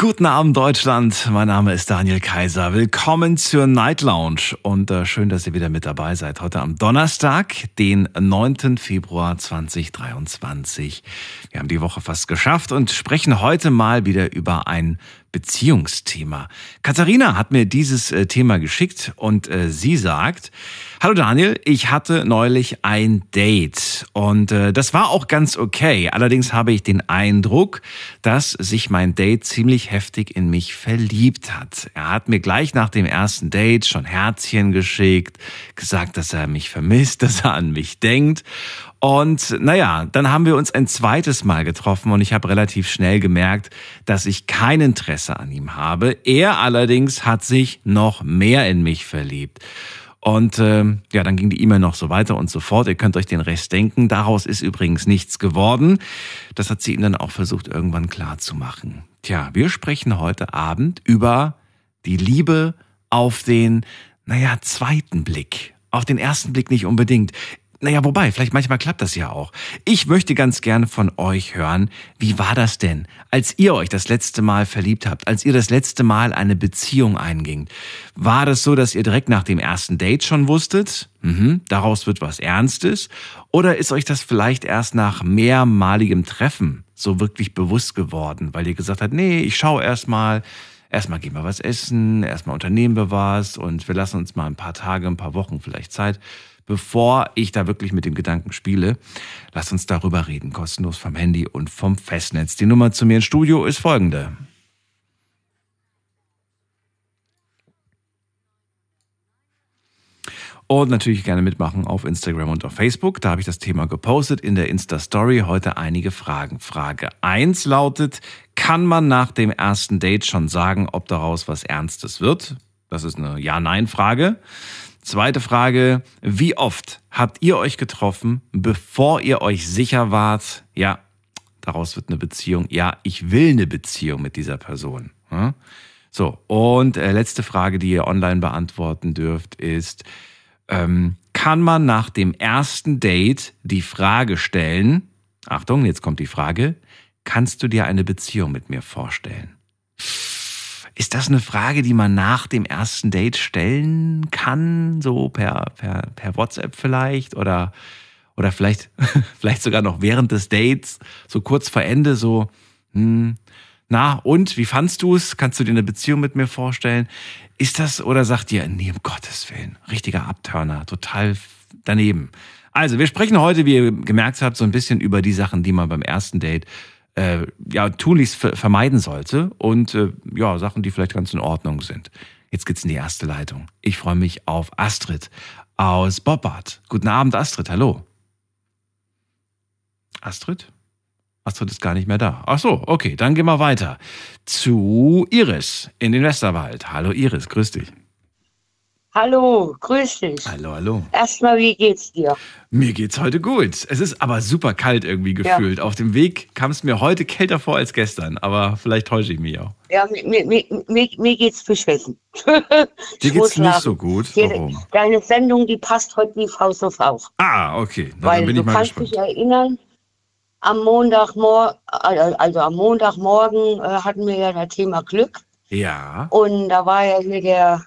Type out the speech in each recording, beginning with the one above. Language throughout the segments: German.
Guten Abend Deutschland, mein Name ist Daniel Kaiser. Willkommen zur Night Lounge und äh, schön, dass ihr wieder mit dabei seid. Heute am Donnerstag, den 9. Februar 2023. Wir haben die Woche fast geschafft und sprechen heute mal wieder über ein Beziehungsthema. Katharina hat mir dieses äh, Thema geschickt und äh, sie sagt, Hallo Daniel, ich hatte neulich ein Date und äh, das war auch ganz okay. Allerdings habe ich den Eindruck, dass sich mein Date ziemlich heftig in mich verliebt hat. Er hat mir gleich nach dem ersten Date schon Herzchen geschickt, gesagt, dass er mich vermisst, dass er an mich denkt und naja, dann haben wir uns ein zweites Mal getroffen und ich habe relativ schnell gemerkt, dass ich kein Interesse an ihm habe. Er allerdings hat sich noch mehr in mich verliebt. Und äh, ja, dann ging die E-Mail noch so weiter und so fort. Ihr könnt euch den Rest denken. Daraus ist übrigens nichts geworden. Das hat sie ihnen dann auch versucht, irgendwann klar zu machen. Tja, wir sprechen heute Abend über die Liebe auf den, naja, zweiten Blick. Auf den ersten Blick nicht unbedingt. Naja, wobei, vielleicht manchmal klappt das ja auch. Ich möchte ganz gerne von euch hören, wie war das denn, als ihr euch das letzte Mal verliebt habt, als ihr das letzte Mal eine Beziehung einging? War das so, dass ihr direkt nach dem ersten Date schon wusstet, mhm, daraus wird was Ernstes? Oder ist euch das vielleicht erst nach mehrmaligem Treffen so wirklich bewusst geworden, weil ihr gesagt habt, nee, ich schaue erstmal, erstmal gehen wir was essen, erstmal unternehmen wir was und wir lassen uns mal ein paar Tage, ein paar Wochen vielleicht Zeit bevor ich da wirklich mit dem Gedanken spiele. Lasst uns darüber reden, kostenlos vom Handy und vom Festnetz. Die Nummer zu mir ins Studio ist folgende. Und natürlich gerne mitmachen auf Instagram und auf Facebook. Da habe ich das Thema gepostet in der Insta-Story. Heute einige Fragen. Frage 1 lautet, kann man nach dem ersten Date schon sagen, ob daraus was Ernstes wird? Das ist eine Ja-Nein-Frage. Zweite Frage, wie oft habt ihr euch getroffen, bevor ihr euch sicher wart, ja, daraus wird eine Beziehung, ja, ich will eine Beziehung mit dieser Person. So, und äh, letzte Frage, die ihr online beantworten dürft, ist, ähm, kann man nach dem ersten Date die Frage stellen, Achtung, jetzt kommt die Frage, kannst du dir eine Beziehung mit mir vorstellen? Ist das eine Frage, die man nach dem ersten Date stellen kann? So per, per, per WhatsApp vielleicht? Oder, oder vielleicht, vielleicht sogar noch während des Dates, so kurz vor Ende, so, hm, na, und wie fandst du es? Kannst du dir eine Beziehung mit mir vorstellen? Ist das, oder sagt ihr, nee, um Gottes Willen, richtiger Abturner, total daneben. Also, wir sprechen heute, wie ihr gemerkt habt, so ein bisschen über die Sachen, die man beim ersten Date äh, ja, tunlichst vermeiden sollte und äh, ja, Sachen, die vielleicht ganz in Ordnung sind. Jetzt geht's in die erste Leitung. Ich freue mich auf Astrid aus Bobbart. Guten Abend, Astrid. Hallo. Astrid? Astrid ist gar nicht mehr da. Ach so, okay, dann gehen wir weiter zu Iris in den Westerwald. Hallo Iris, grüß dich. Hallo, grüß dich. Hallo, hallo. Erstmal, wie geht's dir? Mir geht's heute gut. Es ist aber super kalt irgendwie gefühlt. Ja. Auf dem Weg kam es mir heute kälter vor als gestern, aber vielleicht täusche ich mich auch. Ja, mir, mir, mir, mir geht's beschissen. Dir geht's nicht so gut? Warum? Deine Sendung, die passt heute wie Faust auf Auge. Ah, okay. Na, Weil dann bin du ich mal kannst gespannt. dich erinnern, am Montagmorgen, also am Montagmorgen äh, hatten wir ja das Thema Glück. Ja. Und da war ja hier der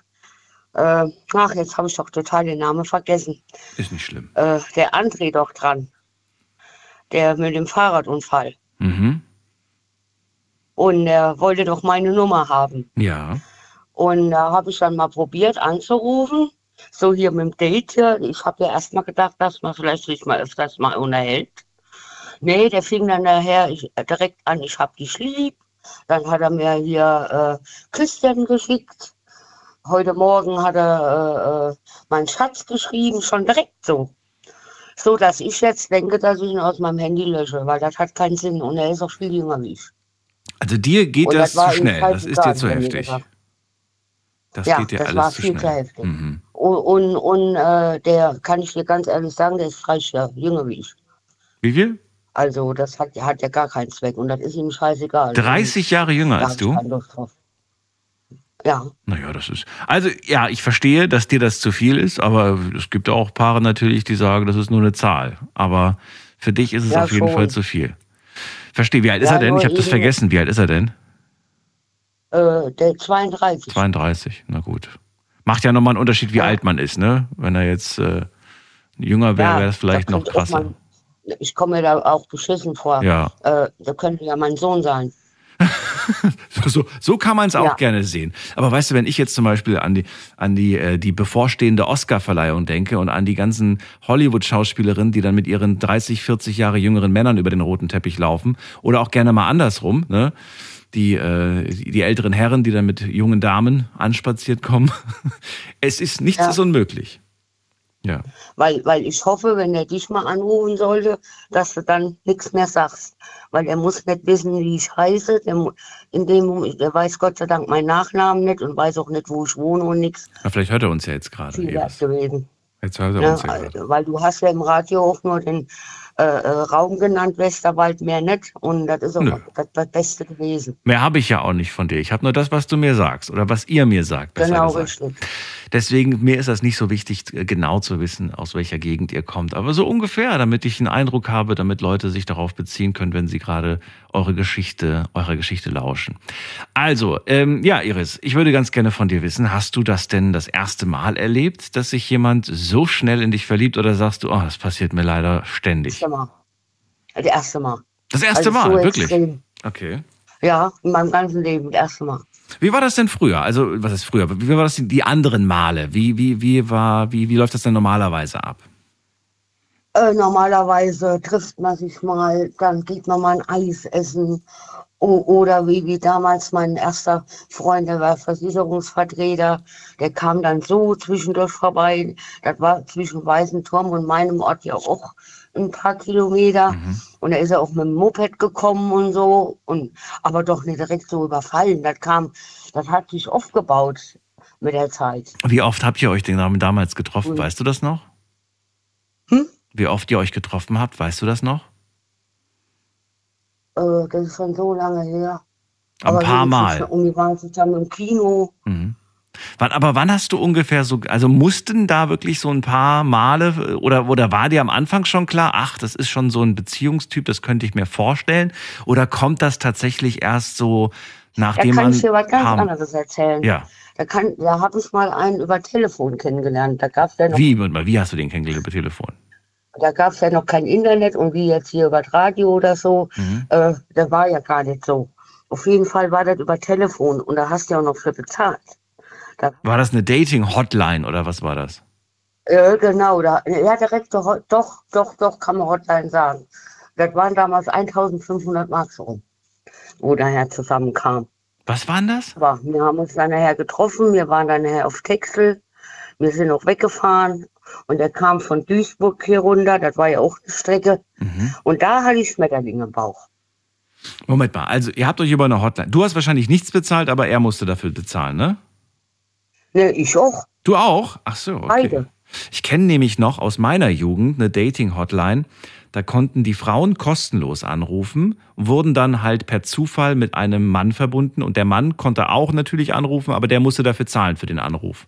äh, ach, jetzt habe ich doch total den Namen vergessen. Ist nicht schlimm. Äh, der André doch dran. Der mit dem Fahrradunfall. Mhm. Und er wollte doch meine Nummer haben. Ja. Und da habe ich dann mal probiert anzurufen. So hier mit dem Date hier. Ich habe ja erst mal gedacht, dass man vielleicht sich mal öfters mal unterhält. Nee, der fing dann nachher ich, direkt an, ich hab dich lieb. Dann hat er mir hier äh, Küsschen geschickt. Heute Morgen hat er äh, äh, mein Schatz geschrieben, schon direkt so. So, dass ich jetzt denke, dass ich ihn aus meinem Handy lösche, weil das hat keinen Sinn und er ist auch viel jünger wie ich. Also dir geht und das, das zu schnell, das ist dir zu heftig. Das ja, geht dir das alles war zu viel schnell. zu heftig. Mhm. Und, und, und äh, der, kann ich dir ganz ehrlich sagen, der ist 30 Jahre jünger wie ich. Wie viel? Also das hat, hat ja gar keinen Zweck und das ist ihm scheißegal. 30 Jahre jünger als du? Ja. Naja, das ist. Also, ja, ich verstehe, dass dir das zu viel ist, aber es gibt auch Paare natürlich, die sagen, das ist nur eine Zahl. Aber für dich ist es Ja, auf jeden schon. Fall zu viel. Verstehe. Wie alt ist Ja, er denn? Ich habe das vergessen. Wie alt ist er denn? Äh, der 32. 32. Na gut. Macht ja nochmal einen Unterschied, wie Ja. alt man ist, ne? Wenn er jetzt äh, jünger wäre, wäre es vielleicht noch krasser. mein- Ich komme mir da auch beschissen vor. Ja. Äh, da könnte ja mein Sohn sein. So, so, kann man es auch Ja. gerne sehen. Aber weißt du, wenn ich jetzt zum Beispiel an die, an die, äh, die bevorstehende Oscar-Verleihung denke und an die ganzen Hollywood-Schauspielerinnen, die dann mit ihren 30, 40 Jahre jüngeren Männern über den roten Teppich laufen oder auch gerne mal andersrum, ne? Die, äh, die die älteren Herren, die dann mit jungen Damen anspaziert kommen. Es ist nichts Ja. ist unmöglich. Ja. Weil, weil ich hoffe, wenn er dich mal anrufen sollte, dass du dann nichts mehr sagst. Weil er muss nicht wissen, wie ich heiße. Der, in dem Moment, der weiß Gott sei Dank meinen Nachnamen nicht und weiß auch nicht, wo ich wohne und nichts. Vielleicht hört er uns ja jetzt gerade. Viel gewesen. Jetzt hört er Ja, uns ja gerade. also, weil du hast ja im Radio auch nur den äh, äh, Raum genannt, Westerwald, mehr nicht. Und das ist auch das, das Beste gewesen. Mehr habe ich ja auch nicht von dir. Ich habe nur das, was du mir sagst oder was ihr mir sagt. Genau, richtig. Deswegen, mir ist das nicht so wichtig, äh, genau zu wissen, aus welcher Gegend ihr kommt. Aber so ungefähr, damit ich einen Eindruck habe, damit Leute sich darauf beziehen können, wenn sie gerade eure Geschichte, eure Geschichte lauschen. Also, ähm, ja, Iris, ich würde ganz gerne von dir wissen, hast du das denn das erste Mal erlebt, dass sich jemand so schnell in dich verliebt oder sagst du, oh, das passiert mir leider ständig? Das erste Mal. Das erste Mal. Das erste Also Mal, so wirklich? extrem. Okay. Ja, in meinem ganzen Leben, das erste Mal. Wie war das denn früher? Also, was ist früher? Wie war das die, die anderen Male? Wie, wie, wie war, wie, wie läuft das denn normalerweise ab? Äh, normalerweise trifft man sich mal, dann geht man mal ein Eis essen. O oder wie, wie damals mein erster Freund, der war Versicherungsvertreter, der kam dann so zwischendurch vorbei. Das war zwischen Weißenturm und meinem Ort ja auch ein paar Kilometer. Und da ist er auch mit dem Moped gekommen und so. Und, aber doch nicht direkt so überfallen. Das kam, das hat sich aufgebaut mit der Zeit. Wie oft habt ihr euch denn dam- damals getroffen? Ui. Weißt du das noch? Hm? Wie oft ihr euch getroffen habt? Weißt du das noch? Äh, das ist schon so lange her. Ein paar wenigstens Mal. Und wir waren zusammen im Kino. Mhm. Wann, aber wann hast du ungefähr so, also mussten da wirklich so ein paar Male oder, oder war dir am Anfang schon klar, ach, das ist schon so ein Beziehungstyp, das könnte ich mir vorstellen? Oder kommt das tatsächlich erst so, Da nachdem kann man. ich dir was ganz paar- anderes erzählen. Ja. Da, kann- da habe ich mal einen über Telefon kennengelernt. Da gab es ja, noch- Wie, wie hast du den kennengelernt über Telefon? Da gab's ja noch kein Internet und wie jetzt hier über das Radio oder so. Mhm. Äh, das war ja gar nicht so. Auf jeden Fall war das über Telefon und da hast du ja auch noch für bezahlt. Da, War das eine Dating-Hotline oder was war das? äh, genau, da, ja, direkt doch, doch, doch, doch, kann man Hotline sagen. Das waren damals 1500 Mark so, wo daher zusammenkam. Was waren das? Aber wir haben uns dann nachher getroffen, wir waren dann nachher auf Texel, wir sind auch weggefahren und er kam von Duisburg hier runter, das war ja auch eine Strecke. Mhm. Und da hatte ich Schmetterlinge im Bauch. Moment mal, also ihr habt euch über eine Hotline. Du hast wahrscheinlich nichts bezahlt, aber er musste dafür bezahlen, ne? Ne, ich auch. Du auch? Ach so, okay. Beide. Ich kenne nämlich noch aus meiner Jugend eine Dating-Hotline. Da konnten die Frauen kostenlos anrufen, wurden dann halt per Zufall mit einem Mann verbunden und der Mann konnte auch natürlich anrufen, aber der musste dafür zahlen für den Anruf.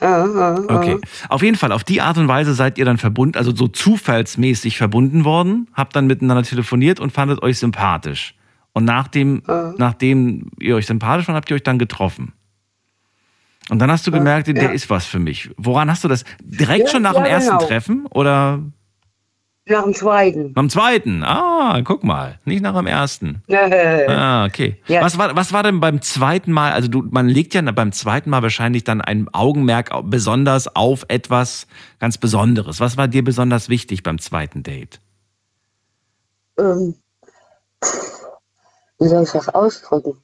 Okay. Auf jeden Fall, auf die Art und Weise seid ihr dann verbunden, also so zufallsmäßig verbunden worden, habt dann miteinander telefoniert und fandet euch sympathisch. Und nachdem, nachdem ihr euch sympathisch fand, habt ihr euch dann getroffen. Und dann hast du gemerkt, der ja. ist was für mich. Woran hast du das? Direkt Ja, schon nach ja, dem ersten genau. Treffen oder Nach dem zweiten. beim zweiten? Ah, guck mal, nicht nach dem ersten. Äh, Ah, okay. Ja. Was, war, was war denn beim zweiten Mal? Also du, man legt ja beim zweiten Mal wahrscheinlich dann ein Augenmerk au- besonders auf etwas ganz Besonderes. Was war dir besonders wichtig beim zweiten Date? ähm, wie soll ich das ausdrücken?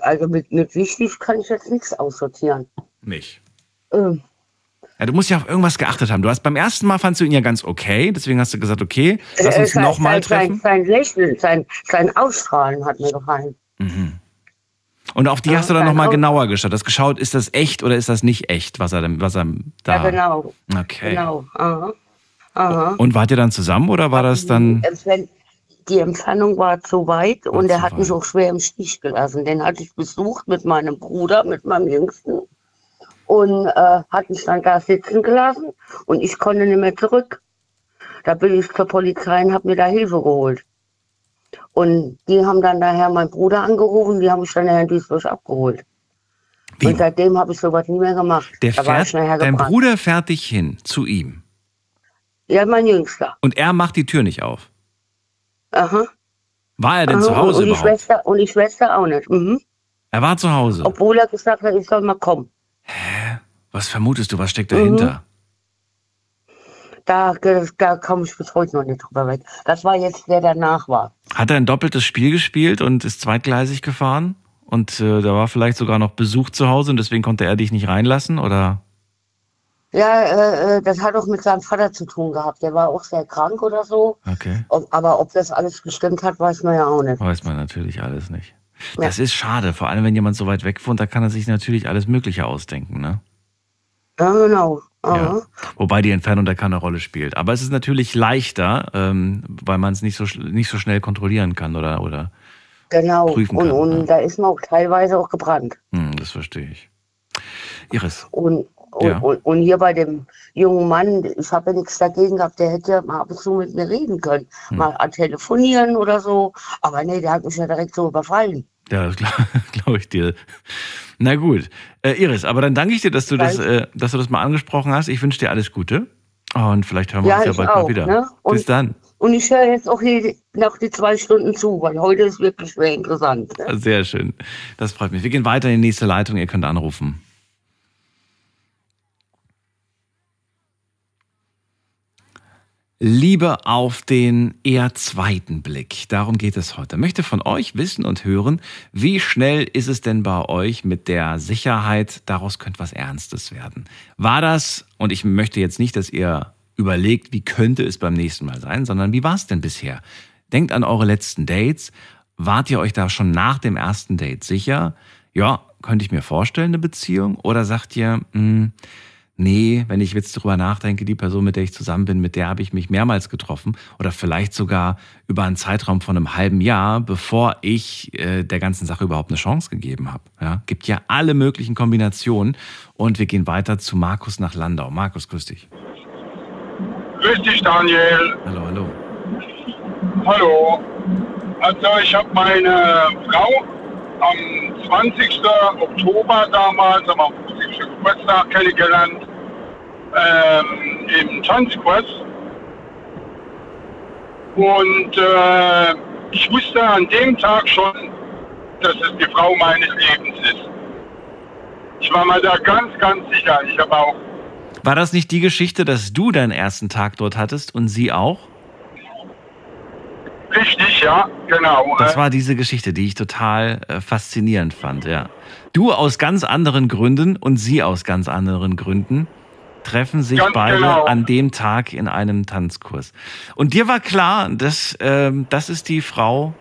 Also mit, mit wichtig kann ich jetzt nichts aussortieren. Nicht. Ähm, Ja, du musst ja auf irgendwas geachtet haben. Du hast beim ersten Mal fandst du ihn ja ganz okay, deswegen hast du gesagt, okay, lass äh, uns sein- nochmal treffen. Sein, sein Lächeln, sein, sein Ausstrahlen hat mir gefallen. Und auf die Ja, hast du dann nochmal genauer geschaut. Hast geschaut, ist das echt oder ist das nicht echt, was er, was er da. Ja, genau. Okay. Genau. Aha. Aha. Und wart ihr dann zusammen oder war das dann. Äh, die Entfernung war zu weit und zu er hat mich weit. auch schwer im Stich gelassen. Den hatte ich besucht mit meinem Bruder, mit meinem Jüngsten und äh, hat mich dann da sitzen gelassen und ich konnte nicht mehr zurück. Da bin ich zur Polizei und habe mir da Hilfe geholt. Und die haben dann daher meinen Bruder angerufen, die haben mich dann in Duisburg abgeholt. Wie? Und seitdem habe ich sowas nie mehr gemacht. Der da fährt, dein. Bruder fährt dich hin zu ihm. Ja, mein Jüngster. Und er macht die Tür nicht auf. Aha. War er denn Aha. zu Hause und die überhaupt? Schwester und die Schwester auch nicht. Mhm. Er war zu Hause. Obwohl er gesagt hat, ich soll mal kommen. Was vermutest du, was steckt Mhm. dahinter? Da, da komme ich bis heute noch nicht drüber weg. Das war jetzt, der danach war. Hat er ein doppeltes Spiel gespielt und ist zweitgleisig gefahren? Und äh, da war vielleicht sogar noch Besuch zu Hause und deswegen konnte er dich nicht reinlassen? Oder? Ja, äh, äh, das hat auch mit seinem Vater zu tun gehabt. Der war auch sehr krank oder so. Okay. Ob, aber ob das alles gestimmt hat, weiß man ja auch nicht. Weiß man natürlich alles nicht. Ja. Das ist schade, vor allem wenn jemand so weit weg wohnt, da kann er sich natürlich alles Mögliche ausdenken, ne? Ja, genau. Ja. Wobei die Entfernung da keine Rolle spielt. Aber es ist natürlich leichter, ähm, weil man es nicht so, nicht so schnell kontrollieren kann oder, oder Genau. prüfen Und, kann, und ja. da ist man auch teilweise auch gebrannt. hm, das verstehe ich. Iris, Und, und, Ja. und, und hier bei dem jungen Mann, ich habe ja nichts dagegen gehabt, der hätte mal ab und zu mit mir reden können. Hm. Mal telefonieren oder so. Aber nee, der hat mich ja direkt so überfallen. ja, das glaube glaub ich dir. Na gut. Äh, Iris, aber dann danke ich dir, dass du das, äh, dass du das mal angesprochen hast. Ich wünsche dir alles Gute. Und vielleicht hören wir Ja, uns ja bald auch, mal wieder. ne? Und- Bis dann. Und ich höre jetzt auch hier noch die zwei Stunden zu, weil heute ist wirklich sehr interessant. Ne? Sehr schön. Das freut mich. Wir gehen weiter in die nächste Leitung. Ihr könnt anrufen. Liebe auf den eher zweiten Blick. Darum geht es heute. Ich möchte von euch wissen und hören, wie schnell ist es denn bei euch mit der Sicherheit? Daraus könnte was Ernstes werden. War das, und ich möchte jetzt nicht, dass ihr überlegt, wie könnte es beim nächsten Mal sein, sondern wie war es denn bisher? Denkt an eure letzten Dates. Wart ihr euch da schon nach dem ersten Date sicher? Ja, könnte ich mir vorstellen, eine Beziehung? Oder sagt ihr, hm, nee, wenn ich jetzt drüber nachdenke, die Person, mit der ich zusammen bin, mit der habe ich mich mehrmals getroffen oder vielleicht sogar über einen Zeitraum von einem halben Jahr, bevor ich äh, der ganzen Sache überhaupt eine Chance gegeben habe. Ja, gibt ja alle möglichen Kombinationen und wir gehen weiter zu Markus nach Landau. Markus, grüß dich. Grüß dich, Daniel. Hallo, hallo. Hallo. Also ich habe meine Frau am 20. Oktober damals, am 50. Geburtstag kennengelernt, ähm, im Tanzkurs. Und äh, ich wusste an dem Tag schon, dass es die Frau meines Lebens ist. Ich war mir da ganz, ganz sicher. Ich habe auch War das nicht die Geschichte, dass du deinen ersten Tag dort hattest und sie auch? richtig, ja, genau. Das war diese Geschichte, die ich total äh, faszinierend fand, ja. Du aus ganz anderen Gründen und sie aus ganz anderen Gründen treffen sich Ganz beide genau. an dem Tag in einem Tanzkurs. Und dir war klar, dass ähm, das ist die Frau,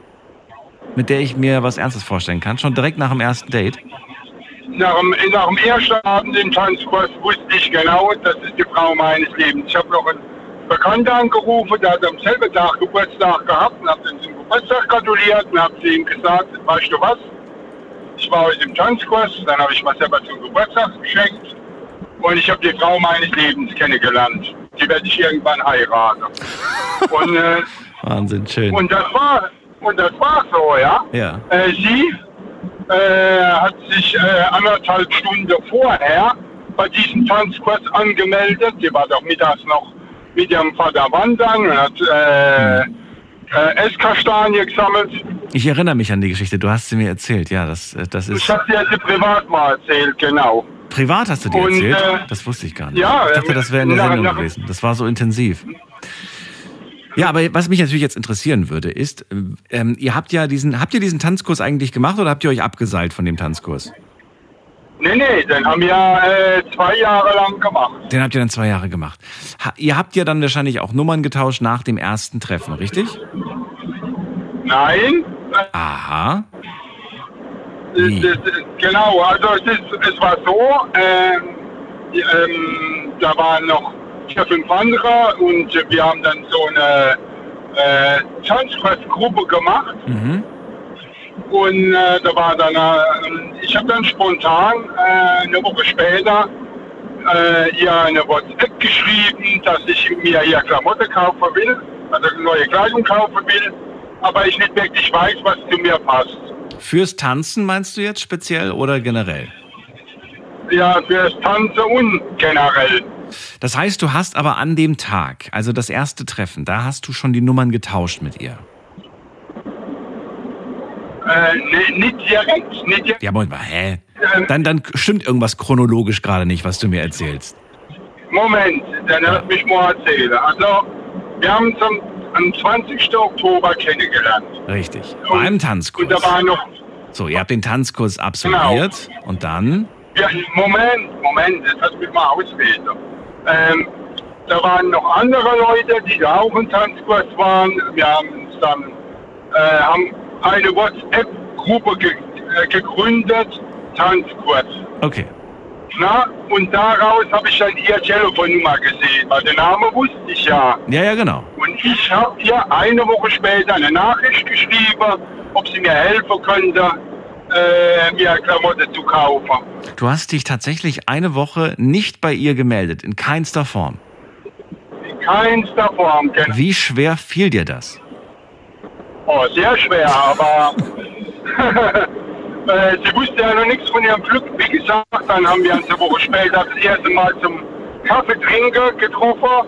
mit der ich mir was Ernstes vorstellen kann, schon direkt nach dem ersten Date. Nach dem, nach dem ersten Abend im Tanzkurs wusste ich genau, das ist die Frau meines Lebens. Ich habe noch einen Bekannten angerufen, der hat am selben Tag Geburtstag gehabt und habe ihm zum Geburtstag gratuliert und habe ihm gesagt, weißt du was, ich war heute im Tanzkurs, dann habe ich mir selber zum Geburtstag geschenkt und ich habe die Frau meines Lebens kennengelernt. Die werde ich irgendwann heiraten. und, äh, Wahnsinn, schön. und das war und das war so, ja. ja. Äh, sie äh, hat sich äh, anderthalb Stunden vorher bei diesem Tanzkurs angemeldet. Sie war doch mittags noch mit ihrem Vater wandern und hat äh, äh, Esskastanie gesammelt. Ich erinnere mich an die Geschichte, du hast sie mir erzählt, ja, das, äh, das Ich ist. habe dir sie privat mal erzählt, genau. Privat hast du dir Und, erzählt? äh, das wusste ich gar nicht. ja, ich dachte, das wäre in der nach- Sendung nach- gewesen. Das war so intensiv. Ja, aber was mich natürlich jetzt interessieren würde, ist, ähm, ihr habt ja diesen, habt ihr diesen Tanzkurs eigentlich gemacht oder habt ihr euch abgeseilt von dem Tanzkurs? Nee, nee, den haben wir äh, zwei Jahre lang gemacht. Den habt ihr dann zwei Jahre gemacht. Ha, ihr habt ja dann wahrscheinlich auch Nummern getauscht nach dem ersten Treffen, richtig? Nein, Aha. Wie? Das, das, genau, also es, ist, es war so, ähm, ähm, da waren noch vier, fünf andere und wir haben dann so eine äh, Tanzkursgruppe gemacht. Mhm. Und äh, da war dann, äh, ich habe dann spontan äh, eine Woche später äh, ihr eine WhatsApp geschrieben, dass ich mir hier Klamotte kaufen will, also neue Kleidung kaufen will, aber ich nicht wirklich weiß, was zu mir passt. Fürs Tanzen meinst du jetzt speziell oder generell? Ja, fürs Tanzen und generell. Das heißt, du hast aber an dem Tag, also das erste Treffen, da hast du schon die Nummern getauscht mit ihr. Äh, nee, nicht direkt, nicht direkt. Ja, Moment mal, hä? Ähm, Dann, dann stimmt irgendwas chronologisch gerade nicht, was du mir erzählst. Moment, dann lass mich mal erzählen. Also, wir haben uns am, am 20. Oktober kennengelernt. Richtig. Und- Beim Und Tanzkurs. da war noch, So, ihr habt den Tanzkurs absolviert und dann? ja, Moment, Moment, das lass mich mal ausreden. Ähm, da waren noch andere Leute, die da auch im Tanzkurs waren. Wir haben uns dann äh, haben eine WhatsApp-Gruppe ge äh, gegründet, Tanzkurs. Okay. Na, und daraus habe ich dann ihre Telefonnummer gesehen, weil den Namen wusste ich ja. Ja, ja, genau. Und ich habe ihr eine Woche später eine Nachricht geschrieben, ob sie mir helfen könnte, äh, mir Klamotten zu kaufen. Du hast dich tatsächlich eine Woche nicht bei ihr gemeldet, in keinster Form. In keinster Form. Genau. Wie schwer fiel dir das? Oh, sehr schwer, aber äh, sie wusste ja noch nichts von ihrem Glück. Wie gesagt, dann haben wir uns eine Woche später das erste Mal zum Kaffee trinken getroffen.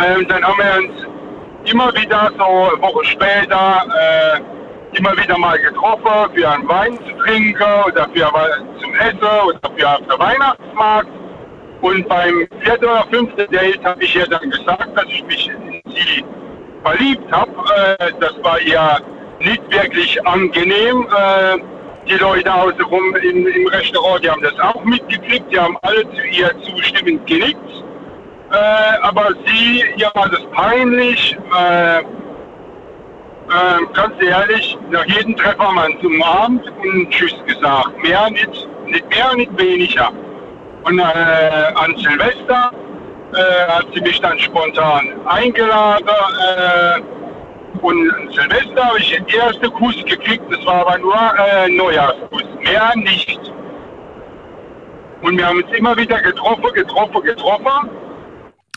Ähm, dann haben wir uns immer wieder so eine Woche später äh, immer wieder mal getroffen, für einen Wein zu trinken oder für was zum Essen oder für auf der Weihnachtsmarkt. Und beim vierten oder fünften Date habe ich ihr dann gesagt, dass ich mich in sie verliebt habe. Äh, das war ihr nicht wirklich angenehm. Äh, die Leute außenrum im, im Restaurant, die haben das auch mitgekriegt, die haben alle zu ihr zustimmend genickt. Äh, aber sie, war das peinlich. Äh, äh, ganz ehrlich, nach jedem Treffen haben wir uns und Tschüss gesagt. Mehr nicht, nicht mehr, nicht weniger. Und äh, an Silvester äh, hat sie mich dann spontan eingeladen. Und Silvester habe ich den ersten Kuss gekriegt. Das war aber nur äh, ein Neujahrskuss, mehr nicht. Und wir haben uns immer wieder getroffen, getroffen, getroffen.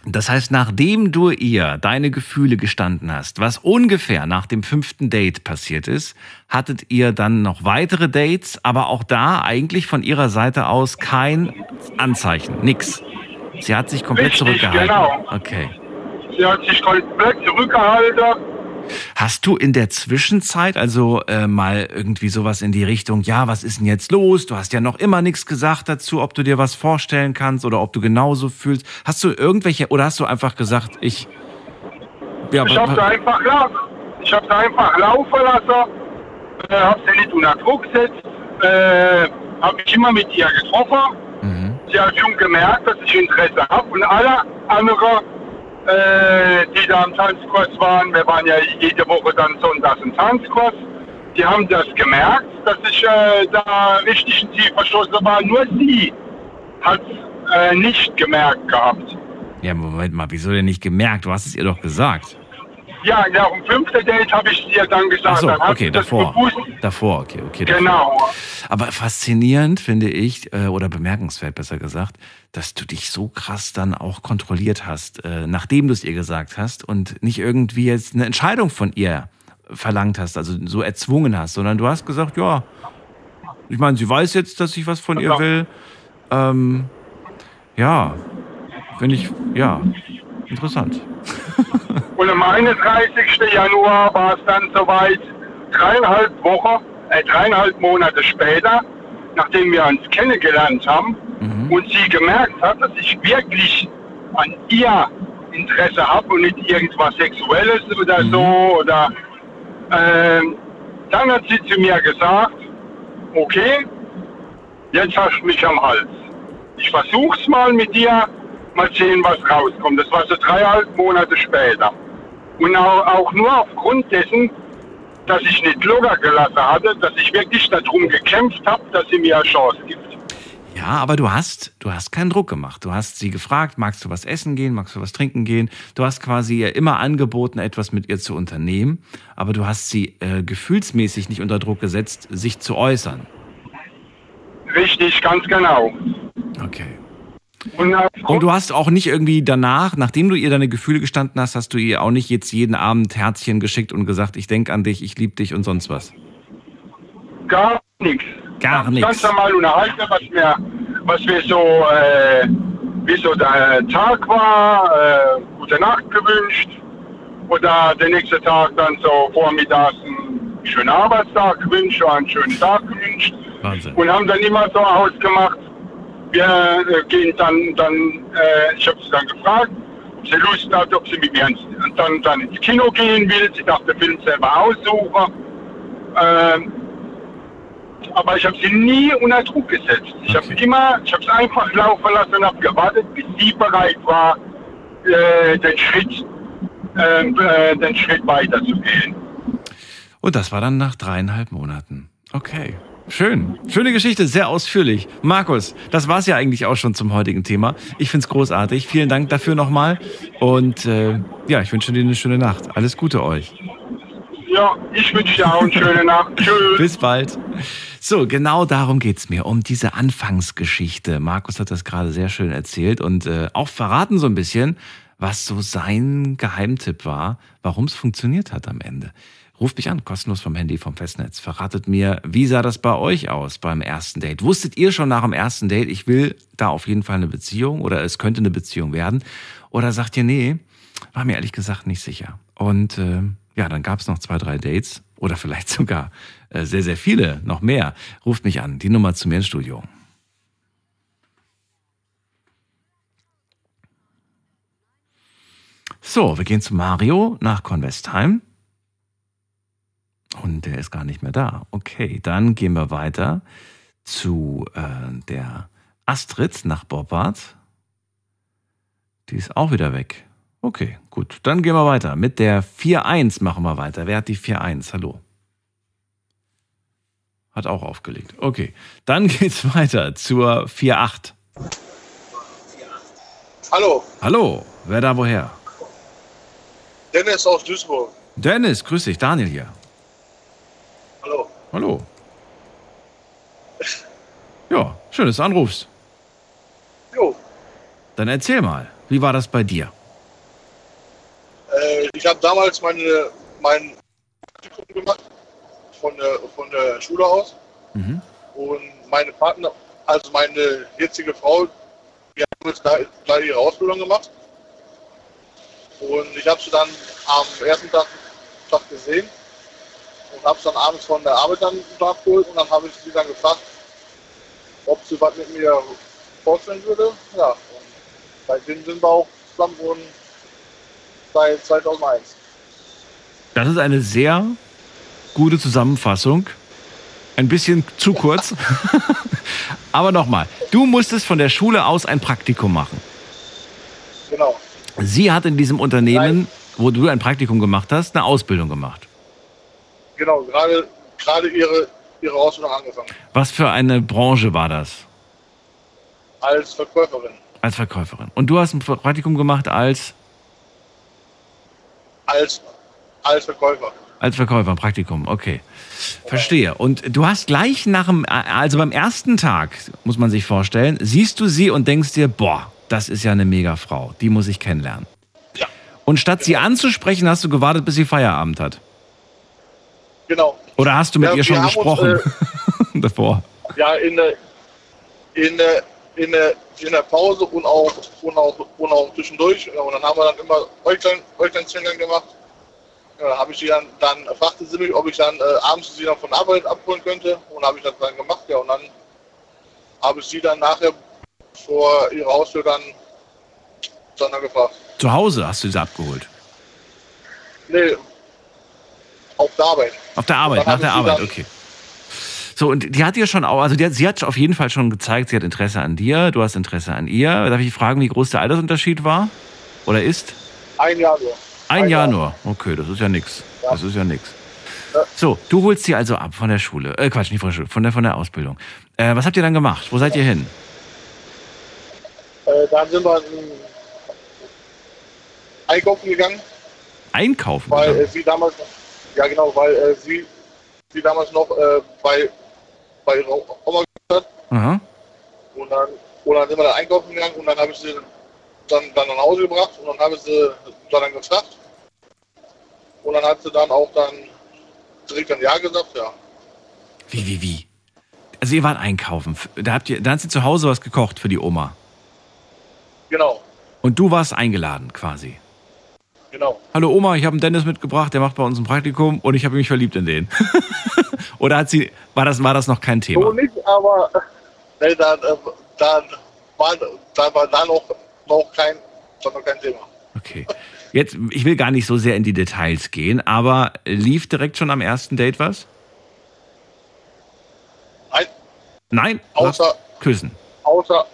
Das heißt, nachdem du ihr deine Gefühle gestanden hast, was ungefähr nach dem fünften Date passiert ist, hattet ihr dann noch weitere Dates, aber auch da eigentlich von ihrer Seite aus kein Anzeichen, nix. Sie hat sich komplett Richtig, zurückgehalten. genau. Okay. Sie hat sich komplett zurückgehalten. Hast du in der Zwischenzeit also äh, mal irgendwie sowas in die Richtung, ja, was ist denn jetzt los? Du hast ja noch immer nichts gesagt dazu, ob du dir was vorstellen kannst oder ob du genauso fühlst. Hast du irgendwelche, oder hast du einfach gesagt, ich... Ja, Ich habe einfach lassen. Ich sie einfach laufen lassen. Äh, habe sie nicht unter Druck gesetzt. Äh, habe mich immer mit ihr getroffen. Mhm. Sie hat schon gemerkt, dass ich Interesse habe. Und alle anderen, äh, die da am Tanzkurs waren, wir waren ja jede Woche dann sonntags im Tanzkurs, die haben das gemerkt, dass ich äh, da richtig ein Ziel verschossen war. Nur sie hat äh, nicht gemerkt gehabt. Ja, Moment mal, wieso denn nicht gemerkt? Du hast es ihr doch gesagt. Ja, ja, am fünften Date habe ich dir dann gesagt. Ach so, dann okay, davor. Davor, okay, okay. davor. Genau. Aber faszinierend finde ich, äh, oder bemerkenswert besser gesagt, dass du dich so krass dann auch kontrolliert hast, äh, nachdem du es ihr gesagt hast und nicht irgendwie jetzt eine Entscheidung von ihr verlangt hast, also so erzwungen hast, sondern du hast gesagt, ja, ich meine, sie weiß jetzt, dass ich was von ihr will. Ähm, ja, finde ich, ja, interessant. Und am 31. Januar war es dann soweit, dreieinhalb Wochen, äh, dreieinhalb Monate später, nachdem wir uns kennengelernt haben Mhm. und sie gemerkt hat, dass ich wirklich an ihr Interesse habe und nicht irgendwas Sexuelles oder Mhm. so. Oder, ähm, dann hat sie zu mir gesagt, okay, jetzt hast du mich am Hals. Ich versuch's mal mit dir, mal sehen, was rauskommt. Das war so dreieinhalb Monate später. Und auch, auch nur aufgrund dessen, dass ich nicht locker gelassen hatte, dass ich wirklich darum gekämpft habe, dass sie mir eine Chance gibt. Ja, aber du hast, du hast keinen Druck gemacht. Du hast sie gefragt, magst du was essen gehen, magst du was trinken gehen? Du hast quasi ihr immer angeboten, etwas mit ihr zu unternehmen, aber du hast sie äh, gefühlsmäßig nicht unter Druck gesetzt, sich zu äußern. Richtig, ganz genau. Okay. Und, du hast auch nicht irgendwie danach, nachdem du ihr deine Gefühle gestanden hast, hast du ihr auch nicht jetzt jeden Abend Herzchen geschickt und gesagt, ich denke an dich, ich liebe dich und sonst was. gar nichts. Gar nichts. Ganz normal unterhalten, was wir, was wir so, äh, wie so der Tag war, äh, gute Nacht gewünscht. Oder der nächste Tag dann so vormittags einen schönen Arbeitstag gewünscht oder einen schönen Tag gewünscht. Wahnsinn. Und haben dann immer so ausgemacht, wir äh, gehen dann, dann äh, ich habe sie dann gefragt, ob sie Lust hat, ob sie mit mir ins, dann, dann ins Kino gehen will. Sie darf den Film selber aussuchen. Ähm, aber ich habe sie nie unter Druck gesetzt. Ich habe immer, ich habe es einfach laufen lassen und habe gewartet, bis sie bereit war, äh, den Schritt, ähm, äh, den Schritt weiterzugehen. Und das war dann nach dreieinhalb Monaten. Okay. Schön. Schöne Geschichte, sehr ausführlich. Markus, das war's ja eigentlich auch schon zum heutigen Thema. Ich find's großartig. Vielen Dank dafür nochmal. Und äh, ja, ich wünsche dir eine schöne Nacht. Alles Gute euch. Ja, ich wünsche dir auch eine schöne Nacht. Tschüss. Bis bald. So, genau darum geht's mir, um diese Anfangsgeschichte. Markus hat das gerade sehr schön erzählt und äh, auch verraten so ein bisschen, was so sein Geheimtipp war, warum es funktioniert hat am Ende. Ruft mich an, kostenlos vom Handy, vom Festnetz. Verratet mir, wie sah das bei euch aus beim ersten Date? Wusstet ihr schon nach dem ersten Date, ich will da auf jeden Fall eine Beziehung oder es könnte eine Beziehung werden? Oder sagt ihr, nee, war mir ehrlich gesagt nicht sicher. Und äh, ja, dann gab es noch zwei, drei Dates oder vielleicht sogar äh, sehr, sehr viele, noch mehr. Ruft mich an, die Nummer zu mir ins Studio. So, wir gehen zu Mario nach Convestheim. Und der ist gar nicht mehr da. Okay, dann gehen wir weiter zu äh, der Astrid nach Boppard. Die ist auch wieder weg. Okay, gut. Dann gehen wir weiter. Mit der 4-1 machen wir weiter. Wer hat die 4-1? Hallo. Hat auch aufgelegt. Okay. Dann geht's weiter zur 4-8. Hallo, Hallo. Wer da woher? Dennis aus Duisburg. Dennis, grüß dich. Daniel hier. Hallo. Ja, schön, dass du anrufst. Jo, Dann erzähl mal, wie war das bei dir? äh, ich habe damals meine, mein Praktikum gemacht von der, von der Schule aus Mhm. und meine Partner, also meine jetzige Frau, die hat jetzt da, da ihre Ausbildung gemacht und ich habe sie dann am ersten Tag, Tag gesehen und habe sie dann abends von der Arbeit dann da abgeholt und dann habe ich sie dann gefragt, ob sie was mit mir vorstellen würde. Ja, und seitdem sind wir auch zusammen und seit 2001. Das ist eine sehr gute Zusammenfassung. Ein bisschen zu kurz. Aber nochmal, du musstest von der Schule aus ein Praktikum machen. Genau, Sie hat in diesem Unternehmen, wo du ein Praktikum gemacht hast, eine Ausbildung gemacht. Genau, gerade gerade ihre, ihre Ausbildung angefangen. Was für eine Branche war das? Als Verkäuferin. Als Verkäuferin. Und du hast ein Praktikum gemacht als, Als, als Verkäufer. als Verkäufer, Praktikum, okay. Verstehe. Und du hast gleich nach dem, also beim ersten Tag, muss man sich vorstellen, siehst du sie und denkst dir, boah, das ist ja eine mega Frau, die muss ich kennenlernen. Ja. Und statt sie anzusprechen, hast du gewartet, bis sie Feierabend hat. Genau. Oder hast du mit Ja, ihr schon haben uns, gesprochen davor? Ja, in der, in der, in der, in der Pause und auch, und auch, und auch zwischendurch. Und dann haben wir dann immer Äuglein gemacht. Ja, habe ich sie dann, dann fragte sie mich, ob ich dann äh, abends sie dann von Arbeit abholen könnte. Und habe ich das dann gemacht, ja. Und dann habe ich sie dann nachher vor ihrer Haustür dann, dann gefragt. Zu Hause hast du sie abgeholt. Nee, auf der Arbeit. Auf der Arbeit, nach der Arbeit, okay. So, und die hat dir schon auch, also die hat, sie hat auf jeden Fall schon gezeigt, sie hat Interesse an dir, du hast Interesse an ihr. Darf ich fragen, wie groß der Altersunterschied war? Oder ist? Ein Jahr nur. Ein, Ein Jahr, Jahr. nur. Okay, das ist ja nix. Ja. Das ist ja nix. Ja. So, du holst sie also ab von der Schule. Äh, Quatsch, nicht von der Schule, von der, von der Ausbildung. Äh, was habt ihr dann gemacht? Wo seid ihr hin? dann sind wir einkaufen gegangen, Einkaufen. weil äh, sie damals, ja genau, weil äh, sie, sie damals noch äh, bei, bei ihrer Oma gehört hat. Aha. Und dann, und dann sind wir da einkaufen gegangen und dann habe ich sie dann, dann nach Hause gebracht und dann habe ich sie dann gefragt. Und dann hat sie dann auch dann direkt ein Ja gesagt, ja. Wie, wie, wie? Also ihr wart einkaufen. Da habt ihr, da hat sie zu Hause was gekocht für die Oma. Genau, Und du warst eingeladen quasi. Genau. Hallo Oma, ich habe einen Dennis mitgebracht, der macht bei uns ein Praktikum und ich habe mich verliebt in den. Oder hat sie, war das, war das noch kein So Thema? nicht, aber nee, dann, äh, dann, war, dann war da noch, noch, kein, noch kein Thema. Okay. Jetzt, ich will gar nicht so sehr in die Details gehen, aber lief direkt schon am ersten Date was? Nein, Nein? außer, Küssen. außer,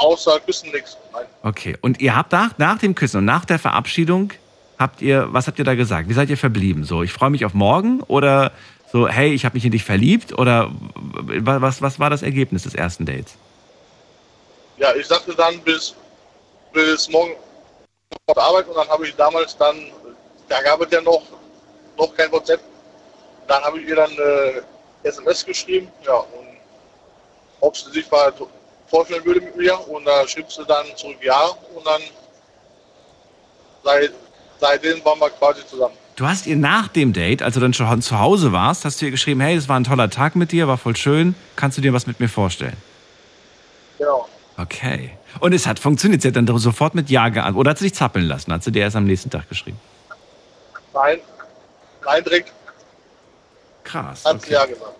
außer Küssen nichts. Nein. Okay. Und ihr habt nach, nach dem Küssen und nach der Verabschiedung, habt ihr, was habt ihr da gesagt? Wie seid ihr verblieben? So, ich freue mich auf morgen oder so, hey, ich habe mich in dich verliebt oder wa- was, was war das Ergebnis des ersten Dates? Ja, ich sagte dann bis, bis morgen auf Arbeit und dann habe ich damals dann, da gab es ja noch, noch kein WhatsApp, dann habe ich ihr dann eine SMS geschrieben, ja, und ob sie sich mal vorstellen würde mit mir und da schrieb sie dann zurück ja und dann seit, seitdem waren wir quasi zusammen. Du hast ihr nach dem Date, als du dann schon zu Hause warst, hast du ihr geschrieben, hey, es war ein toller Tag mit dir, war voll schön, kannst du dir was mit mir vorstellen? Genau. Okay. Und es hat funktioniert. Sie hat dann sofort mit Ja geantwortet. Oder hat sie dich zappeln lassen? Hat sie dir erst am nächsten Tag geschrieben? Nein, nein, direkt Krass. hat sie Okay. ja gesagt.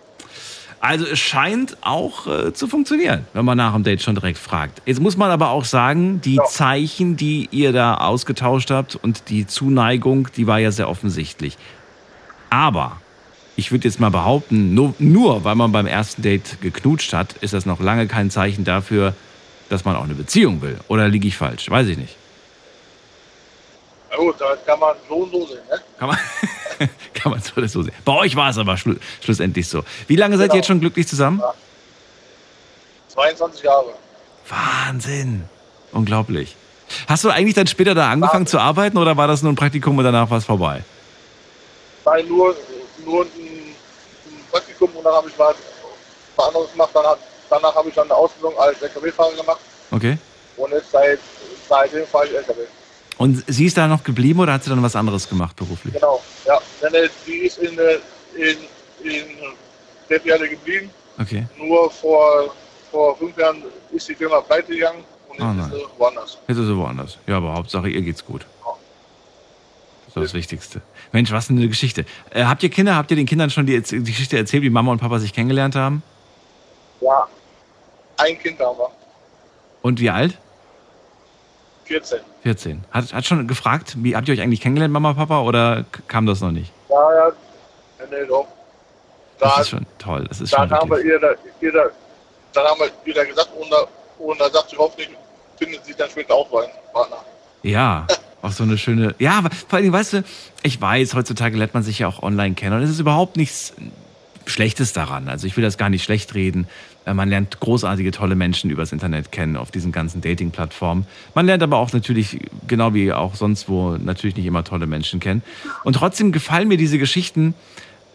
Also es scheint auch äh, zu funktionieren, wenn man nach dem Date schon direkt fragt. Jetzt muss man aber auch sagen, die Ja. Zeichen, die ihr da ausgetauscht habt und die Zuneigung, die war ja sehr offensichtlich. Aber ich würde jetzt mal behaupten, nur, nur weil man beim ersten Date geknutscht hat, ist das noch lange kein Zeichen dafür, dass man auch eine Beziehung will. Oder liege ich falsch? Weiß ich nicht. Na gut, da kann man so und so sehen, ne? Kann man, kann man so oder so sehen. Bei euch war es aber schlu schlussendlich so. Wie lange seid ihr Genau. jetzt schon glücklich zusammen? 22 Jahre. Wahnsinn. Unglaublich. Hast du eigentlich dann später da angefangen zu arbeiten oder war das nur ein Praktikum und danach war es vorbei? Nein, nur, nur ein, Praktikum und dann habe ich was, was anderes gemacht. Hat- danach habe ich dann eine Ausbildung als LKW-Fahrer gemacht Okay. und jetzt seit, seitdem fahre ich LKW. Und sie ist da noch geblieben oder hat sie dann was anderes gemacht beruflich? Genau, ja. Die ist in, äh, in, in Deppjade geblieben. Okay. Nur vor, vor fünf Jahren ist die Firma pleite gegangen und jetzt Oh ist sie woanders. Jetzt ist sie woanders. Ja, aber Hauptsache ihr geht's gut. Das ist das Wichtigste. Mensch, was eine Geschichte. Äh, habt ihr Kinder? Habt ihr den Kindern schon die, die Geschichte erzählt, wie Mama und Papa sich kennengelernt haben? Ja. Ein Kind haben wir, Und wie alt? 14. 14. Hat, hat schon gefragt, wie habt ihr euch eigentlich kennengelernt, Mama, Papa, oder kam das noch nicht? Ja, ja. Nee, doch. Das Da, ist schon toll. Das ist schon dann haben wir wirklich. ihr, da- ihr, da- dann haben wir ihr da gesagt und da, und da sagt sie hoffentlich, findet sie dann später auch einen Partner. Ja, auch so eine schöne. Ja, vor allem, weißt du, ich weiß, heutzutage lernt man sich ja auch online kennen und es ist überhaupt nichts Schlechtes daran. Also ich will das gar nicht schlecht reden. Äh, Man lernt großartige, tolle Menschen übers Internet kennen auf diesen ganzen Dating-Plattformen. Man lernt aber auch natürlich, genau wie auch sonst wo, natürlich nicht immer tolle Menschen kennen. Und trotzdem gefallen mir diese Geschichten,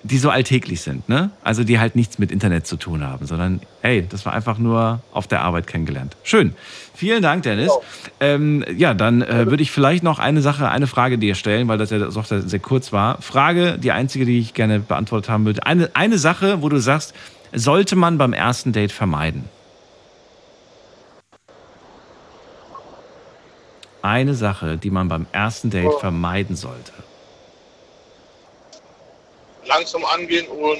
die so alltäglich sind, ne? Also die halt nichts mit Internet zu tun haben, sondern hey, das war einfach nur auf der Arbeit kennengelernt. Schön. Vielen Dank, Dennis. Ähm, ja, dann äh, würde ich vielleicht noch eine Sache, eine Frage dir stellen, weil das ja doch sehr, sehr kurz war. Frage, die einzige, die ich gerne beantwortet haben würde. Eine, eine Sache, wo du sagst, sollte man beim ersten Date vermeiden? Eine Sache, die man beim ersten Date Oh. vermeiden sollte. Langsam angehen und,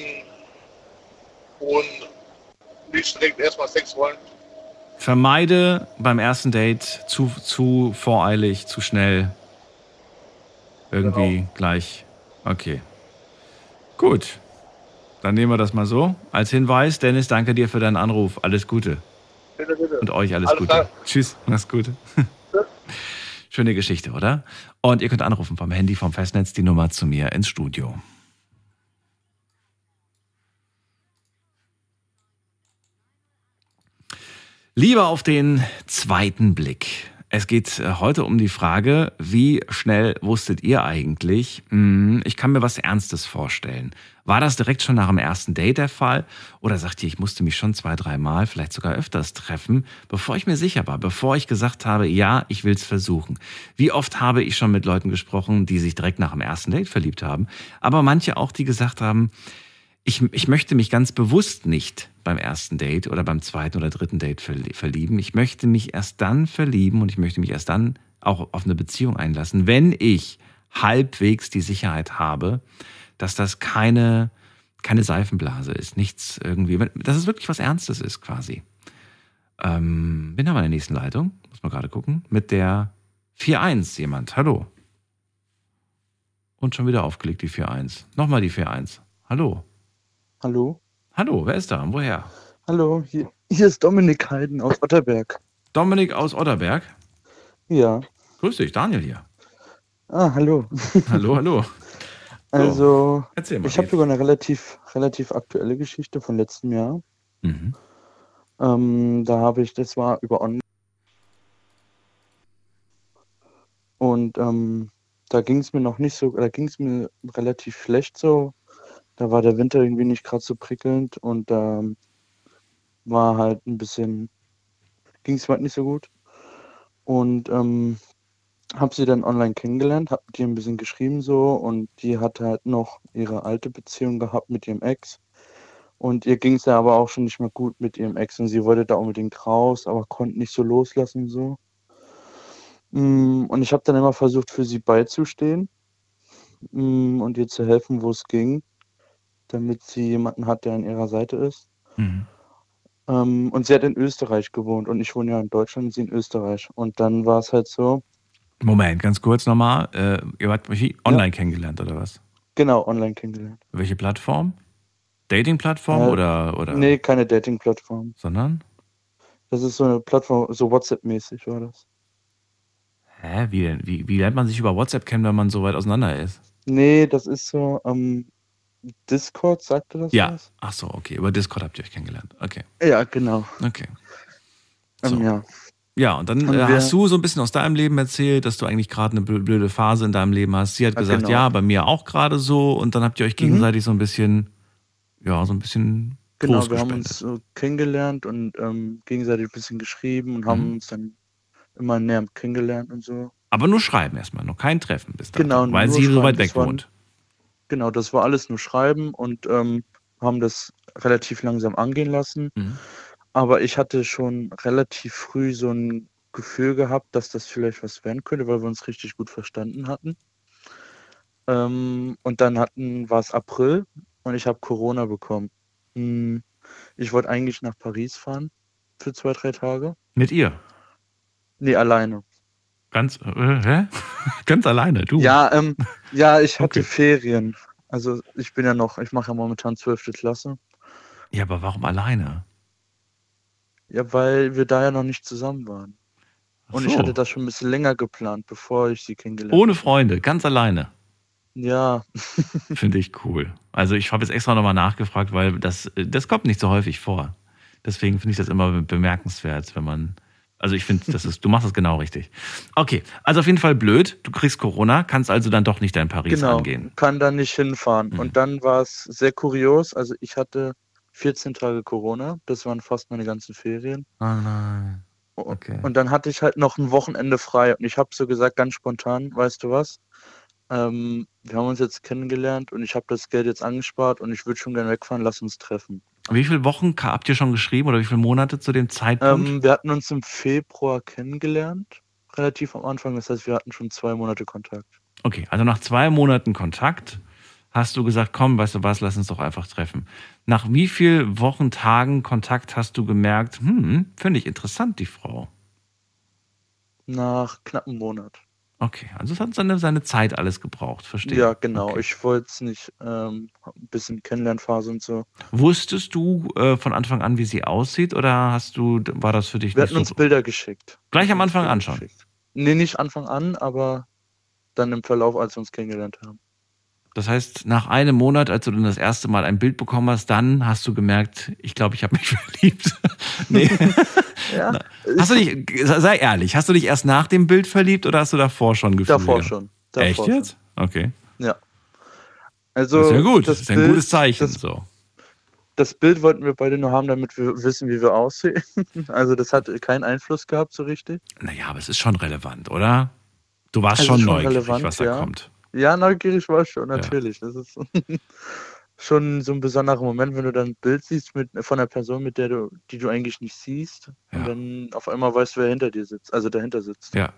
und nicht direkt erstmal Sex wollen. Vermeide beim ersten Date zu, zu voreilig, zu schnell. Irgendwie gleich. Okay. Gut. Dann nehmen wir das mal so als Hinweis. Dennis, danke dir für deinen Anruf. Alles Gute. Bitte, bitte. Und euch alles, Alles Gute. klar. Tschüss. Mach's gut. Schöne Geschichte, oder? Und ihr könnt anrufen vom Handy, vom Festnetz, die Nummer zu mir ins Studio. Lieber auf den zweiten Blick. Es geht äh, heute um die Frage, wie schnell wusstet ihr eigentlich? Hm, ich kann mir was Ernstes vorstellen. War das direkt schon nach dem ersten Date der Fall? Oder sagt ihr, ich musste mich schon zwei, dreimal, vielleicht sogar öfters treffen, bevor ich mir sicher war, bevor ich gesagt habe, ja, ich will's versuchen? Wie oft habe ich schon mit Leuten gesprochen, die sich direkt nach dem ersten Date verliebt haben, aber manche auch, die gesagt haben, ich, ich möchte mich ganz bewusst nicht beim ersten Date oder beim zweiten oder dritten Date verlieben. Ich möchte mich erst dann verlieben und ich möchte mich erst dann auch auf eine Beziehung einlassen, wenn ich halbwegs die Sicherheit habe, dass das keine, keine Seifenblase ist, nichts irgendwie, dass es wirklich was Ernstes ist quasi. Ähm, bin haben wir in der nächsten Leitung, muss man gerade gucken, mit der 4-1 jemand. Hallo. Und schon wieder aufgelegt die 4-1. Nochmal die 4-1. Hallo. Hallo. Hallo, wer ist da und woher? Hallo, hier, hier ist Dominik Heiden aus Otterberg. Dominik aus Otterberg? Ja. Grüß dich, Daniel hier. Ah, hallo. Hallo, hallo. Also, mal. ich habe sogar eine relativ, relativ aktuelle Geschichte von letztem Jahr. Mhm. Ähm, da habe ich, das war über Online. Und ähm, da ging es mir noch nicht so, da ging es mir relativ schlecht so. Da war der Winter irgendwie nicht gerade so prickelnd und da ähm, war halt ein bisschen, ging es mir halt nicht so gut. Und ähm, habe sie dann online kennengelernt, habe mit ihr ein bisschen geschrieben so und die hat halt noch ihre alte Beziehung gehabt mit ihrem Ex. Und ihr ging es ja aber auch schon nicht mehr gut mit ihrem Ex und sie wollte da unbedingt raus, aber konnte nicht so loslassen so. Mm, Und ich habe dann immer versucht, für sie beizustehen mm, und ihr zu helfen, wo es ging, damit sie jemanden hat, der an ihrer Seite ist. Mhm. Ähm, und sie hat in Österreich gewohnt und ich wohne ja in Deutschland und sie in Österreich. Und dann war es halt so, Moment, ganz kurz nochmal. Äh, ihr habt mich online kennengelernt, oder was? genau, online kennengelernt. Welche Plattform? Dating-Plattform Äh, oder, oder? Nee, keine Dating-Plattform. Sondern? Das ist so eine Plattform, so WhatsApp-mäßig war das. Hä? Wie denn? Wie, wie lernt man sich über WhatsApp kennen, wenn man so weit auseinander ist? Nee, das ist so, ähm, Discord, sagte das Ja. was? Ach so, okay. Über Discord habt ihr euch kennengelernt. Okay. Ja, genau. Okay. Ähm, So. ja. Ja, und dann Und äh, hast du so ein bisschen aus deinem Leben erzählt, dass du eigentlich gerade eine blö- blöde Phase in deinem Leben hast. Sie hat Ja, gesagt, genau. ja, bei mir auch gerade so. Und dann habt ihr euch gegenseitig so ein bisschen, ja, so ein bisschen Genau, wir haben uns so kennengelernt und ähm, gegenseitig ein bisschen geschrieben und haben Mhm. uns dann immer näher kennengelernt und so. Aber nur schreiben erstmal, noch kein Treffen bis dahin. Genau, Weil sie so weit weg wohnt. Genau, das war alles nur Schreiben und ähm, haben das relativ langsam angehen lassen. Mhm. Aber ich hatte schon relativ früh so ein Gefühl gehabt, dass das vielleicht was werden könnte, weil wir uns richtig gut verstanden hatten. Ähm, und dann hatten, war es April und ich habe Corona bekommen. Hm, Ich wollte eigentlich nach Paris fahren für zwei, drei Tage. Mit ihr. Nee, alleine. Ganz, äh? Ganz alleine, du. Ja, ähm, ja, ich hatte Okay. Ferien. Also ich bin ja noch, ich mache ja momentan 12. Klasse. Ja, aber warum alleine? Ja, weil wir da ja noch nicht zusammen waren. Und ich so. hatte das schon ein bisschen länger geplant, bevor ich sie kennengelernt habe. Ohne Freunde, ganz alleine. Ja, Finde ich cool. Also ich habe jetzt extra nochmal nachgefragt, weil das, das kommt nicht so häufig vor. Deswegen finde ich das immer bemerkenswert, wenn man. Also ich finde, das ist, du machst das genau richtig. Okay, also auf jeden Fall blöd. Du kriegst Corona, kannst also dann doch nicht in Paris genau. angehen. Kann da nicht hinfahren. Mhm. Und dann war es sehr kurios. Also ich hatte 14 Tage Corona. Das waren fast meine ganzen Ferien. Oh nein. Okay. Und dann hatte ich halt noch ein Wochenende frei. Und ich habe so gesagt, ganz spontan, weißt du was? Ähm, wir haben uns jetzt kennengelernt und ich habe das Geld jetzt angespart und ich würde schon gerne wegfahren, lass uns treffen. Wie viele Wochen habt ihr schon geschrieben oder wie viele Monate zu dem Zeitpunkt? Ähm, wir hatten uns im Februar kennengelernt, relativ am Anfang. Das heißt, wir hatten schon zwei Monate Kontakt. Okay, also nach zwei Monaten Kontakt hast du gesagt, komm, weißt du was, lass uns doch einfach treffen. Nach wie vielen Wochen, Tagen Kontakt hast du gemerkt, hm, finde ich interessant, die Frau. Nach knapp einem Monat. Okay, also es hat seine, seine Zeit alles gebraucht, verstehe. Ja, genau. Okay. Ich wollte es nicht, ähm, ein bisschen Kennenlernphase und so. Wusstest du äh, von Anfang an, wie sie aussieht, oder hast du, war das für dich Wir nicht hatten uns so? Bilder geschickt. Gleich am Uns Anfang Bilder an schon. geschickt. Nee, nicht Anfang an, aber dann im Verlauf, als wir uns kennengelernt haben. Das heißt, nach einem Monat, als du dann das erste Mal ein Bild bekommen hast, dann hast du gemerkt, ich glaube, ich habe mich verliebt. nee. Ja, Hast du dich, sei ehrlich, hast du dich erst nach dem Bild verliebt oder hast du davor schon Gefühle? davor gehabt? schon. Davor Echt jetzt? Okay. Ja. Also, Das ist ja gut. Das, ist ein Bild- gutes Zeichen. Das, so. das Bild wollten wir beide nur haben, damit wir wissen, wie wir aussehen. Also das hat keinen Einfluss gehabt so richtig. Naja, aber es ist schon relevant, oder? Du warst Es schon schon neugierig, was da ja. kommt. Ja, neugierig war ich schon, natürlich. Das ist schon so ein besonderer Moment, wenn du dann ein Bild siehst mit, von einer Person, mit der du, die du eigentlich nicht siehst. Ja. Und dann auf einmal weißt, wer hinter dir sitzt, also dahinter sitzt. Ja.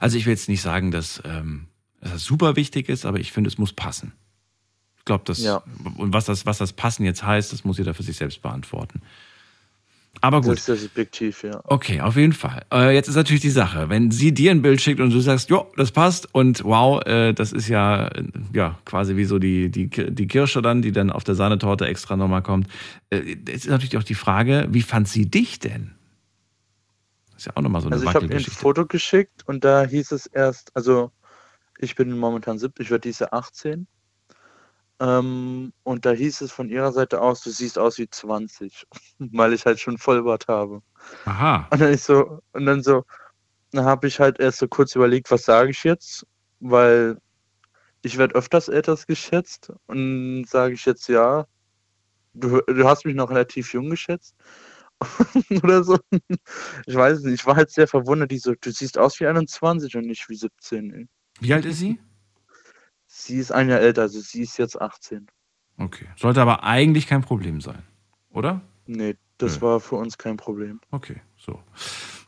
Also ich will jetzt nicht sagen, dass, ähm, dass das super wichtig ist, aber ich finde, es muss passen. Ich glaube, das Ja. und was das, was das Passen jetzt heißt, das muss jeder für sich selbst beantworten. Aber Das gut. ist sehr subjektiv, ja. Okay, auf jeden Fall. Äh, jetzt ist natürlich die Sache, wenn sie dir ein Bild schickt und du sagst, jo, das passt und wow, äh, das ist ja, äh, ja quasi wie so die, die, die Kirsche dann, die dann auf der Sahnetorte extra nochmal kommt. Äh, jetzt ist natürlich auch die Frage, wie fand sie dich denn? Das ist ja auch nochmal so eine Also ich habe ihr ein. Foto geschickt und da hieß es erst, also ich bin momentan 7, ich werde dieses Jahr 18. Ähm, und da hieß es von ihrer Seite aus, du siehst aus wie 20, weil ich halt schon Vollbart habe. Aha. Und dann ich so, und dann so, dann habe ich halt erst so kurz überlegt, was sage ich jetzt, weil ich werde öfters älter geschätzt und sage ich jetzt ja, du, du hast mich noch relativ jung geschätzt oder so. Ich weiß nicht, ich war halt sehr verwundert, die so, du siehst aus wie 21 und nicht wie 17. Ey. Wie alt ist sie? Sie ist ein Jahr älter, also sie ist jetzt 18. Okay. Sollte aber eigentlich kein Problem sein, oder? Nee, das Nö. war für uns kein Problem. Okay, so.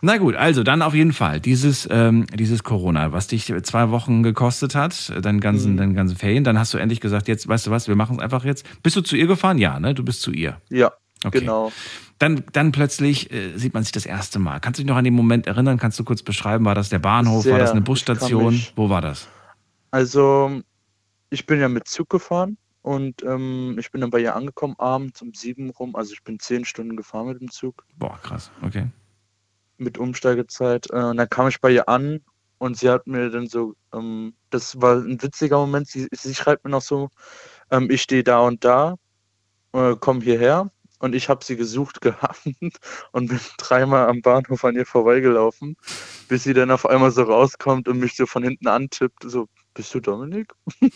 Na gut, also dann auf jeden Fall dieses, ähm, dieses Corona, was dich zwei Wochen gekostet hat, deinen ganzen, Mhm. deinen ganzen Ferien, dann hast du endlich gesagt, jetzt, weißt du was, wir machen es einfach jetzt. Bist du zu ihr gefahren? Ja, ne? Du bist zu ihr. Ja, Okay. genau. Dann, dann plötzlich äh, sieht man sich das erste Mal. Kannst du dich noch an den Moment erinnern? Kannst du kurz beschreiben? War das der Bahnhof? war Sehr. das eine Busstation? Wo war das? Also, ich bin ja mit Zug gefahren und ähm, ich bin dann bei ihr angekommen abends um sieben rum. Also ich bin zehn Stunden gefahren mit dem Zug, Boah, krass. Okay. mit Umsteigezeit. Äh, und dann kam ich bei ihr an und sie hat mir dann so, ähm, das war ein witziger Moment, sie, sie schreibt mir noch so, ähm, ich stehe da und da, äh, komm hierher. Und ich habe sie gesucht gehabt und bin dreimal am Bahnhof an ihr vorbeigelaufen, bis sie dann auf einmal so rauskommt und mich so von hinten antippt, so, bist du Dominik? ich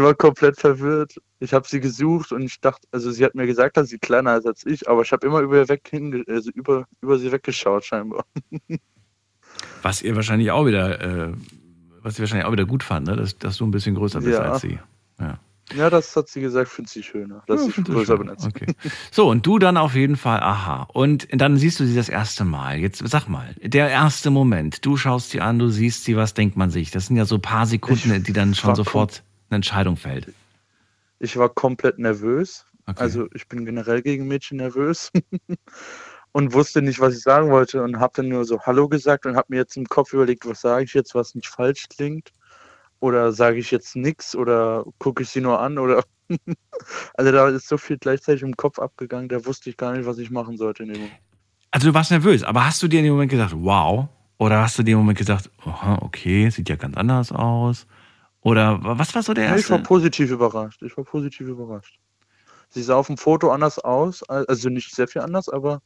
war komplett verwirrt. Ich habe sie gesucht und ich dachte, also sie hat mir gesagt, dass sie kleiner ist als ich, aber ich habe immer über, ihr weg hinge also über, über sie weggeschaut scheinbar. Was ihr wahrscheinlich auch wieder, äh, was ihr wahrscheinlich auch wieder gut fand, ne? dass, dass du ein bisschen größer bist Ja. als sie. Ja. Ja, das hat sie gesagt, findet sie schöner, dass Ja, das größer sie. Okay. So, und du dann auf jeden Fall, aha. Und dann siehst du sie das erste Mal. Jetzt sag mal, der erste Moment, du schaust sie an, du siehst sie, was denkt man sich? Das sind ja so ein paar Sekunden, Ich die dann schon sofort eine Entscheidung fällt. Ich war komplett nervös. Okay. Also ich bin generell gegen Mädchen nervös und wusste nicht, was ich sagen wollte und habe dann nur so Hallo gesagt und habe mir jetzt im Kopf überlegt, was sage ich jetzt, was nicht falsch klingt oder sage ich jetzt nichts oder gucke ich sie nur an oder also da ist so viel gleichzeitig im Kopf abgegangen, da wusste ich gar nicht, was ich machen sollte in dem Moment. Also du warst nervös, aber hast du dir in dem Moment gedacht, wow? Oder hast du dir im Moment gedacht, aha, okay, sieht ja ganz anders aus? Oder was war so der Nee, ich war erste? positiv überrascht. Ich war positiv überrascht. Sie sah auf dem Foto anders aus, also nicht sehr viel anders, aber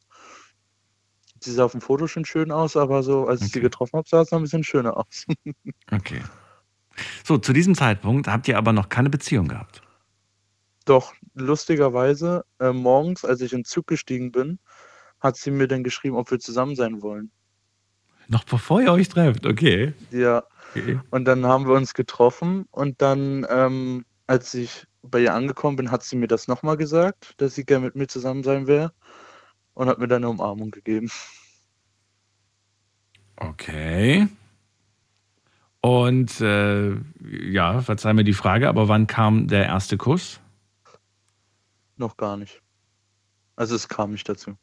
sie sah auf dem Foto schon schön aus, aber so, als ich sie getroffen habe, sah es noch ein bisschen schöner aus. Okay. So, zu diesem Zeitpunkt habt ihr aber noch keine Beziehung gehabt. Doch, lustigerweise, äh, morgens, als ich in den Zug gestiegen bin, hat sie mir dann geschrieben, ob wir zusammen sein wollen. Noch bevor ihr euch trefft, okay. Ja, okay. und dann haben wir uns getroffen und dann, ähm, als ich bei ihr angekommen bin, hat sie mir das nochmal gesagt, dass sie gerne mit mir zusammen sein wäre und hat mir dann eine Umarmung gegeben. Okay. Und äh, ja, verzeih mir die Frage, aber wann kam der erste Kuss? Noch gar nicht. Also es kam nicht dazu.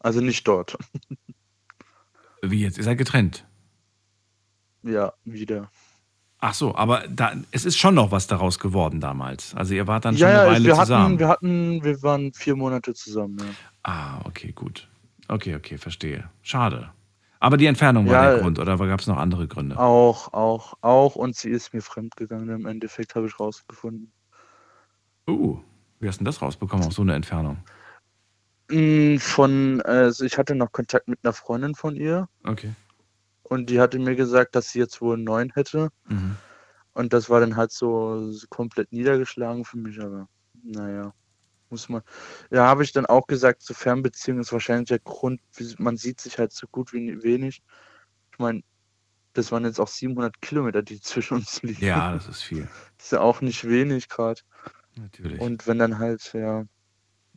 Also nicht dort. Wie jetzt? Ihr seid getrennt. Ja, wieder. Ach so, aber da, es ist schon noch was daraus geworden damals. Also ihr wart dann schon Ja, eine ja, Weile wir zusammen. hatten, wir hatten, wir waren vier Monate zusammen. Ja. ah, okay, gut. Okay, okay, verstehe. Schade. Aber die Entfernung war Ja, der Grund, oder gab es noch andere Gründe? Auch, auch, auch. Und sie ist mir fremdgegangen. Im Endeffekt habe ich rausgefunden. Uh, wie hast du denn das rausbekommen auf so eine Entfernung? Mm, Von, also ich hatte noch Kontakt mit einer Freundin von ihr Okay. und die hatte mir gesagt, dass sie jetzt wohl einen neuen hätte. Mhm. Und das war dann halt so komplett niedergeschlagen für mich, aber naja, muss man. Ja, habe ich dann auch gesagt, so Fernbeziehung ist wahrscheinlich der Grund, man sieht sich halt so gut wie wenig. Ich meine, das waren jetzt auch 700 Kilometer, die zwischen uns liegen. Ja, das ist viel. Ist ja auch nicht wenig gerade. Natürlich. Und wenn dann halt, ja,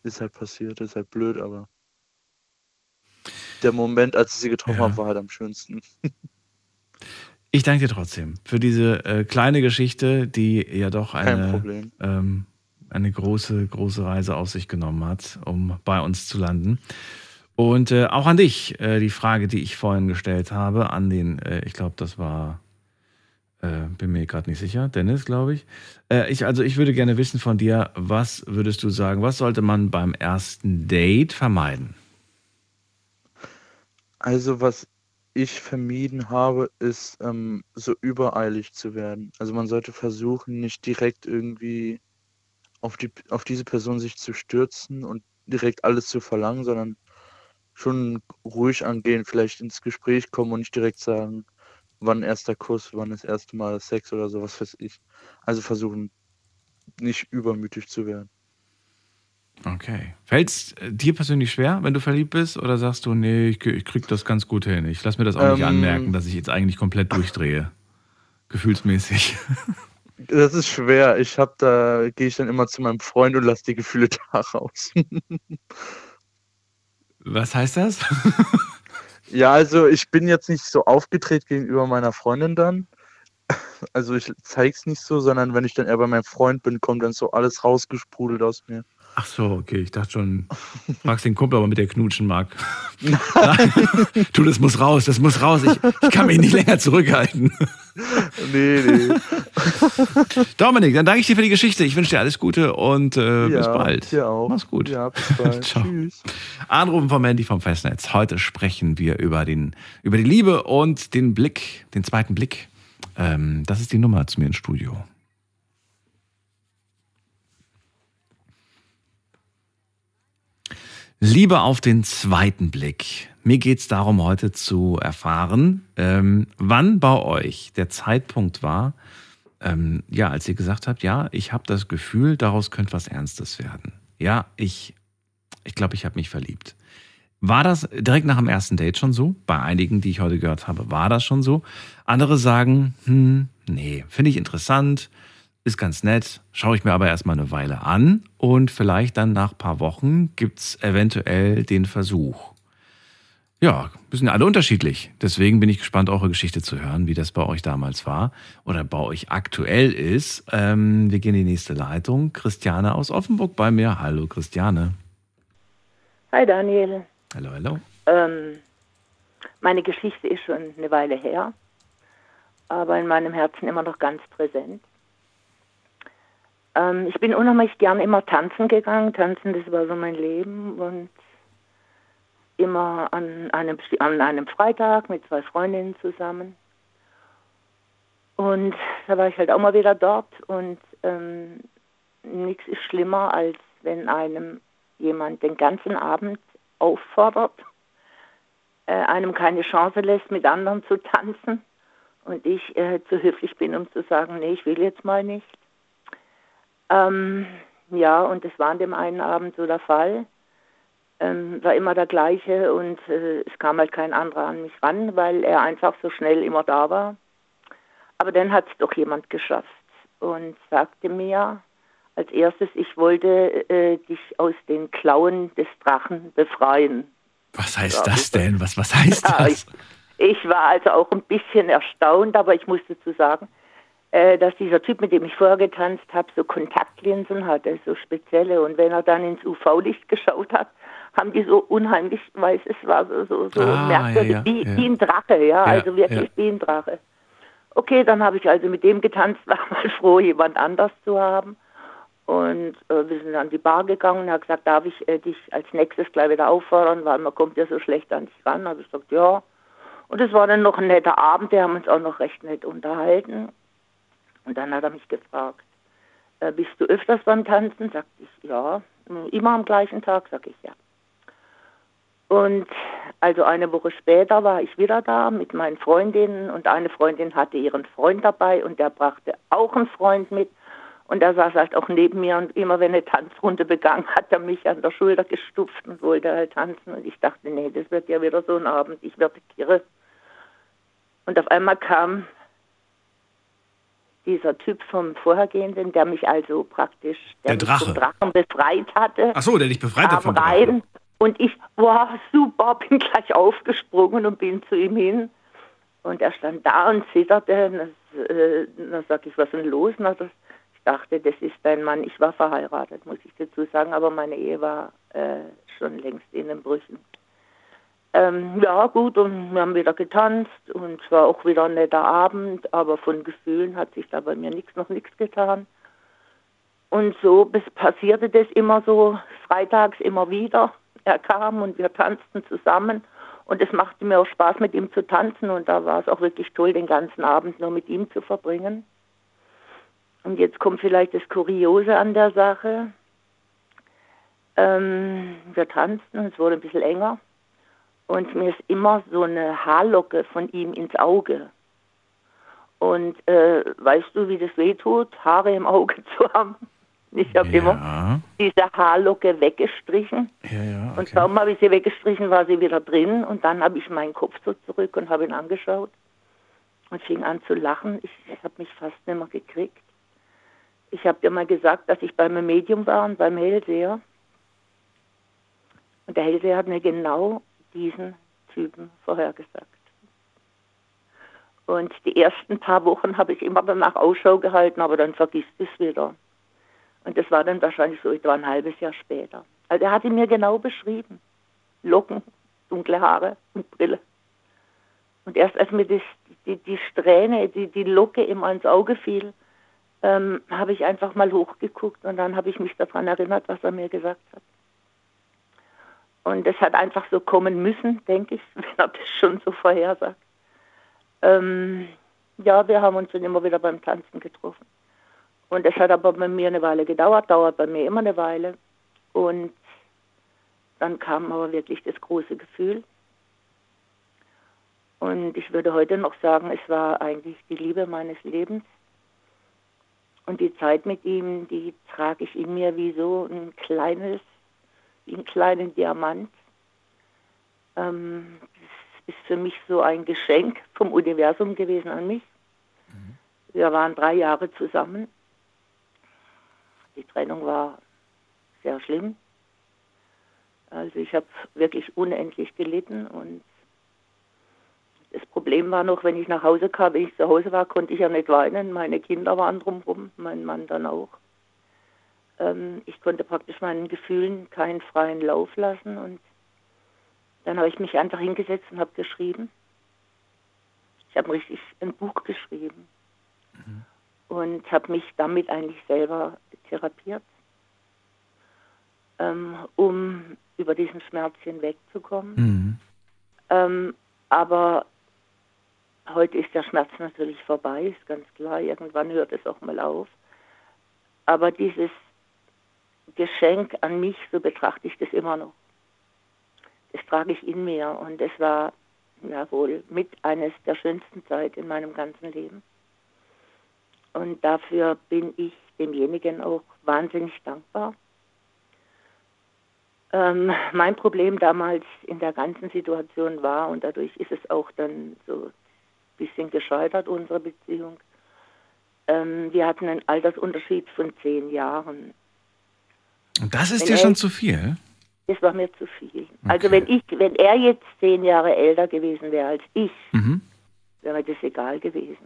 ist halt passiert, ist halt blöd, aber der Moment, als ich sie getroffen Ja. habe, war halt am schönsten. Ich danke dir trotzdem für diese äh, kleine Geschichte, die ja doch Kein eine, Problem. ähm, eine große, große Reise auf sich genommen hat, um bei uns zu landen. Und äh, auch an dich, äh, die Frage, die ich vorhin gestellt habe, an den, äh, ich glaube, das war, äh, bin mir gerade nicht sicher, Dennis, glaube ich. Äh, ich. Also ich würde gerne wissen von dir, was würdest du sagen, was sollte man beim ersten Date vermeiden? Also, was ich vermieden habe, ist, ähm, so übereilig zu werden. Also man sollte versuchen, nicht direkt irgendwie auf die, auf diese Person sich zu stürzen und direkt alles zu verlangen, sondern schon ruhig angehen, vielleicht ins Gespräch kommen und nicht direkt sagen, wann erster Kuss, wann das erste Mal Sex oder sowas weiß ich. Also versuchen, nicht übermütig zu werden. Okay. Fällt es dir persönlich schwer, wenn du verliebt bist? Oder sagst du, nee, ich, ich krieg das ganz gut hin. Ich lass mir das auch nicht Ähm. anmerken, dass ich jetzt eigentlich komplett durchdrehe. Gefühlsmäßig. Das ist schwer. Ich habe da gehe ich dann immer zu meinem Freund und lasse die Gefühle da raus. Was heißt das? Ja, also ich bin jetzt nicht so aufgedreht gegenüber meiner Freundin dann. Also ich zeig's nicht so, sondern wenn ich dann eher bei meinem Freund bin, kommt dann so alles rausgesprudelt aus mir. Ach so, okay. Ich dachte schon, fragst den Kumpel, aber mit der knutschen mag. Nein. du, das muss raus, das muss raus. Ich, ich kann mich nicht länger zurückhalten. Nee, nee. Dominik, dann danke ich dir für die Geschichte. Ich wünsche dir alles Gute und äh, bis Ja, bald. Dir auch. Mach's gut. Ja, bis bald. Ciao. Tschüss. Anrufen vom Handy vom Festnetz. Heute sprechen wir über, den, über die Liebe und den Blick, den zweiten Blick. Ähm, das ist die Nummer zu mir ins Studio. Liebe auf den zweiten Blick. Mir geht es darum, heute zu erfahren, ähm, wann bei euch der Zeitpunkt war, ähm, ja, als ihr gesagt habt, ja, ich habe das Gefühl, daraus könnte was Ernstes werden. Ja, ich, ich glaube, ich habe mich verliebt. War das direkt nach dem ersten Date schon so? Bei einigen, die ich heute gehört habe, war das schon so. Andere sagen, hm, nee, finde ich interessant, ist ganz nett, schaue ich mir aber erstmal eine Weile an und vielleicht dann nach ein paar Wochen gibt's eventuell den Versuch. Ja, wir sind alle unterschiedlich. Deswegen bin ich gespannt, eure Geschichte zu hören, wie das bei euch damals war oder bei euch aktuell ist. Ähm, wir gehen in die nächste Leitung. Christiane aus Offenburg bei mir. Hallo, Christiane. Hi Daniel. Hallo, hallo. Ähm, meine Geschichte ist schon eine Weile her, aber in meinem Herzen immer noch ganz präsent. Ähm, ich bin unheimlich gern immer tanzen gegangen. Tanzen, das war so mein Leben und immer an einem, an einem Freitag mit zwei Freundinnen zusammen. Und da war ich halt auch mal wieder dort und ähm, nichts ist schlimmer, als wenn einem jemand den ganzen Abend auffordert, äh, einem keine Chance lässt, mit anderen zu tanzen und ich äh, zu höflich bin, um zu sagen, nee, ich will jetzt mal nicht. Ähm, ja, und das war an dem einen Abend so der Fall. Ähm, war immer der gleiche und äh, es kam halt kein anderer an mich ran, weil er einfach so schnell immer da war. Aber dann hat es doch jemand geschafft und sagte mir als erstes, ich wollte äh, dich aus den Klauen des Drachen befreien. Was heißt das denn? Was, was heißt Ja, das? ich, ich war also auch ein bisschen erstaunt, aber ich muss dazu sagen, dass dieser Typ, mit dem ich vorher getanzt habe, so Kontaktlinsen hatte, so spezielle. Und wenn er dann ins UV-Licht geschaut hat, haben die so unheimlich, weiß es war so, so, so Ah, merkwürdig, ja, ja, wie, ja. wie ein Drache, ja, also wirklich wie ein Drache. Okay, dann habe ich also mit dem getanzt, war mal froh, jemand anders zu haben. Und äh, wir sind an die Bar gegangen und er hat gesagt, darf ich äh, dich als nächstes gleich wieder auffordern, weil man kommt ja so schlecht an dich ran. Habe ich gesagt, ja. Und es war dann noch ein netter Abend, wir haben uns auch noch recht nett unterhalten. Und dann hat er mich gefragt, äh, bist du öfters beim Tanzen? Sagte ich, ja. Immer am gleichen Tag, sag ich, ja. Und also eine Woche später war ich wieder da mit meinen Freundinnen und eine Freundin hatte ihren Freund dabei und der brachte auch einen Freund mit. Und er saß halt auch neben mir und immer wenn eine Tanzrunde begann, hat er mich an der Schulter gestupft und wollte halt tanzen. Und ich dachte, nee, das wird ja wieder so ein Abend, ich werde kirre. Und auf einmal kam dieser Typ vom Vorhergehenden, der mich also praktisch der, der Drache. Drachen befreit hatte. Ach so, der dich befreit hat vom rein. Und ich, war super, bin gleich aufgesprungen und bin zu ihm hin. Und er stand da und zitterte. Und äh, dann sag ich, was ist denn los? Na, das, ich dachte, das ist dein Mann. Ich war verheiratet, muss ich dazu sagen, aber meine Ehe war äh, schon längst in den Brüchen. Ähm, ja, gut, und wir haben wieder getanzt und es war auch wieder ein netter Abend, aber von Gefühlen hat sich da bei mir nichts, noch nichts getan. Und so passierte das immer so, freitags immer wieder. Er kam und wir tanzten zusammen und es machte mir auch Spaß, mit ihm zu tanzen und da war es auch wirklich toll, den ganzen Abend nur mit ihm zu verbringen. Und jetzt kommt vielleicht das Kuriose an der Sache. Ähm, wir tanzten, es wurde ein bisschen enger und mir ist immer so eine Haarlocke von ihm ins Auge. Und äh, weißt du, wie das wehtut, Haare im Auge zu haben? Ich habe ja. immer diese Haarlocke weggestrichen. Ja, ja, okay. Und kaum habe ich sie weggestrichen, war sie wieder drin. Und dann habe ich meinen Kopf so zurück und habe ihn angeschaut und fing an zu lachen. Ich, ich habe mich fast nicht mehr gekriegt. Ich habe dir mal gesagt, dass ich beim Medium war und beim Hellseher. Und der Hellseher hat mir genau diesen Typen vorhergesagt. Und die ersten paar Wochen habe ich immer danach Ausschau gehalten, aber dann vergisst es wieder. Und das war dann wahrscheinlich so etwa ein halbes Jahr später. Also er hatte mir genau beschrieben. Locken, dunkle Haare und Brille. Und erst als mir das, die, die Strähne, die, die Locke immer ins Auge fiel, ähm, habe ich einfach mal hochgeguckt und dann habe ich mich daran erinnert, was er mir gesagt hat. Und es hat einfach so kommen müssen, denke ich, wenn er das schon so vorhersagt. Ähm, ja, wir haben uns dann immer wieder beim Tanzen getroffen. Und es hat aber bei mir eine Weile gedauert, dauert bei mir immer eine Weile. Und dann kam aber wirklich das große Gefühl. Und ich würde heute noch sagen, es war eigentlich die Liebe meines Lebens. Und die Zeit mit ihm, die trage ich in mir wie so ein kleines einen kleinen Diamant. Ähm, das ist für mich so ein Geschenk vom Universum gewesen an mich. Mhm. Wir waren drei Jahre zusammen. Die Trennung war sehr schlimm. Also ich habe wirklich unendlich gelitten und das Problem war noch, wenn ich nach Hause kam, wenn ich zu Hause war, konnte ich ja nicht weinen. Meine Kinder waren drumherum, mein Mann dann auch ähm, ich konnte praktisch meinen Gefühlen keinen freien Lauf lassen und dann habe ich mich einfach hingesetzt und habe geschrieben. Ich habe richtig ein Buch geschrieben mhm. und habe mich damit eigentlich selber therapiert, ähm, um über diesen Schmerz hinwegzukommen. Mhm. Ähm, aber heute ist der Schmerz natürlich vorbei, ist ganz klar. Irgendwann hört es auch mal auf. Aber dieses Geschenk an mich, so betrachte ich das immer noch. Das trage ich in mir und es war ja wohl mit eines der schönsten Zeit in meinem ganzen Leben. Und dafür bin ich demjenigen auch wahnsinnig dankbar. Ähm, mein Problem damals in der ganzen Situation war, und dadurch ist es auch dann so ein bisschen gescheitert, unsere Beziehung. Ähm, wir hatten einen Altersunterschied von zehn Jahren. Und das ist wenn dir schon zu viel? Das war mir zu viel. Also okay. Also wenn ich, wenn er jetzt zehn Jahre älter gewesen wäre als ich, mhm. wäre mir das egal gewesen.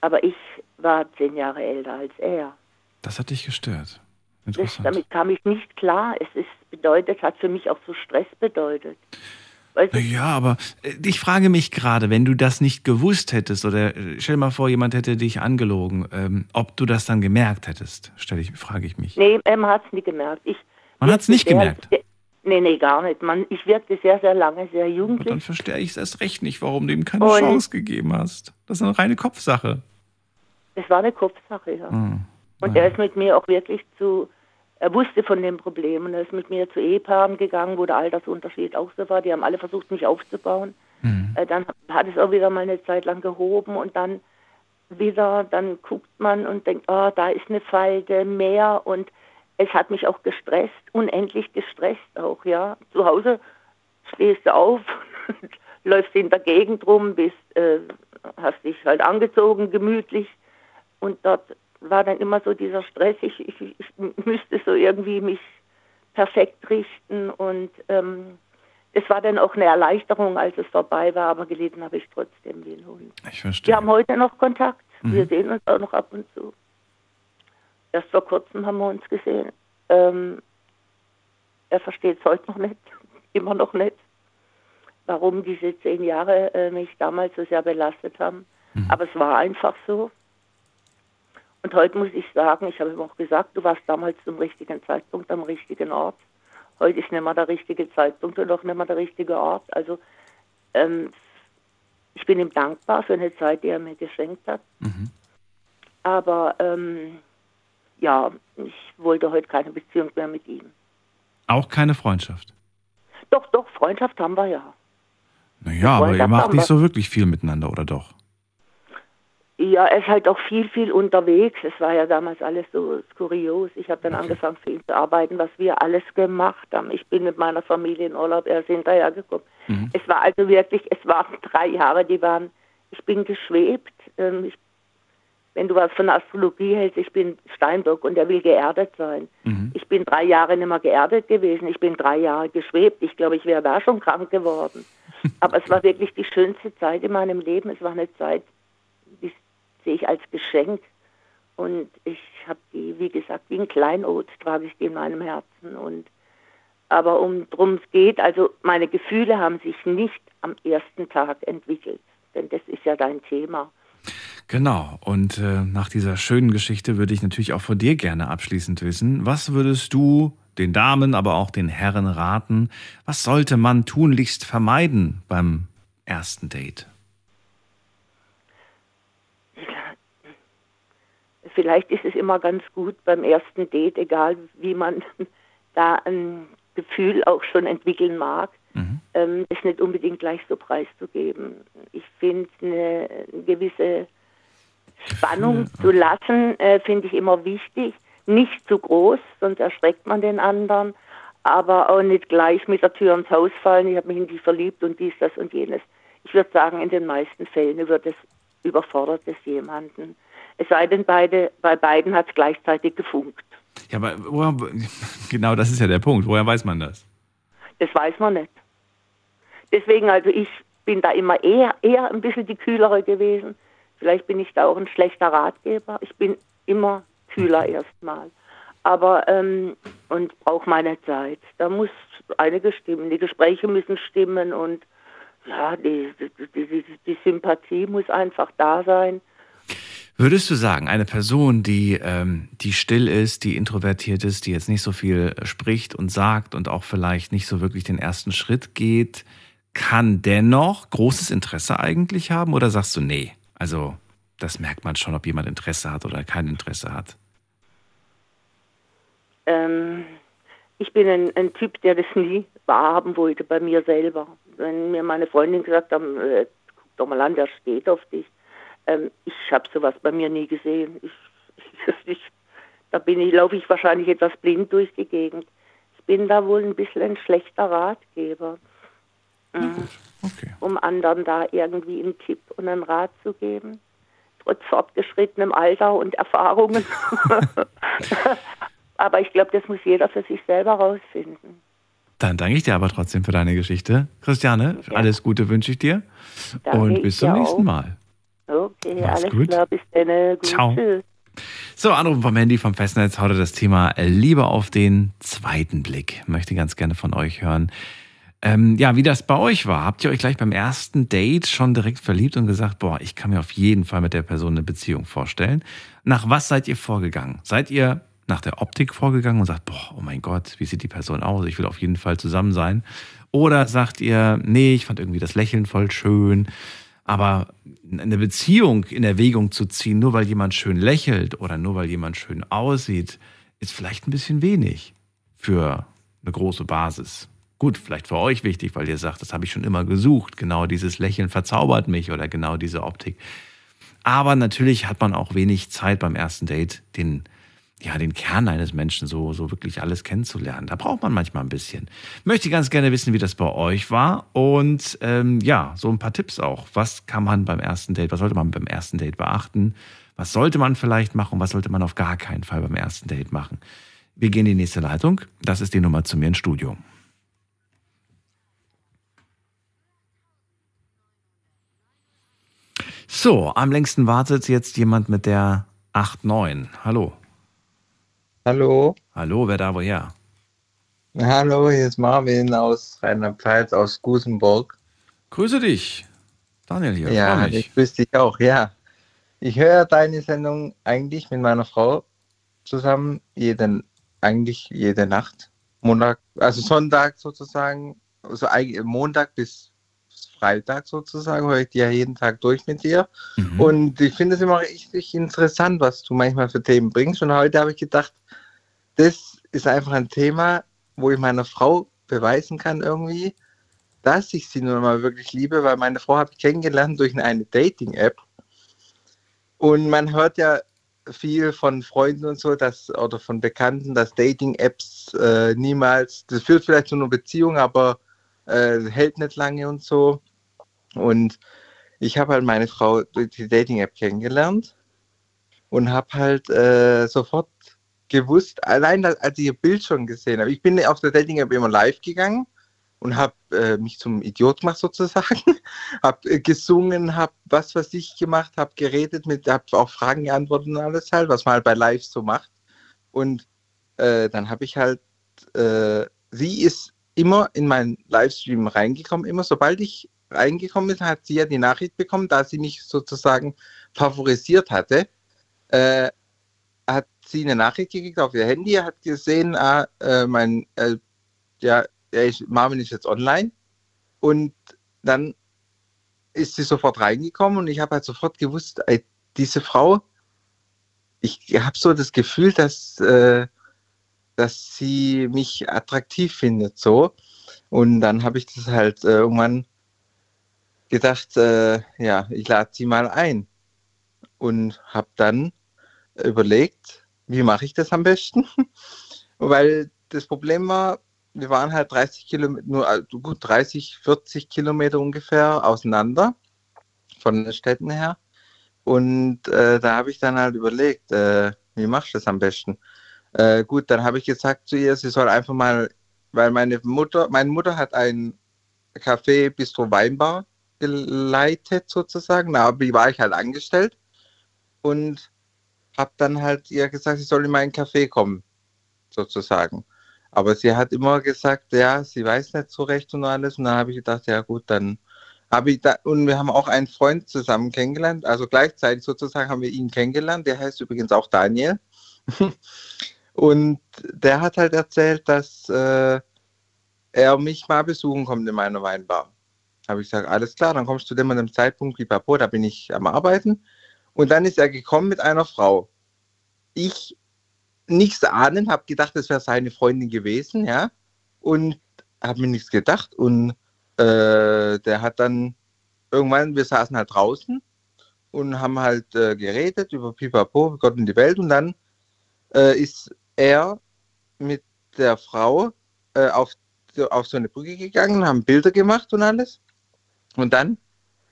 Aber ich war zehn Jahre älter als er. Das hat dich gestört. Das, damit kam ich nicht klar. Es ist bedeutet, hat für mich auch so Stress bedeutet. Weißt du? Ja, aber äh, ich frage mich gerade, wenn du das nicht gewusst hättest oder äh, stell dir mal vor, jemand hätte dich angelogen, ähm, ob du das dann gemerkt hättest, stelle ich, frage ich mich. Nee, man hat es nie gemerkt. Ich, man hat es nicht gemerkt. Nee, nee, gar nicht. Man, ich wirkte sehr, sehr lange, sehr jugendlich. dann verstehe ich es erst recht nicht, warum du ihm keine Und- Chance gegeben hast. Das ist eine reine Kopfsache. Es war eine Kopfsache, ja. Hm. Und er ist mit mir auch wirklich zu, er wusste von dem Problem und er ist mit mir zu Ehepaaren gegangen, wo der Altersunterschied auch so war. Die haben alle versucht, mich aufzubauen. Hm. Äh, dann hat es auch wieder mal eine Zeit lang gehoben und dann wieder, dann guckt man und denkt, oh, da ist eine Falte, mehr und es hat mich auch gestresst, unendlich gestresst auch, ja. Zu Hause stehst du auf, läufst in der Gegend rum, bist, äh, hast dich halt angezogen, gemütlich und dort war dann immer so dieser Stress, ich, ich, ich müsste so irgendwie mich perfekt richten und ähm, es war dann auch eine Erleichterung, als es vorbei war, aber gelitten habe ich trotzdem wie ein Hund. Ich verstehe. Wir haben heute noch Kontakt, wir Mhm. sehen uns auch noch ab und zu. Erst vor kurzem haben wir uns gesehen. Ähm, er versteht es heute noch nicht, immer noch nicht, warum diese zehn Jahre äh, mich damals so sehr belastet haben. Mhm. Aber es war einfach so. Und heute muss ich sagen, ich habe ihm auch gesagt, du warst damals zum richtigen Zeitpunkt am richtigen Ort. Heute ist nicht mehr der richtige Zeitpunkt und auch nicht mehr der richtige Ort. Also ähm, ich bin ihm dankbar für eine Zeit, die er mir geschenkt hat. Mhm. Aber ähm, ja, ich wollte heute keine Beziehung mehr mit ihm. Auch keine Freundschaft. Doch, doch, Freundschaft haben wir ja. Naja, aber ihr macht nicht so wirklich viel miteinander, oder doch? Ja, er ist halt auch viel, viel unterwegs. Es war ja damals alles so skurios. Ich habe dann angefangen für ihn zu arbeiten, was wir alles gemacht haben. Ich bin mit meiner Familie in Urlaub, er ist hinterhergekommen. Mhm. Es war also wirklich, es waren drei Jahre, die waren, ich bin geschwebt. Ähm, ich, wenn du was von Astrologie hältst, ich bin Steinbock und er will geerdet sein. Mhm. Ich bin drei Jahre nicht mehr geerdet gewesen. Ich bin drei Jahre geschwebt. Ich glaube, ich wäre da schon krank geworden. Aber es war wirklich die schönste Zeit in meinem Leben. Es war eine Zeit, die sehe ich als Geschenk. Und ich habe die, wie gesagt, wie ein Kleinod trage ich die in meinem Herzen. Und aber um drum es geht, also meine Gefühle haben sich nicht am ersten Tag entwickelt. Denn das ist ja dein Thema. Genau. Und äh, nach dieser schönen Geschichte würde ich natürlich auch von dir gerne abschließend wissen, was würdest du den Damen, aber auch den Herren raten, was sollte man tunlichst vermeiden beim ersten Date? Vielleicht ist es immer ganz gut beim ersten Date, egal wie man da ein Gefühl auch schon entwickeln mag, Mhm. ähm, es nicht unbedingt gleich so preiszugeben. Ich finde eine gewisse Spannung zu lassen, äh, finde ich immer wichtig. Nicht zu groß, sonst erschreckt man den anderen, aber auch nicht gleich mit der Tür ins Haus fallen, ich habe mich in die verliebt und dies, das und jenes. Ich würde sagen, in den meisten Fällen wird es überfordert es jemanden. Es sei denn, beide, bei beiden hat es gleichzeitig gefunkt. Ja, aber woher, genau das ist ja der Punkt. Woher weiß man das? Das weiß man nicht. Deswegen, also ich bin da immer eher, eher ein bisschen die kühlere gewesen. Vielleicht bin ich da auch ein schlechter Ratgeber. Ich bin immer kühler erstmal. Aber, ähm, und brauche meine Zeit. Da muss einiges stimmen. Die Gespräche müssen stimmen und ja, die, die, die, die Sympathie muss einfach da sein. Würdest du sagen, eine Person, die, ähm, die still ist, die introvertiert ist, die jetzt nicht so viel spricht und sagt und auch vielleicht nicht so wirklich den ersten Schritt geht, kann dennoch großes Interesse eigentlich haben? Oder sagst du, nee, also das merkt man schon, ob jemand Interesse hat oder kein Interesse hat? Ähm, ich bin ein, ein Typ, der das nie wahrhaben wollte bei mir selber. Wenn mir meine Freundin gesagt haben, äh, guck doch mal an, der steht auf dich. Ähm, ich habe sowas bei mir nie gesehen. Ich, ich, da bin ich, laufe ich wahrscheinlich etwas blind durch die Gegend. Ich bin da wohl ein bisschen ein schlechter Ratgeber, Mhm. Okay. um anderen da irgendwie einen Tipp und einen Rat zu geben. Trotz fortgeschrittenem Alter und Erfahrungen. aber ich glaube, das muss jeder für sich selber rausfinden. Dann danke ich dir aber trotzdem für deine Geschichte. Christiane, alles Gute wünsche ich dir. Danke, und bis zum nächsten auch. Mal. Okay, Mach's alles gut. klar, bis dann. Gut, Ciao. Tschüss. So, Anrufen vom Handy vom Festnetz. Heute das Thema Liebe auf den zweiten Blick. Möchte ganz gerne von euch hören. Ähm, ja, wie das bei euch war. Habt ihr euch gleich beim ersten Date schon direkt verliebt und gesagt, boah, ich kann mir auf jeden Fall mit der Person eine Beziehung vorstellen? Nach was seid ihr vorgegangen? Seid ihr nach der Optik vorgegangen und sagt, boah, oh mein Gott, wie sieht die Person aus? Ich will auf jeden Fall zusammen sein. Oder sagt ihr, nee, ich fand irgendwie das Lächeln voll schön. Aber eine Beziehung in Erwägung zu ziehen, nur weil jemand schön lächelt oder nur weil jemand schön aussieht, ist vielleicht ein bisschen wenig für eine große Basis. Gut, vielleicht für euch wichtig, weil ihr sagt, das habe ich schon immer gesucht. Genau dieses Lächeln verzaubert mich oder genau diese Optik. Aber natürlich hat man auch wenig Zeit beim ersten Date, den, ja, den Kern eines Menschen so, so wirklich alles kennenzulernen. Da braucht man manchmal ein bisschen. Möchte ganz gerne wissen, wie das bei euch war. Und ähm, ja, so ein paar Tipps auch. Was kann man beim ersten Date, was sollte man beim ersten Date beachten? Was sollte man vielleicht machen? Was sollte man auf gar keinen Fall beim ersten Date machen? Wir gehen in die nächste Leitung. Das ist die Nummer zu mir ins Studio. So, am längsten wartet jetzt jemand mit der 8-9. Hallo. Hallo. Hallo, wer da woher? Hallo, hier ist Marvin aus Rheinland-Pfalz, aus Gusenburg. Grüße dich. Daniel hier. Ja, ich grüße dich auch, ja. Ich höre deine Sendung eigentlich mit meiner Frau zusammen, jeden, eigentlich jede Nacht. Montag, also Sonntag sozusagen, also Montag bis Freitag sozusagen, höre ich die ja jeden Tag durch mit dir. Mhm. Und ich finde es immer richtig interessant, was du manchmal für Themen bringst. Und heute habe ich gedacht, das ist einfach ein Thema, wo ich meiner Frau beweisen kann irgendwie, dass ich sie nun mal wirklich liebe, weil meine Frau habe ich kennengelernt durch eine Dating-App. Und man hört ja viel von Freunden und so, dass, oder von Bekannten, dass Dating-Apps äh, niemals, das führt vielleicht zu einer Beziehung, aber äh, hält nicht lange und so. Und ich habe halt meine Frau durch die Dating-App kennengelernt und habe halt äh, sofort gewusst, allein als ich ihr Bild schon gesehen habe, ich bin auf der Dating-App immer live gegangen und habe äh, mich zum Idiot gemacht sozusagen, habe äh, gesungen, habe was was ich gemacht, habe geredet, mit, habe auch Fragen geantwortet und alles halt, was man halt bei Live so macht. Und äh, dann habe ich halt, äh, sie ist immer in meinen Livestream reingekommen, immer sobald ich reingekommen ist, hat sie ja die Nachricht bekommen, da sie mich sozusagen favorisiert hatte, äh, sie eine Nachricht gekriegt auf ihr Handy, hat gesehen, ah, äh, mein, äh, ja, ist, Marvin ist jetzt online und dann ist sie sofort reingekommen und ich habe halt sofort gewusst, ey, diese Frau, ich habe so das Gefühl, dass, äh, dass sie mich attraktiv findet, so. Und dann habe ich das halt äh, irgendwann gedacht, äh, ja, ich lade sie mal ein und habe dann überlegt, wie mache ich das am besten? Weil das Problem war, wir waren halt 30 Kilometer, nur also gut 30, 40 Kilometer ungefähr auseinander von den Städten her. Und äh, da habe ich dann halt überlegt, äh, wie machst du das am besten? Äh, gut, dann habe ich gesagt zu ihr, sie soll einfach mal, weil meine Mutter, meine Mutter hat ein Café Bistro Weinbar geleitet sozusagen. Wie war ich halt angestellt und habe dann halt ihr gesagt, sie soll in meinen Café kommen, sozusagen. Aber sie hat immer gesagt, ja, sie weiß nicht so recht und alles. Und dann habe ich gedacht, ja gut, dann habe ich da, und wir haben auch einen Freund zusammen kennengelernt, also gleichzeitig sozusagen haben wir ihn kennengelernt, der heißt übrigens auch Daniel. und der hat halt erzählt, dass äh, er mich mal besuchen kommt in meiner Weinbar habe ich gesagt, alles klar, dann kommst du dem an dem Zeitpunkt, pipapo, da bin ich am Arbeiten. Und dann ist er gekommen mit einer Frau. Ich nichts ahnen, habe gedacht, das wäre seine Freundin gewesen, ja, und habe mir nichts gedacht. Und äh, der hat dann irgendwann, wir saßen halt draußen und haben halt äh, geredet über Pipapo, Gott und die Welt. Und dann äh, ist er mit der Frau äh, auf, auf so eine Brücke gegangen, haben Bilder gemacht und alles. Und dann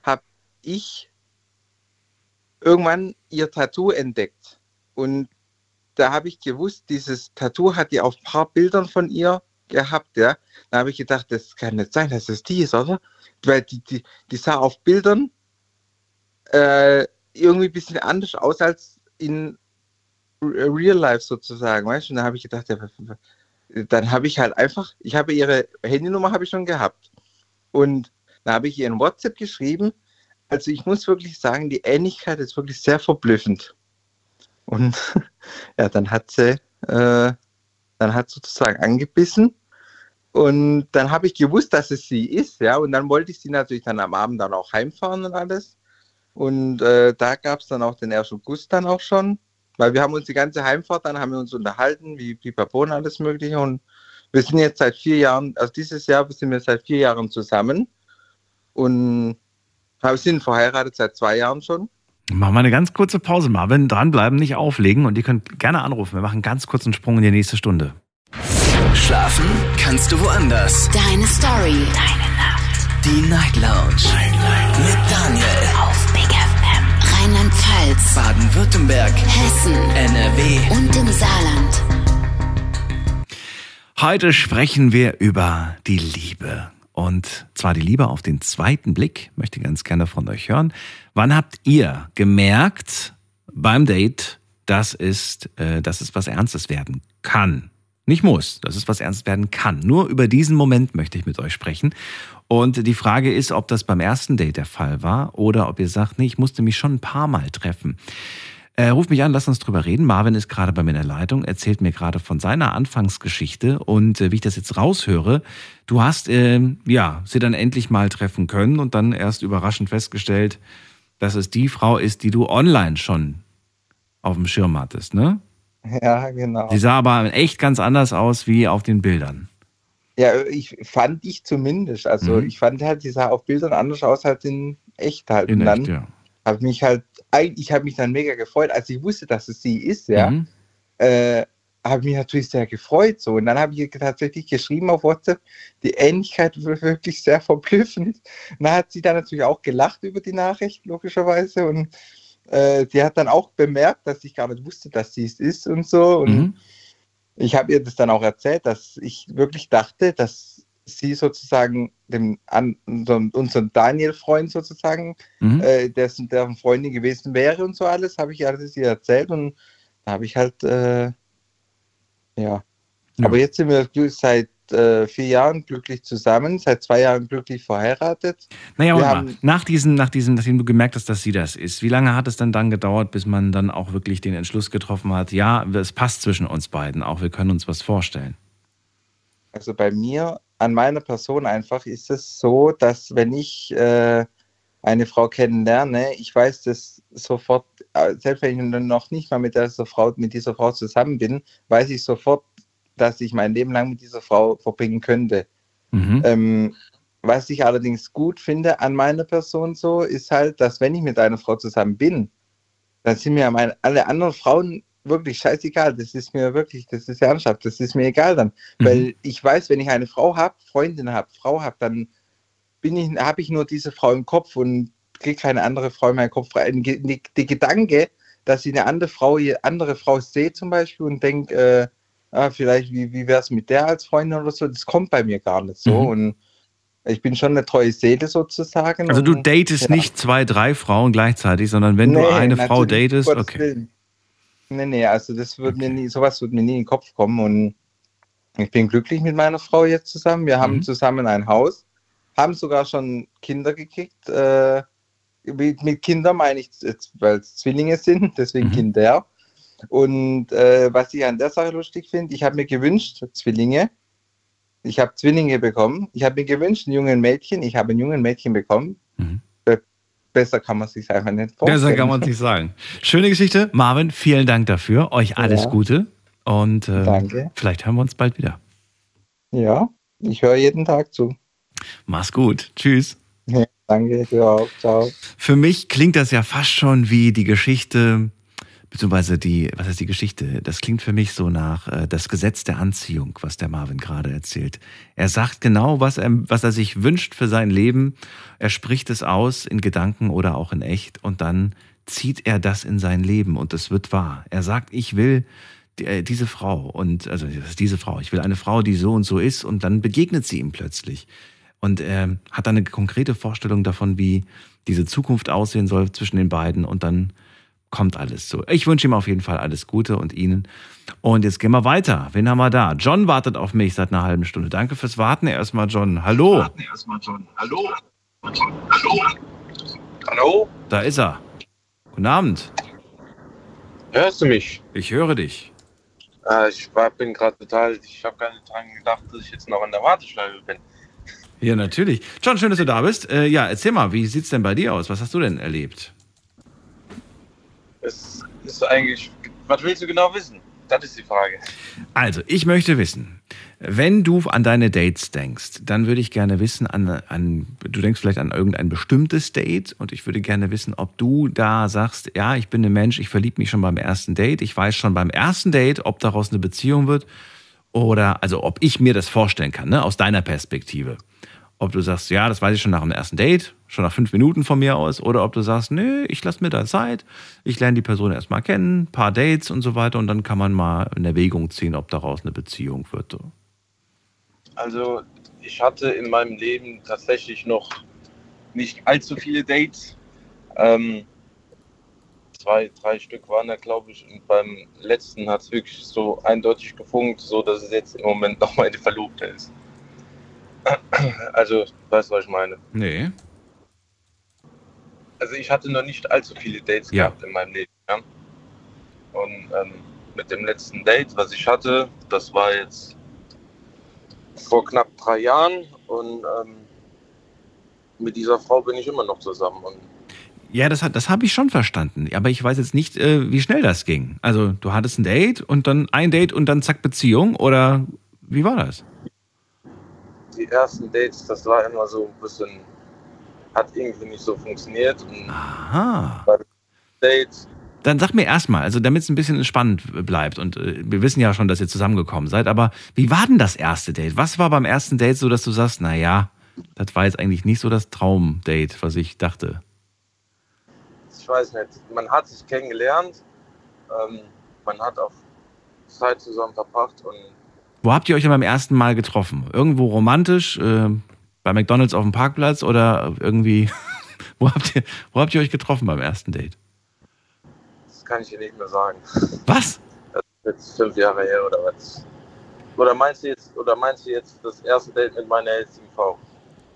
habe ich irgendwann ihr Tattoo entdeckt. Und da habe ich gewusst, dieses Tattoo hat die auf ein paar Bildern von ihr gehabt, ja. Da habe ich gedacht, das kann nicht sein, dass es die ist, oder? Weil die, die, die sah auf Bildern äh, irgendwie ein bisschen anders aus als in Real Life sozusagen, weißt du? Und da habe ich gedacht, ja, dann habe ich halt einfach, ich habe ihre Handynummer habe ich schon gehabt. Und da habe ich ihr in WhatsApp geschrieben. Also ich muss wirklich sagen, die Ähnlichkeit ist wirklich sehr verblüffend. Und ja, dann hat sie Äh, dann hat sozusagen angebissen. Und dann habe ich gewusst, dass es sie ist, ja. Und dann wollte ich sie natürlich dann am Abend dann auch heimfahren und alles. Und äh, da gab es dann auch den ersten Guss dann auch schon. Weil wir haben uns die ganze Heimfahrt, dann haben wir uns unterhalten, wie Pipapo und alles mögliche. Und wir sind jetzt seit vier Jahren, also dieses Jahr sind wir seit vier Jahren zusammen. Und sind verheiratet seit zwei Jahren schon. Machen wir eine ganz kurze Pause, Marvin. Dranbleiben, nicht auflegen und ihr könnt gerne anrufen. Wir machen einen ganz kurzen Sprung in die nächste Stunde. Schlafen kannst du woanders. Deine Story. Deine Nacht. Die Night Lounge. Night, Night. Mit Daniel. Auf Big FM. Rheinland-Pfalz. Baden-Württemberg. Hessen. NRW. Und im Saarland. Heute sprechen wir über die Liebe. Und zwar die Liebe auf den zweiten Blick. Möchte ganz gerne von euch hören. Wann habt ihr gemerkt beim Date, dass es, äh, dass es was Ernstes werden kann? Nicht muss, dass es was ernst werden kann. Nur über diesen Moment möchte ich mit euch sprechen. Und die Frage ist, ob das beim ersten Date der Fall war oder ob ihr sagt, nee, ich musste mich schon ein paar Mal treffen. Äh, ruf mich an, lass uns drüber reden. Marvin ist gerade bei mir in der Leitung, erzählt mir gerade von seiner Anfangsgeschichte und äh, wie ich das jetzt raushöre, du hast äh, ja sie dann endlich mal treffen können und dann erst überraschend festgestellt, dass es die Frau ist, die du online schon auf dem Schirm hattest, ne? Ja, genau. Sie sah aber echt ganz anders aus wie auf den Bildern. Ja, ich fand ich zumindest. Also Mhm. ich fand halt, die sah auf Bildern anders aus als in echt halt. In und dann echt, ja. habe mich halt, ich habe mich dann mega gefreut, als ich wusste, dass es sie ist, ja. Mhm. Äh, habe mich natürlich sehr gefreut so. Und dann habe ich ihr tatsächlich geschrieben auf WhatsApp, die Ähnlichkeit war wirklich sehr verblüffend. Und dann hat sie dann natürlich auch gelacht über die Nachricht, logischerweise. Und äh, sie hat dann auch bemerkt, dass ich gar nicht wusste, dass sie es ist und so. Und Mhm. ich habe ihr das dann auch erzählt, dass ich wirklich dachte, dass sie sozusagen dem an, unseren, unseren Daniel-Freund sozusagen, Mhm. äh, dessen, deren Freundin gewesen wäre und so alles, habe ich alles ihr erzählt und da habe ich halt, äh, ja. Ja. Aber jetzt sind wir seit äh, vier Jahren glücklich zusammen, seit zwei Jahren glücklich verheiratet. Naja, und haben- nach diesem, nach diesem, nachdem du gemerkt hast, dass sie das ist, wie lange hat es dann dann gedauert, bis man dann auch wirklich den Entschluss getroffen hat, ja, es passt zwischen uns beiden, auch wir können uns was vorstellen. Also bei mir, an meiner Person einfach, ist es so, dass wenn ich äh, eine Frau kennenlerne, ich weiß das sofort, äh, selbst wenn ich noch nicht mal mit dieser Frau, mit dieser Frau zusammen bin, weiß ich sofort, dass ich mein Leben lang mit dieser Frau verbringen könnte. Mhm. Ähm, was ich allerdings gut finde an meiner Person so, ist halt, dass wenn ich mit einer Frau zusammen bin, dann sind mir alle anderen Frauen wirklich scheißegal. Das ist mir wirklich, das ist ernsthaft, das ist mir egal dann. Mhm. Weil ich weiß, wenn ich eine Frau habe, Freundin habe, Frau habe, dann bin ich, habe ich nur diese Frau im Kopf und kriege keine andere Frau in meinen Kopf rein. Die Gedanke, dass ich eine andere Frau, andere Frau sehe zum Beispiel und denke, äh, ah, vielleicht, wie, wie wäre es mit der als Freundin oder so, das kommt bei mir gar nicht so. Mhm. Und ich bin schon eine treue Seele sozusagen. Also du datest ja. nicht zwei, drei Frauen gleichzeitig, sondern wenn du Nee, eine Frau datest, okay. Willen. Nee, nee, also das wird mir nie, sowas wird mir nie in den Kopf kommen und ich bin glücklich mit meiner Frau jetzt zusammen. Wir haben Mhm. zusammen ein Haus, haben sogar schon Kinder gekriegt. Äh, mit, mit Kindern meine ich, weil es Zwillinge sind, deswegen Mhm. Kinder. Und äh, was ich an der Sache lustig finde, ich habe mir gewünscht, Zwillinge. Ich habe Zwillinge bekommen. Ich habe mir gewünscht, einen jungen Mädchen. Ich habe einen jungen Mädchen bekommen. Mhm. Be besser kann man sich einfach nicht vorstellen. Besser kann man sich sagen. Schöne Geschichte. Marvin, vielen Dank dafür. Euch alles Ja. Gute. Und äh, Danke. vielleicht hören wir uns bald wieder. Ja, ich höre jeden Tag zu. Mach's gut. Tschüss. Ja, danke, auch. Ciao. Für mich klingt das ja fast schon wie die Geschichte, beziehungsweise die, was heißt die Geschichte? Das klingt für mich so nach äh, das Gesetz der Anziehung, was der Marvin gerade erzählt. Er sagt genau, was er, was er sich wünscht für sein Leben. Er spricht es aus in Gedanken oder auch in echt und dann zieht er das in sein Leben und es wird wahr. Er sagt, ich will äh, diese Frau und also diese Frau, ich will eine Frau, die so und so ist und dann begegnet sie ihm plötzlich und er hat dann eine konkrete Vorstellung davon, wie diese Zukunft aussehen soll zwischen den beiden und dann kommt alles so. Ich wünsche ihm auf jeden Fall alles Gute und Ihnen. Und jetzt gehen wir weiter. Wen haben wir da? John wartet auf mich seit einer halben Stunde. Danke fürs Warten erstmal, John. Hallo. Hallo? Hallo? Hallo? Da ist er. Guten Abend. Hörst du mich? Ich höre dich. Äh, ich war, bin gerade total, ich habe gar nicht dran gedacht, dass ich jetzt noch in der Warteschleife bin. Ja, natürlich. John, schön, dass du da bist. Äh, ja, erzähl mal, wie sieht's denn bei dir aus? Was hast du denn erlebt? Es ist eigentlich, was willst du genau wissen? Das ist die Frage. Also, ich möchte wissen, wenn du an deine Dates denkst, dann würde ich gerne wissen, an, an, du denkst vielleicht an irgendein bestimmtes Date und ich würde gerne wissen, ob du da sagst, ja, ich bin ein Mensch, ich verliebe mich schon beim ersten Date, ich weiß schon beim ersten Date, ob daraus eine Beziehung wird oder, also ob ich mir das vorstellen kann, ne, aus deiner Perspektive. Ob du sagst, ja, das weiß ich schon nach dem ersten Date, schon nach fünf Minuten von mir aus, oder ob du sagst, nö, ich lasse mir da Zeit, ich lerne die Person erstmal kennen, paar Dates und so weiter und dann kann man mal in Erwägung ziehen, ob daraus eine Beziehung wird. So. Also, ich hatte in meinem Leben tatsächlich noch nicht allzu viele Dates. Ähm, zwei, drei Stück waren da, glaube ich. Und beim letzten hat es wirklich so eindeutig gefunkt, so dass es jetzt im Moment noch meine Verlobte ist. Also, weißt du, was ich meine? Nee. Also, ich hatte noch nicht allzu viele Dates Ja. gehabt in meinem Leben. Ja? Und ähm, mit dem letzten Date, was ich hatte, das war jetzt vor knapp drei Jahren. Und ähm, mit dieser Frau bin ich immer noch zusammen. Und Ja, das, hat- das habe ich schon verstanden. Aber ich weiß jetzt nicht, äh, wie schnell das ging. Also, du hattest ein Date und dann ein Date und dann zack Beziehung oder wie war das? die ersten Dates, das war immer so ein bisschen, hat irgendwie nicht so funktioniert. Aha. Dann sag mir erstmal, also damit es ein bisschen spannend bleibt und äh, wir wissen ja schon, dass ihr zusammengekommen seid, aber wie war denn das erste Date? Was war beim ersten Date so, dass du sagst, na ja, das war jetzt eigentlich nicht so das Traumdate, was ich dachte. ich weiß nicht, man hat sich kennengelernt, ähm, man hat auch Zeit zusammen verbracht und Wo habt ihr euch denn beim ersten Mal getroffen? Irgendwo romantisch, äh, bei McDonalds auf dem Parkplatz oder irgendwie, wo habt ihr, wo habt ihr euch getroffen beim ersten Date? das kann ich dir nicht mehr sagen. Was? Das ist jetzt fünf Jahre her oder was? Oder meinst du jetzt, oder meinst du jetzt das erste Date mit meiner jetzigen Frau?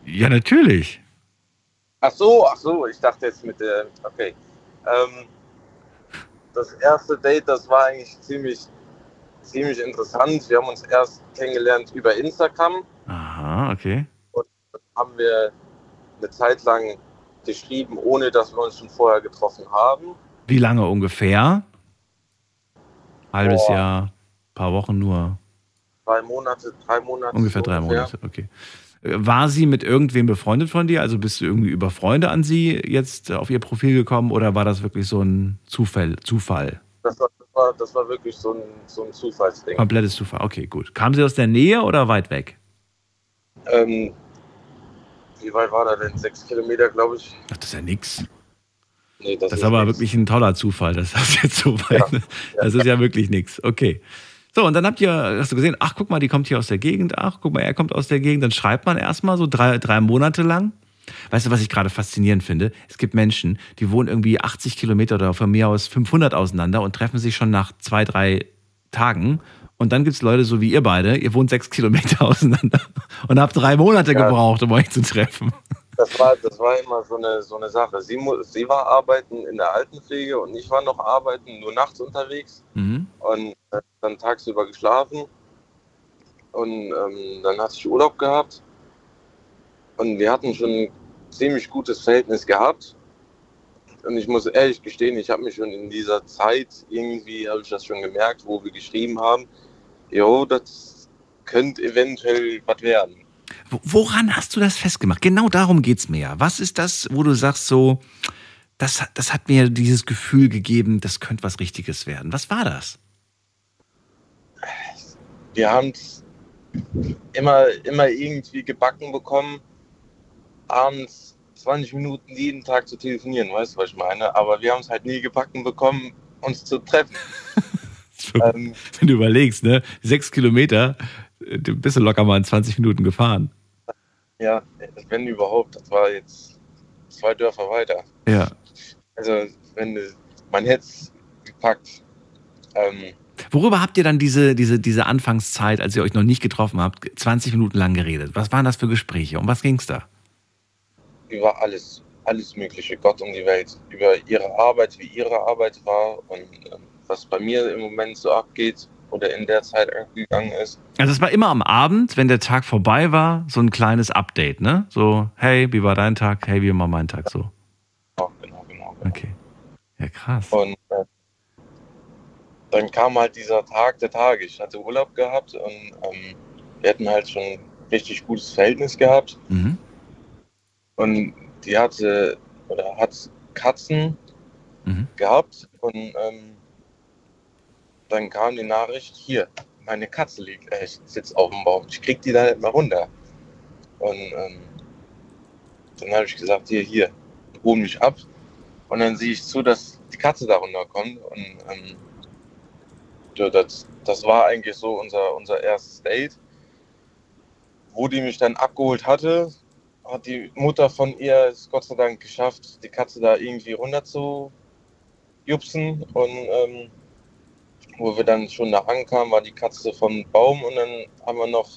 Ja, natürlich. Ach so, ach so, ich dachte jetzt mit der, okay. Ähm, das erste Date, das war eigentlich ziemlich, ziemlich interessant. Wir haben uns erst kennengelernt über Instagram, Aha, okay. Haben wir eine Zeit lang geschrieben, ohne dass wir uns schon vorher getroffen haben. Wie lange ungefähr? Halbes Boah. Jahr, paar Wochen nur. Drei Monate, drei Monate. Ungefähr drei Monate, okay. Äh, War sie mit irgendwem befreundet von dir? Also bist du irgendwie über Freunde an sie jetzt auf ihr Profil gekommen oder war das wirklich so ein Zufall? Zufall? Das war, das war, das war wirklich so ein, so ein Zufallsding. Komplettes Zufall. Okay, gut. Kam sie aus der Nähe oder weit weg? Ähm, wie weit war da denn? Sechs Kilometer, glaube ich. Ach, das ist ja nix. Nee, Das ist aber nix. wirklich ein toller Zufall, dass das jetzt so weit. Das ist ja wirklich nichts. Okay. So, und dann habt ihr, hast du gesehen, ach, guck mal, die kommt hier aus der Gegend, ach, guck mal, er kommt aus der Gegend. Dann schreibt man erstmal so drei, drei Monate lang. Weißt du, was ich gerade faszinierend finde? Es gibt Menschen, die wohnen irgendwie 80 Kilometer oder von mir aus 500 auseinander und treffen sich schon nach zwei, drei Tagen. Und dann gibt es Leute so wie ihr beide, ihr wohnt sechs Kilometer auseinander und habt drei Monate Ja. gebraucht, um euch zu treffen. Das war, das war immer so eine, so eine Sache. Sie, sie war arbeiten in der Altenpflege und ich war noch arbeiten, nur nachts unterwegs Mhm. und äh, dann tagsüber geschlafen. Und ähm, dann hatte ich Urlaub gehabt und wir hatten schon ein ziemlich gutes Verhältnis gehabt. Und ich muss ehrlich gestehen, ich habe mich schon in dieser Zeit irgendwie, habe ich das schon gemerkt, wo wir geschrieben haben, jo, das könnte eventuell was werden. Wo- Woran hast du das festgemacht? Genau darum geht's mir ja. Was ist das, wo du sagst so, das, das hat mir dieses Gefühl gegeben, das könnte was Richtiges werden. Was war das? wir haben es immer, immer irgendwie gebacken bekommen, abends 20 Minuten jeden Tag zu telefonieren, weißt du, was ich meine? Aber wir haben es halt nie gebacken bekommen, uns zu treffen. ähm, Wenn du überlegst, ne? Sechs Kilometer, äh, du bist du locker mal in 20 Minuten gefahren. ja, wenn überhaupt, das war jetzt zwei Dörfer weiter. Ja. Also, wenn man hätte es gepackt. Ähm, Worüber habt ihr dann diese, diese, diese Anfangszeit, als ihr euch noch nicht getroffen habt, 20 Minuten lang geredet? Was waren das für Gespräche? Um was ging's da? über alles, alles Mögliche, Gott um die Welt, über ihre Arbeit, wie ihre Arbeit war und ähm, was bei mir im Moment so abgeht. oder in der Zeit gegangen ist. Also es war immer am Abend, wenn der Tag vorbei war, so ein kleines Update, ne? So, hey, wie war dein Tag? Hey, wie war mein Tag so? Genau, genau, genau. Okay. Ja, krass. Und äh, dann kam halt dieser Tag der Tage. Ich hatte Urlaub gehabt und ähm, wir hatten halt schon ein richtig gutes Verhältnis gehabt. Mhm. Und die hatte oder hat Katzen Mhm. gehabt und ähm, dann kam die Nachricht, hier, meine Katze liegt, äh, sitzt auf dem Baum, ich krieg die da nicht mehr runter. Und ähm, dann habe ich gesagt, hier, hier, hol mich ab. Und dann sehe ich zu, dass die Katze da runterkommt. Und ähm, ja, das, das war eigentlich so unser, unser erstes Date. Wo die mich dann abgeholt hatte, hat die Mutter von ihr es Gott sei Dank geschafft, die Katze da irgendwie runter zu jupsen. Und ähm, wo wir dann schon da ankamen, war die Katze vom Baum und dann haben wir noch,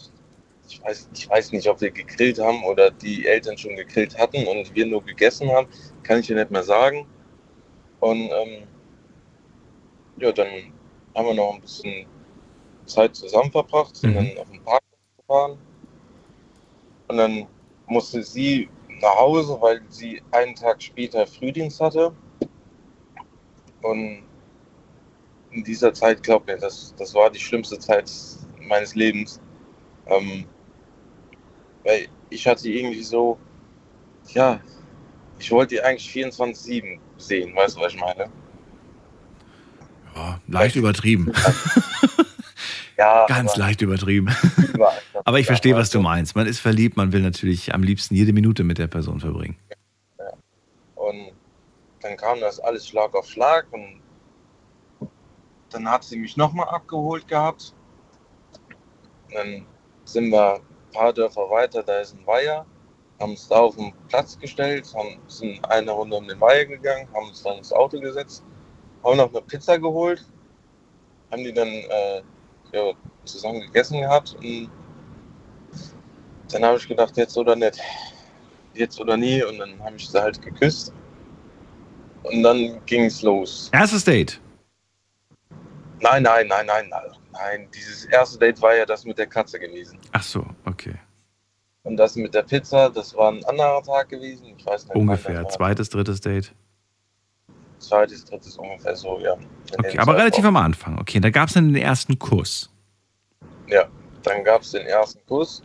ich weiß, ich weiß nicht, ob wir gegrillt haben oder die Eltern schon gegrillt hatten und wir nur gegessen haben, kann ich dir nicht mehr sagen. Und ähm, ja, dann haben wir noch ein bisschen Zeit zusammen verbracht, sind Mhm. dann auf den Park gefahren. Und dann musste sie nach Hause, weil sie einen Tag später Frühdienst hatte. Und in dieser Zeit, glaub mir, das, das war die schlimmste Zeit meines Lebens. Ähm, weil ich hatte irgendwie so, ja, ich wollte die eigentlich 24-7 sehen, weißt du, was ich meine? Ja, leicht übertrieben. Ja, Ganz leicht übertrieben. Aber ich Ja, verstehe, was du meinst. Man ist verliebt, man will natürlich am liebsten jede Minute mit der Person verbringen. Und dann kam das alles Schlag auf Schlag und dann hat sie mich nochmal abgeholt gehabt. Dann sind wir ein paar Dörfer weiter, da ist ein Weiher, haben uns da auf den Platz gestellt, haben, sind eine Runde um den Weiher gegangen, haben uns dann ins Auto gesetzt, haben noch eine Pizza geholt, haben die dann äh, ja, zusammen gegessen gehabt und dann habe ich gedacht, jetzt oder nicht jetzt oder nie. Und dann habe ich sie halt geküsst. Und dann ging es los. Erstes Date. Nein, nein, nein, nein, nein. Nein, dieses erste Date war ja das mit der Katze gewesen. Ach so, okay. Und das mit der Pizza, das war ein anderer Tag gewesen. Ich weiß nicht. Ungefähr. Zweites, drittes Date. Zweites, drittes ungefähr so, ja. Okay, aber relativ Zeitraum. am Anfang. Okay, da gab es dann den ersten Kuss. Ja, dann gab es den ersten Kuss.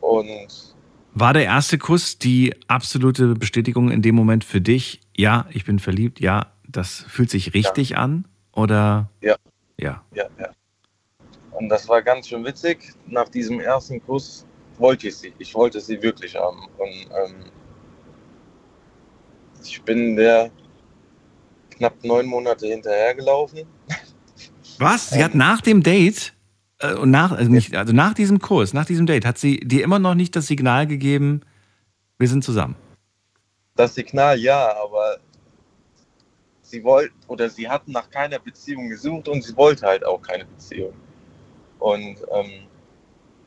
Und War der erste Kuss die absolute Bestätigung in dem Moment für dich? Ja, ich bin verliebt. Ja, das fühlt sich richtig an. Oder? Ja. Ja. ja, ja. Und das war ganz schön witzig. Nach diesem ersten Kuss wollte ich sie. Ich wollte sie wirklich haben. Und ähm, ich bin der knapp neun Monate hinterhergelaufen. Was? Sie hat nach dem Date äh, und nach, also, nicht, also nach diesem Kurs, nach diesem Date, hat sie dir immer noch nicht das Signal gegeben, wir sind zusammen. Das Signal ja, aber sie wollte oder sie hat nach keiner Beziehung gesucht und sie wollte halt auch keine Beziehung. Und ähm,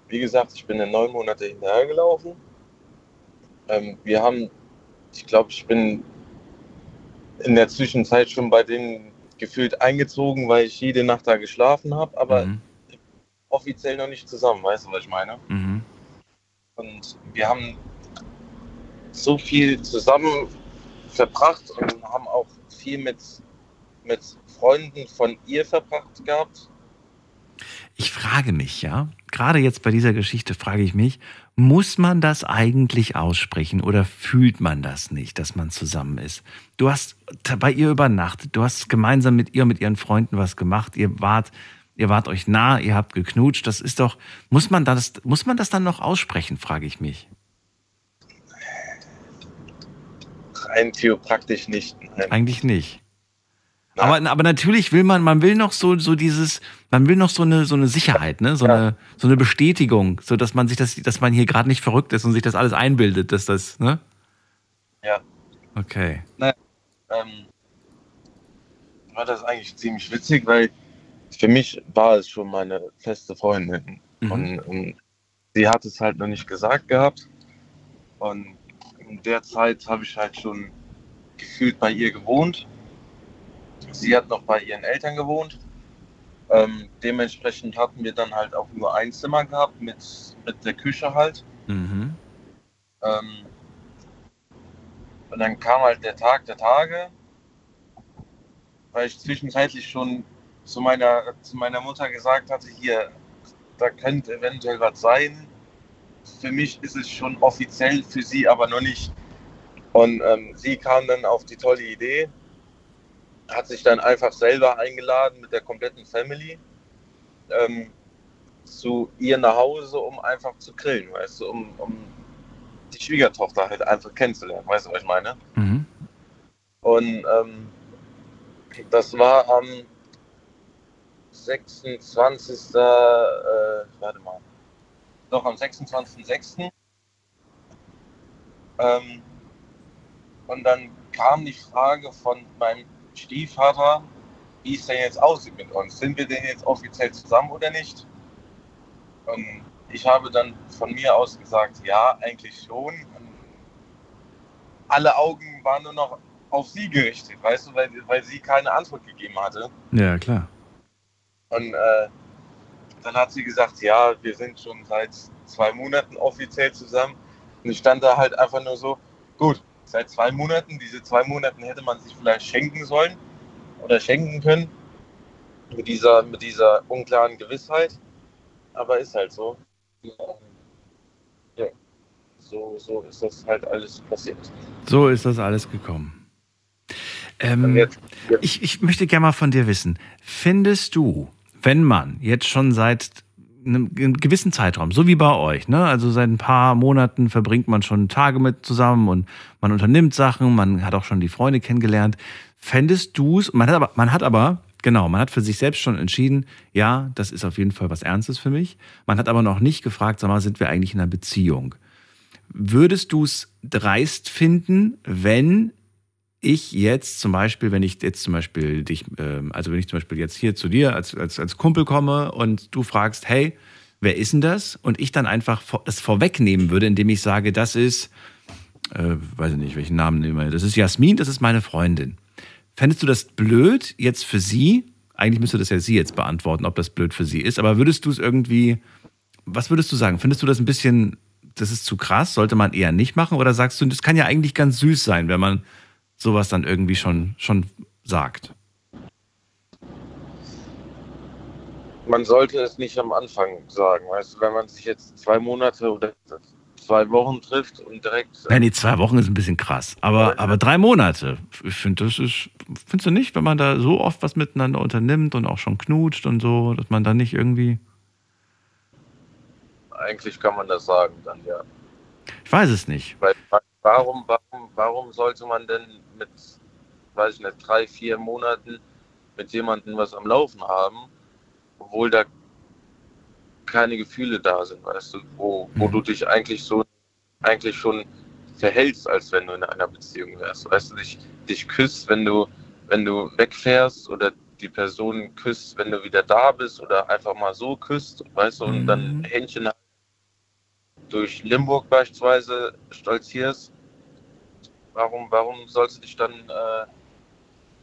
wie gesagt, ich bin dann neun Monate hinterhergelaufen. Ähm, wir haben, ich glaube, ich bin in der Zwischenzeit schon bei denen gefühlt eingezogen, weil ich jede Nacht da geschlafen habe, aber Mhm. offiziell noch nicht zusammen, weißt du, was ich meine? Mhm. Und wir haben so viel zusammen verbracht und haben auch viel mit, mit Freunden von ihr verbracht gehabt. Ich frage mich, ja, gerade jetzt bei dieser Geschichte frage ich mich, muss man das eigentlich aussprechen oder fühlt man das nicht, dass man zusammen ist? Du hast bei ihr übernachtet, du hast gemeinsam mit ihr, mit ihren Freunden was gemacht, ihr wart, ihr wart euch nah, ihr habt geknutscht, das ist doch, muss man das, muss man das dann noch aussprechen, frage ich mich. Rein theopraktisch nicht. Nein. Eigentlich nicht. Aber, aber natürlich will man, man will noch so, so dieses, man will noch so eine, so eine Sicherheit, ne? so, eine, so eine Bestätigung, so dass man sich das, dass man hier gerade nicht verrückt ist und sich das alles einbildet, dass das, ne? Ja. Okay. Ähm, war das eigentlich ziemlich witzig, weil für mich war es schon meine feste Freundin. Mhm. Und, und sie hat es halt noch nicht gesagt gehabt. Und in der Zeit habe ich halt schon gefühlt bei ihr gewohnt. Sie hat noch bei ihren Eltern gewohnt. Ähm, dementsprechend hatten wir dann halt auch nur ein Zimmer gehabt mit, mit der Küche halt. Mhm. Ähm, und dann kam halt der Tag der Tage, weil ich zwischenzeitlich schon zu meiner, zu meiner Mutter gesagt hatte, hier, da könnte eventuell was sein. Für mich ist es schon offiziell, für sie aber noch nicht. Und ähm, sie kam dann auf die tolle Idee, hat sich dann einfach selber eingeladen mit der kompletten Family ähm, zu ihr nach Hause, um einfach zu grillen, weißt du, um, um die Schwiegertochter halt einfach kennenzulernen, weißt du, was ich meine? Mhm. Und ähm, das war am 26. Äh, warte mal. Doch, am 26.06. Ähm, und dann kam die Frage von meinem Stiefvater, wie es denn jetzt aussieht mit uns. Sind wir denn jetzt offiziell zusammen oder nicht? Und ich habe dann von mir aus gesagt, ja, eigentlich schon. Und alle Augen waren nur noch auf sie gerichtet, weißt du, weil, weil sie keine Antwort gegeben hatte. Ja, klar. Und äh, dann hat sie gesagt, ja, wir sind schon seit zwei Monaten offiziell zusammen. Und ich stand da halt einfach nur so, gut, seit zwei Monaten, diese zwei Monaten hätte man sich vielleicht schenken sollen oder schenken können. Mit dieser, mit dieser unklaren Gewissheit. Aber ist halt so. Ja, so, so ist das halt alles passiert. So ist das alles gekommen. Ähm, jetzt- jetzt- ich, ich möchte gerne mal von dir wissen, findest du, wenn man jetzt schon seit einem gewissen Zeitraum, so wie bei euch, ne? Also seit ein paar Monaten verbringt man schon Tage mit zusammen und man unternimmt Sachen, man hat auch schon die Freunde kennengelernt. Fändest du es, man hat aber, man hat aber, genau, man hat für sich selbst schon entschieden, ja, das ist auf jeden Fall was Ernstes für mich. Man hat aber noch nicht gefragt, sag mal, sind wir eigentlich in einer Beziehung? Würdest du es dreist finden, wenn ich jetzt zum Beispiel, wenn ich jetzt zum Beispiel dich, ähm, also wenn ich zum Beispiel jetzt hier zu dir als, als, als Kumpel komme und du fragst, hey, wer ist denn das? Und ich dann einfach es vorwegnehmen würde, indem ich sage, das ist, äh, weiß ich nicht, welchen Namen nehmen wir, das ist Jasmin, das ist meine Freundin. Fändest du das blöd jetzt für sie? Eigentlich müsste das ja sie jetzt beantworten, ob das blöd für sie ist, aber würdest du es irgendwie, was würdest du sagen? Findest du das ein bisschen, das ist zu krass, sollte man eher nicht machen? Oder sagst du, das kann ja eigentlich ganz süß sein, wenn man sowas dann irgendwie schon, schon sagt? Man sollte es nicht am Anfang sagen, weißt du, wenn man sich jetzt zwei Monate oder zwei Wochen trifft und direkt. Ja, nee, zwei Wochen ist ein bisschen krass. Aber, aber drei Monate, ich finde, das ist, findest du nicht, wenn man da so oft was miteinander unternimmt und auch schon knutscht und so, dass man dann nicht irgendwie, Eigentlich kann man das sagen dann, ja. ich weiß es nicht. Weil, warum, warum, warum sollte man denn mit, weiß ich nicht, drei, vier Monaten mit jemandem was am Laufen haben, obwohl da keine Gefühle da sind, weißt du, wo, wo du dich eigentlich so eigentlich schon verhältst, als wenn du in einer Beziehung wärst. Weißt du, dich, dich küsst, wenn du, wenn du wegfährst oder die Person küsst, wenn du wieder da bist oder einfach mal so küsst, weißt du, und dann Händchen durch Limburg beispielsweise stolzierst, warum, warum sollst du dich dann, äh,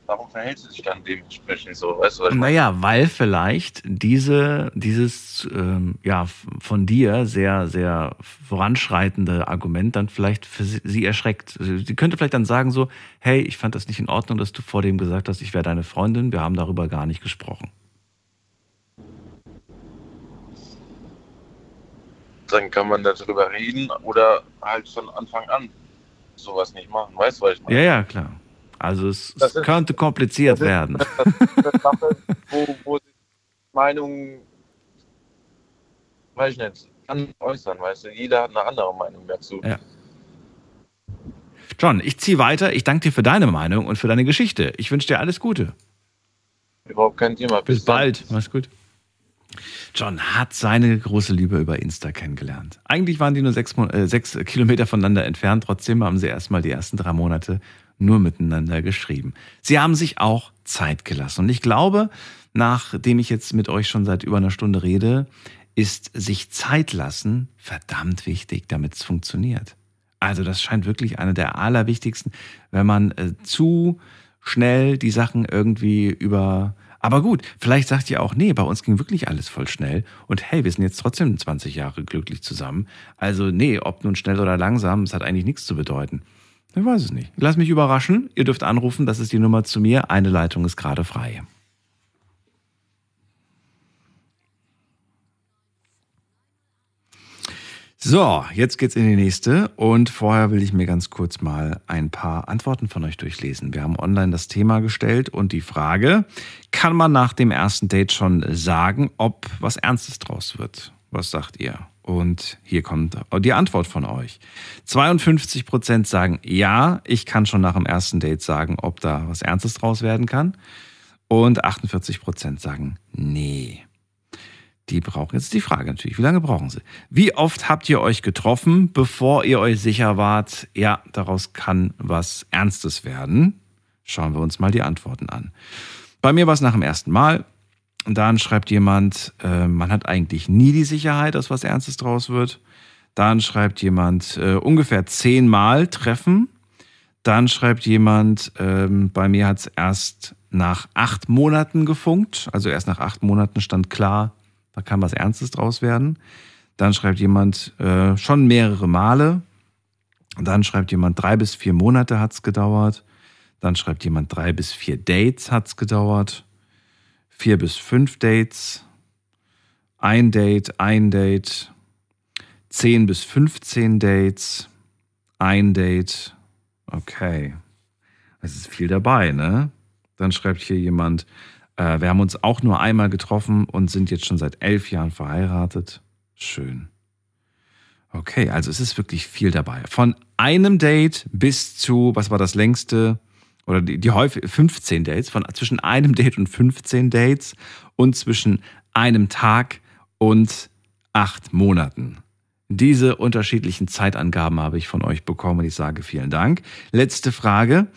warum verhältst du dich dann dementsprechend so, weißt du? Naja, weil vielleicht diese, dieses ähm, ja, von dir sehr, sehr voranschreitende Argument dann vielleicht für sie, sie erschreckt. Sie sie könnte vielleicht dann sagen so, hey, ich fand das nicht in Ordnung, dass du vor dem gesagt hast, ich wäre deine Freundin, wir haben darüber gar nicht gesprochen. Dann kann man darüber reden oder halt von Anfang an sowas nicht machen, weißt du, was ich meine? Ja, ja, klar. Also es, es ist- könnte kompliziert das ist- werden. Das ist Sache, wo, wo Meinungen, weiß ich nicht, kann äußern, weißt du, jeder hat eine andere Meinung dazu. Ja. John, ich ziehe weiter. Ich danke dir für deine Meinung und für deine Geschichte. Ich wünsche dir alles Gute. Überhaupt kein Thema. Bis dann. bald. Mach's gut. John hat seine große Liebe über Insta kennengelernt. Eigentlich waren die nur sechs, äh, sechs Kilometer voneinander entfernt. Trotzdem haben sie erstmal die ersten drei Monate nur miteinander geschrieben. Sie haben sich auch Zeit gelassen. Und ich glaube, nachdem ich jetzt mit euch schon seit über einer Stunde rede, ist sich Zeit lassen verdammt wichtig, damit es funktioniert. Also das scheint wirklich einer der allerwichtigsten, wenn man äh, zu schnell die Sachen irgendwie über Aber gut, vielleicht sagt ihr auch, nee, bei uns ging wirklich alles voll schnell und hey, wir sind jetzt trotzdem 20 Jahre glücklich zusammen. Also nee, ob nun schnell oder langsam, es hat eigentlich nichts zu bedeuten. Ich weiß es nicht. Lass mich überraschen. Ihr dürft anrufen, das ist die Nummer zu mir. Eine Leitung ist gerade frei. So, jetzt geht's in die nächste und vorher will ich mir ganz kurz mal ein paar Antworten von euch durchlesen. Wir haben online das Thema gestellt und die Frage, kann man nach dem ersten Date schon sagen, ob was Ernstes draus wird? Was sagt ihr? Und hier kommt die Antwort von euch. 52 Prozent sagen ja, ich kann schon nach dem ersten Date sagen, ob da was Ernstes draus werden kann. Und 48 Prozent sagen nee. Die brauchen jetzt die Frage natürlich. Wie lange brauchen sie? Wie oft habt ihr euch getroffen, bevor ihr euch sicher wart, ja, daraus kann was Ernstes werden? Schauen wir uns mal die Antworten an. Bei mir war es nach dem ersten Mal. Dann schreibt jemand, äh, man hat eigentlich nie die Sicherheit, dass was Ernstes draus wird. Dann schreibt jemand, äh, ungefähr zehnmal treffen. Dann schreibt jemand, ähm, bei mir hat es erst nach acht Monaten gefunkt. Also erst nach acht Monaten stand klar, da kann was Ernstes draus werden. Dann schreibt jemand äh, schon mehrere Male. Dann schreibt jemand drei bis vier Monate hat es gedauert. Dann schreibt jemand drei bis vier Dates hat es gedauert. Vier bis fünf Dates. Ein Date, ein Date. Zehn bis 15 Dates. Ein Date. Okay. Es ist viel dabei, ne? Dann schreibt hier jemand, wir haben uns auch nur einmal getroffen und sind jetzt schon seit elf Jahren verheiratet. Schön. Okay, also es ist wirklich viel dabei. Von einem Date bis zu, was war das längste? Oder die, die häufig 15 Dates, von zwischen einem Date und 15 Dates und zwischen einem Tag und acht Monaten. Diese unterschiedlichen Zeitangaben habe ich von euch bekommen und ich sage vielen Dank. Letzte Frage.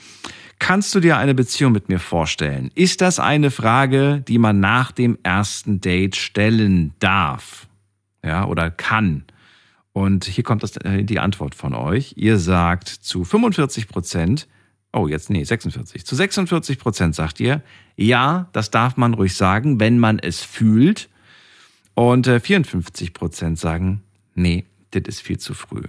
Kannst du dir eine Beziehung mit mir vorstellen? Ist das eine Frage, die man nach dem ersten Date stellen darf? Ja, oder kann? Und hier kommt das, äh, die Antwort von euch. Ihr sagt zu 45 Prozent, oh, jetzt nee, 46. Zu 46 Prozent sagt ihr, ja, das darf man ruhig sagen, wenn man es fühlt. Und 54 äh, Prozent sagen, nee, das ist viel zu früh.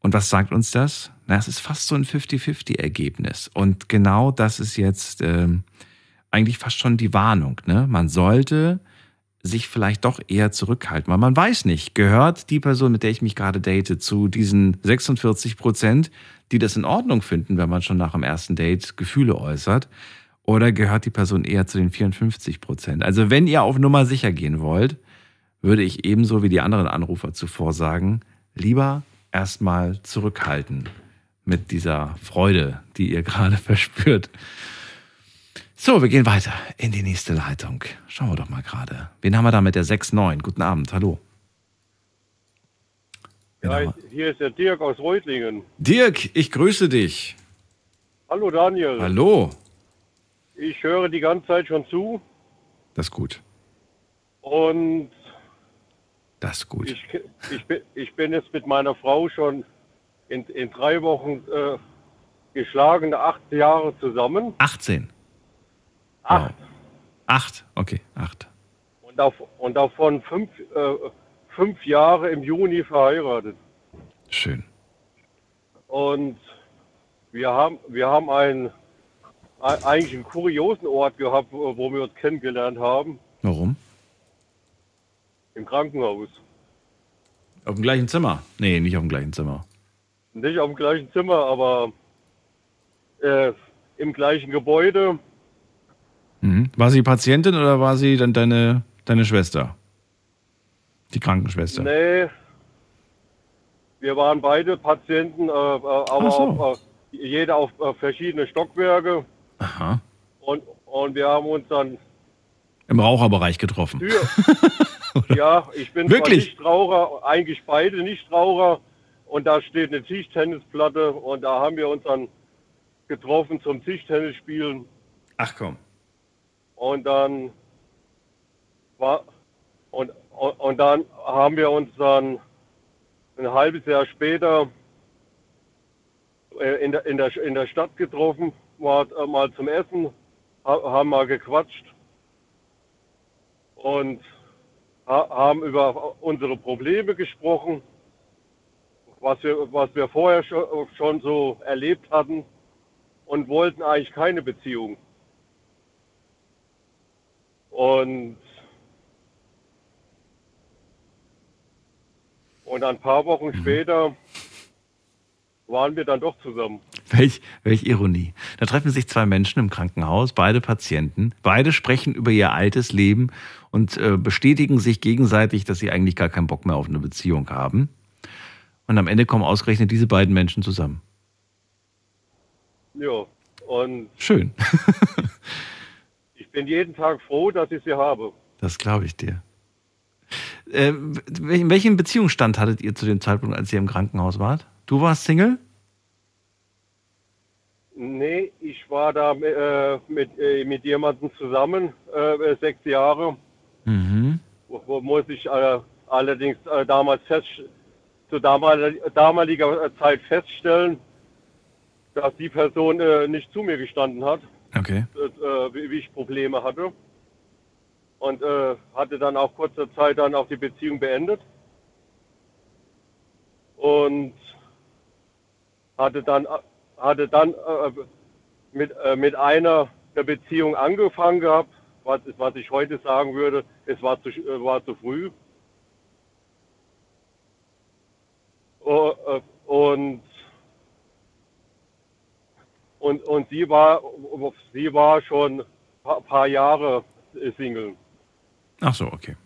Und was sagt uns das? Na, es ist fast so ein 50-50-Ergebnis. Und genau das ist jetzt ähm, eigentlich fast schon die Warnung. Ne? Man sollte sich vielleicht doch eher zurückhalten, weil man weiß nicht, gehört die Person, mit der ich mich gerade date, zu diesen 46 Prozent, die das in Ordnung finden, wenn man schon nach dem ersten Date Gefühle äußert, oder gehört die Person eher zu den 54 Prozent? Also wenn ihr auf Nummer sicher gehen wollt, würde ich ebenso wie die anderen Anrufer zuvor sagen, lieber erstmal zurückhalten mit dieser Freude, die ihr gerade verspürt. So, wir gehen weiter in die nächste Leitung. Schauen wir doch mal gerade. Wen haben wir da mit der 6-9? Guten Abend, hallo. Ja, hier ist der Dirk aus Reutlingen. Dirk, ich grüße dich. Hallo Daniel. Hallo. Ich höre die ganze Zeit schon zu. Das ist gut. Und das ist gut. Ich, ich, ich bin jetzt mit meiner Frau schon in, in drei Wochen äh, geschlagene acht Jahre zusammen. 18? Acht. Wow. Acht, okay, acht. Und, auf, und davon fünf, äh, fünf Jahre im Juni verheiratet. Schön. Und wir haben, wir haben einen, eigentlich einen kuriosen Ort gehabt, wo, wo wir uns kennengelernt haben. Warum? Im Krankenhaus. Auf dem gleichen Zimmer? Nee, nicht auf dem gleichen Zimmer. Nicht auf dem gleichen Zimmer, aber äh, im gleichen Gebäude. Mhm. War sie Patientin oder war sie dann deine, deine Schwester? Die Krankenschwester? Nee. Wir waren beide Patienten, äh, aber so. auf, äh, jeder auf äh, verschiedene Stockwerke. Aha. Und, und wir haben uns dann. Im Raucherbereich getroffen. Ja, ich bin Wirklich? Nichtraucher, eigentlich beide Nichtraucher. Und da steht eine Tischtennisplatte und da haben wir uns dann getroffen zum Tischtennis spielen. Ach komm. Und dann war und, und, und dann haben wir uns dann ein halbes Jahr später äh, in der, in der, in der Stadt getroffen, mal, äh, mal zum Essen, ha- haben mal gequatscht und ha haben über unsere Probleme gesprochen, was wir, was wir vorher schon, so erlebt hatten und wollten eigentlich keine Beziehung. Und, und ein paar Wochen später waren wir dann doch zusammen. Welch, welch Ironie. Da treffen sich zwei Menschen im Krankenhaus, beide Patienten. Beide sprechen über ihr altes Leben und äh, bestätigen sich gegenseitig, dass sie eigentlich gar keinen Bock mehr auf eine Beziehung haben. Und am Ende kommen ausgerechnet diese beiden Menschen zusammen. Ja, und Schön. ich bin jeden Tag froh, dass ich sie habe. Das glaube ich dir. Äh, wel- welchen Beziehungsstand hattet ihr zu dem Zeitpunkt, als ihr im Krankenhaus wart? Du warst Single? Nee, ich war da äh, mit, äh, mit jemandem zusammen, äh, sechs Jahre, Mhm. wo, wo muss ich äh, allerdings äh, damals fest, zu damaliger, Zeit feststellen, dass die Person äh, nicht zu mir gestanden hat, Okay. äh, wie, ich Probleme hatte. Und äh, hatte dann auch kurzer Zeit dann auch die Beziehung beendet. Und hatte dann, hatte dann äh, mit, äh, mit einer eine Beziehung angefangen gehabt, was, was ich heute sagen würde, es war zu, äh, war zu früh. Oh, äh, Und, und, und sie war, sie war schon ein paar Jahre Single. Ach so, okay.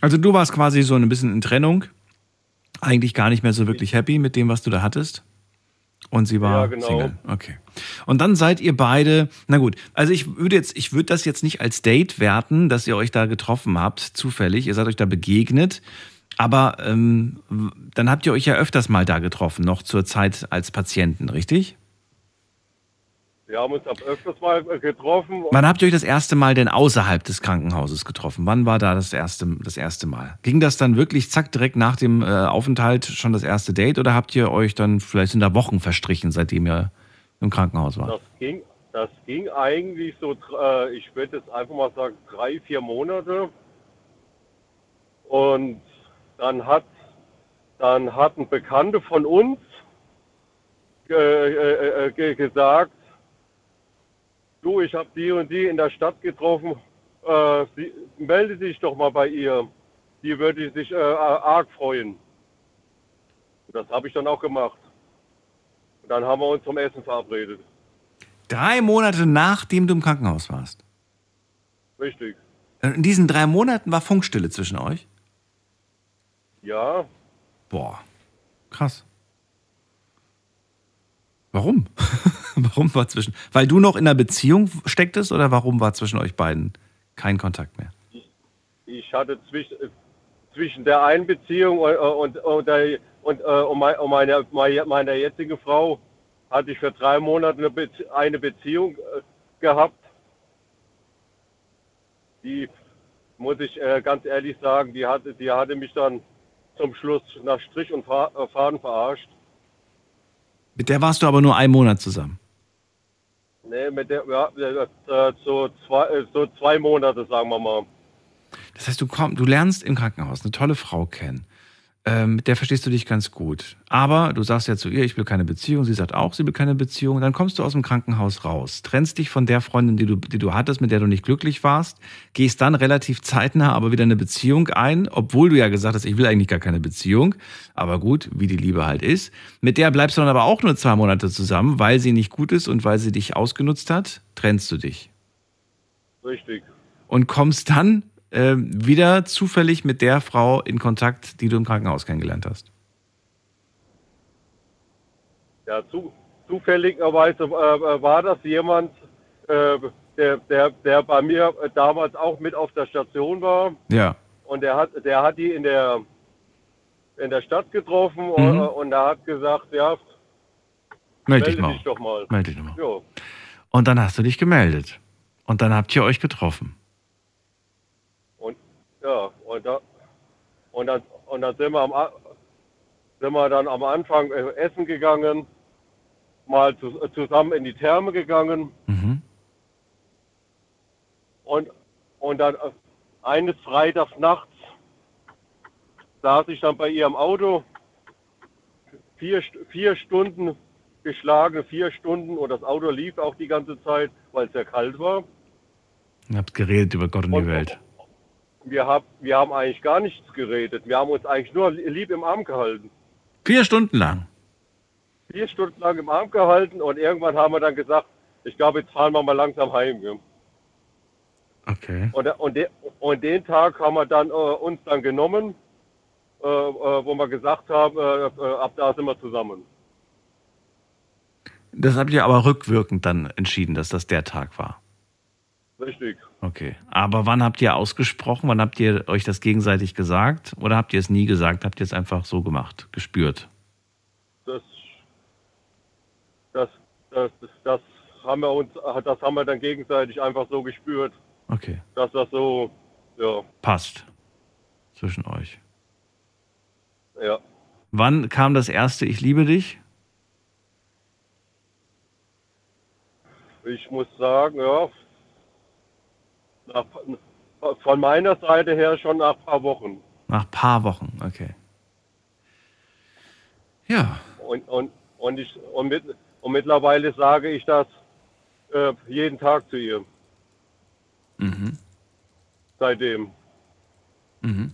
Also du warst quasi so ein bisschen in Trennung, eigentlich gar nicht mehr so wirklich happy mit dem, was du da hattest. Und sie war Ja, genau. Single. Okay. Und dann seid ihr beide, na gut, also ich würde jetzt, ich würde das jetzt nicht als Date werten, dass ihr euch da getroffen habt, zufällig. Ihr seid euch da begegnet. Aber ähm, dann habt ihr euch ja öfters mal da getroffen, noch zur Zeit als Patienten, richtig? Wir haben uns ab öfters mal äh, getroffen. Wann habt ihr euch das erste Mal denn außerhalb des Krankenhauses getroffen? Wann war da das erste, das erste Mal? Ging das dann wirklich zack direkt nach dem äh, Aufenthalt schon das erste Date oder habt ihr euch dann vielleicht in der Wochen verstrichen, seitdem ihr im Krankenhaus wart? Das ging, das ging eigentlich so, äh, ich würde jetzt einfach mal sagen, drei, vier Monate. Und dann hat, dann hatten Bekannte von uns äh, äh, äh, ge- gesagt, du, ich habe die und die in der Stadt getroffen, äh, sie, melde dich doch mal bei ihr. Die würde sich äh, arg freuen. Das habe ich dann auch gemacht. Und dann haben wir uns zum Essen verabredet. Drei Monate nachdem du im Krankenhaus warst. Richtig. In diesen drei Monaten war Funkstille zwischen euch? Ja, Boah, krass. Warum? warum war zwischen. Weil du noch in einer Beziehung stecktest oder warum war zwischen euch beiden kein Kontakt mehr? ich hatte zwischen, äh, zwischen der einen Beziehung und, und, und, der, und, äh, und mei- und meiner, mei- meiner jetzigen Frau hatte ich für drei Monate eine, Bezie eine Beziehung äh, gehabt. Die, muss ich äh, ganz ehrlich sagen, die hatte, die hatte mich dann zum Schluss nach Strich und äh, Faden verarscht. Mit der warst du aber nur einen Monat zusammen. Nee, mit der, ja, äh, so, zwei, äh, so zwei Monate, sagen wir mal. Das heißt, du komm, du lernst im Krankenhaus eine tolle Frau kennen. Ähm, mit der verstehst du dich ganz gut. Aber du sagst ja zu ihr, ich will keine Beziehung. Sie sagt auch, sie will keine Beziehung. Dann kommst du aus dem Krankenhaus raus, trennst dich von der Freundin, die du, die du hattest, mit der du nicht glücklich warst, gehst dann relativ zeitnah aber wieder eine Beziehung ein, obwohl du ja gesagt hast, ich will eigentlich gar keine Beziehung. Aber gut, wie die Liebe halt ist. Mit der bleibst du dann aber auch nur zwei Monate zusammen, weil sie nicht gut ist und weil sie dich ausgenutzt hat, trennst du dich. Richtig. und kommst dann äh, wieder zufällig mit der Frau in Kontakt, die du im Krankenhaus kennengelernt hast. Ja, zu, zufälligerweise äh, war das jemand, äh, der, der, der bei mir äh, damals auch mit auf der Station war. Ja. Und der hat, der hat die in der, in der Stadt getroffen Mhm. und, und er hat gesagt, ja, Meld dich melde mal. dich doch mal. Meld dich mal. Ja, Und dann hast du dich gemeldet. Und dann habt ihr euch getroffen. Ja, und, da, und, dann, und dann sind wir, am, sind wir dann am Anfang äh, essen gegangen, mal zu, äh, zusammen in die Therme gegangen. Mhm. Und, und, dann, eines Freitags nachts saß ich dann bei ihr im Auto, vier, vier Stunden geschlagen, vier Stunden und das Auto lief auch die ganze Zeit, weil es sehr kalt war. Ihr habt geredet über Gott und die Und- Welt. Wir, hab, wir haben eigentlich gar nichts geredet. Wir haben uns eigentlich nur lieb im Arm gehalten. Vier Stunden lang. Vier Stunden lang im Arm gehalten und irgendwann haben wir dann gesagt, ich glaube, jetzt fahren wir mal langsam heim. Gell? Okay. Und, und, de, und den Tag haben wir dann äh, uns dann genommen, äh, äh, wo wir gesagt haben, äh, äh, ab da sind wir zusammen. Das habt ihr aber rückwirkend dann entschieden, dass das der Tag war. Richtig. Okay. Aber wann habt ihr ausgesprochen? Wann habt ihr euch das gegenseitig gesagt? Oder habt ihr es nie gesagt? Habt ihr es einfach so gemacht, gespürt? Das, das, das, das, das haben wir uns, das haben wir dann gegenseitig einfach so gespürt, Okay. dass das so, ja, Passt. Zwischen euch. ja. Wann kam das erste Ich liebe dich? Ich muss sagen, ja, nach, von meiner Seite her schon nach ein paar Wochen. Nach paar Wochen, okay. Ja. Und, und, und, ich, und, mit, und mittlerweile sage ich das äh, jeden Tag zu ihr, Mhm. seitdem. Mhm.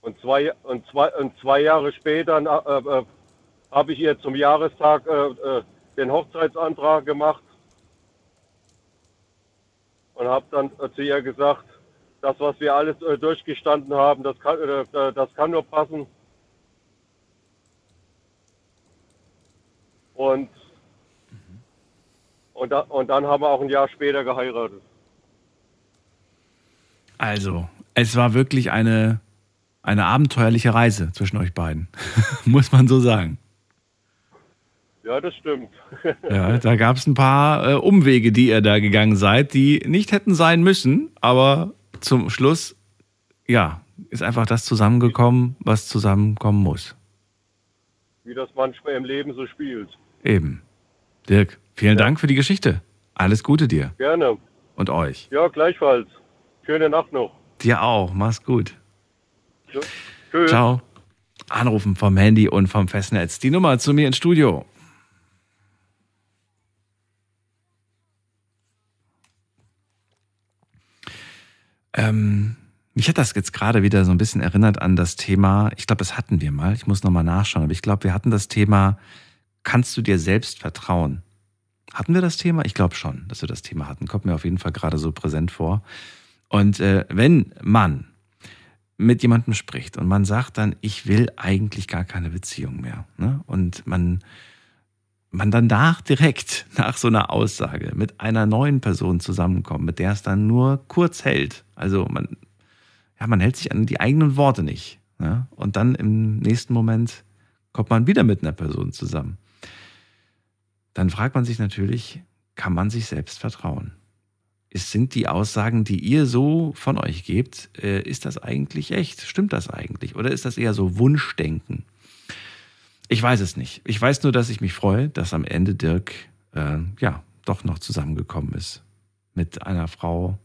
Und zwei, und zwei, und zwei Jahre später äh, äh, habe ich ihr zum Jahrestag äh, äh, den Hochzeitsantrag gemacht und habe dann zu ihr gesagt, das, was wir alles äh, durchgestanden haben, das kann, äh, das kann nur passen. Und, und, da, und dann haben wir auch ein Jahr später geheiratet. Also, es war wirklich eine, eine abenteuerliche Reise zwischen euch beiden. Muss man so sagen. Ja, das stimmt. Ja, da gab es ein paar äh, Umwege, die ihr da gegangen seid, die nicht hätten sein müssen, aber zum Schluss, ja, ist einfach das zusammengekommen, was zusammenkommen muss. Wie das manchmal im Leben so spielt. Eben. Dirk, vielen Dank für die Geschichte. Alles Gute dir Gerne. und euch. Ja, gleichfalls. Schöne Nacht noch. Dir auch. Mach's gut. Ja. Tschüss. Ciao. Anrufen vom Handy und vom Festnetz. Die Nummer zu mir ins Studio. Ähm, mich hat das jetzt gerade wieder so ein bisschen erinnert an das Thema, ich glaube, das hatten wir mal, ich muss nochmal nachschauen, aber ich glaube, wir hatten das Thema, kannst du dir selbst vertrauen? Hatten wir das Thema? Ich glaube schon, dass wir das Thema hatten. Kommt mir auf jeden Fall gerade so präsent vor. Und äh, wenn man mit jemandem spricht und man sagt dann, ich will eigentlich gar keine Beziehung mehr. Ne? Und man, man dann nach direkt nach so einer Aussage mit einer neuen Person zusammenkommt, mit der es dann nur kurz hält. Also man, ja, man hält sich an die eigenen Worte nicht. Ne? Und dann im nächsten Moment kommt man wieder mit einer Person zusammen. Dann fragt man sich natürlich, kann man sich selbst vertrauen? Es sind die Aussagen, die ihr so von euch gebt, äh, ist das eigentlich echt? Stimmt das eigentlich? Oder ist das eher so Wunschdenken? Ich weiß es nicht. Ich weiß nur, dass ich mich freue, dass am Ende Dirk äh, ja doch noch zusammengekommen ist mit einer Frau,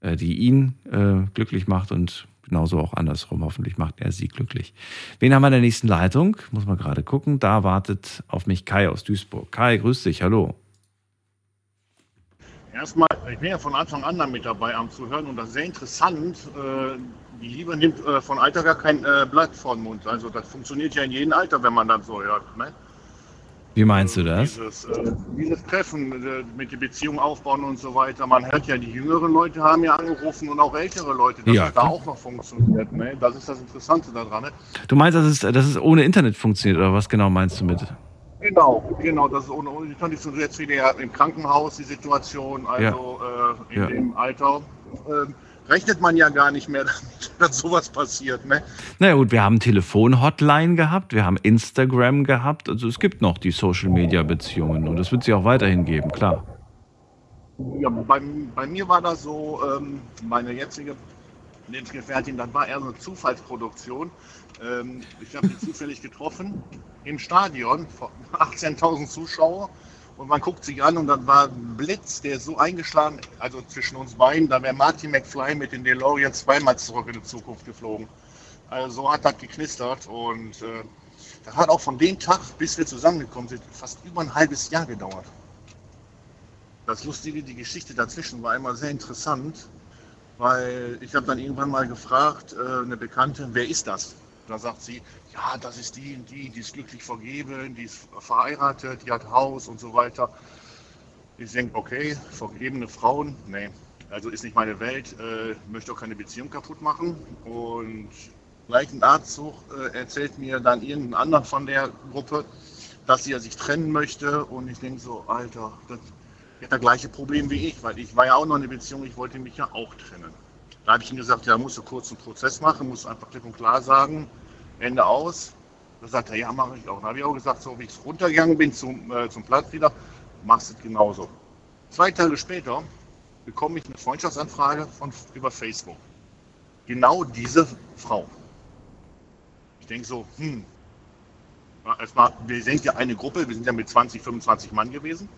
äh, die ihn äh, glücklich macht und genauso auch andersrum. Hoffentlich macht er sie glücklich. Wen haben wir in der nächsten Leitung? Muss man gerade gucken. Da wartet auf mich Kai aus Duisburg. Kai, grüß dich. Hallo. Erstmal, ich bin ja von Anfang an da mit dabei am Zuhören und das ist sehr interessant. Die Liebe nimmt äh, von Alter gar kein äh, Blatt vor den Mund. Also das funktioniert ja in jedem Alter, wenn man das so hört. Ne? Wie meinst du das? Dieses, äh, dieses Treffen äh, mit der Beziehung aufbauen und so weiter. Man hört ja, die jüngeren Leute haben ja angerufen und auch ältere Leute, dass Ja, es da auch noch funktioniert. Ne? Das ist das Interessante daran. Ne? Du meinst, dass es, dass es ohne Internet funktioniert oder was genau meinst du mit? Genau, genau, das ist ohne, ohne die Kondition jetzt wieder im Krankenhaus die Situation, also äh, in Ja. dem Alter ähm, rechnet man ja gar nicht mehr damit, dass sowas passiert. Ne? Naja gut, wir haben Telefon-Hotline gehabt, wir haben Instagram gehabt, also es gibt noch die Social-Media-Beziehungen und das wird sie auch weiterhin geben, klar. Ja, bei, bei mir war das so, ähm, meine jetzige Lebensgefährtin, das war eher so eine Zufallsproduktion. Ähm, ich habe die zufällig getroffen im Stadion, vor 18.000 Zuschauer Und man guckt sich an und dann war ein Blitz, der so eingeschlagen, also zwischen uns beiden, da wäre Marty McFly mit den DeLorean zweimal zurück in die Zukunft geflogen. Also so hat das geknistert und äh, das hat auch von dem Tag, bis wir zusammengekommen sind, fast über ein halbes Jahr gedauert. Das Lustige, die Geschichte dazwischen war immer sehr interessant, weil ich habe dann irgendwann mal gefragt, äh, eine Bekannte, wer ist das? Da sagt sie, ja, das ist die und die, die ist glücklich vergeben, die ist verheiratet, die hat Haus und so weiter. Ich denke, okay, vergebene Frauen, nee, also ist nicht meine Welt, äh, möchte auch keine Beziehung kaputt machen. Und gleichen Arztzug äh, erzählt mir dann irgendein anderer von der Gruppe, dass sie ja sich trennen möchte. Und ich denke so, Alter, das hat das gleiche Problem wie ich, weil ich war ja auch noch in einer Beziehung, ich wollte mich ja auch trennen. Da habe ich ihm gesagt, ja, musst du kurz einen Prozess machen, musst einfach klipp und klar sagen, Ende aus. Da sagt er, ja, mache ich auch. Dann habe ich auch gesagt, so wie ich runtergegangen bin zum, äh, zum Platz wieder, machst du es genauso. Zwei Tage später bekomme ich eine Freundschaftsanfrage von, über Facebook. Genau diese Frau. Ich denke so, hm, erstmal, wir sind ja eine Gruppe, wir sind ja mit 20, 25 Mann gewesen.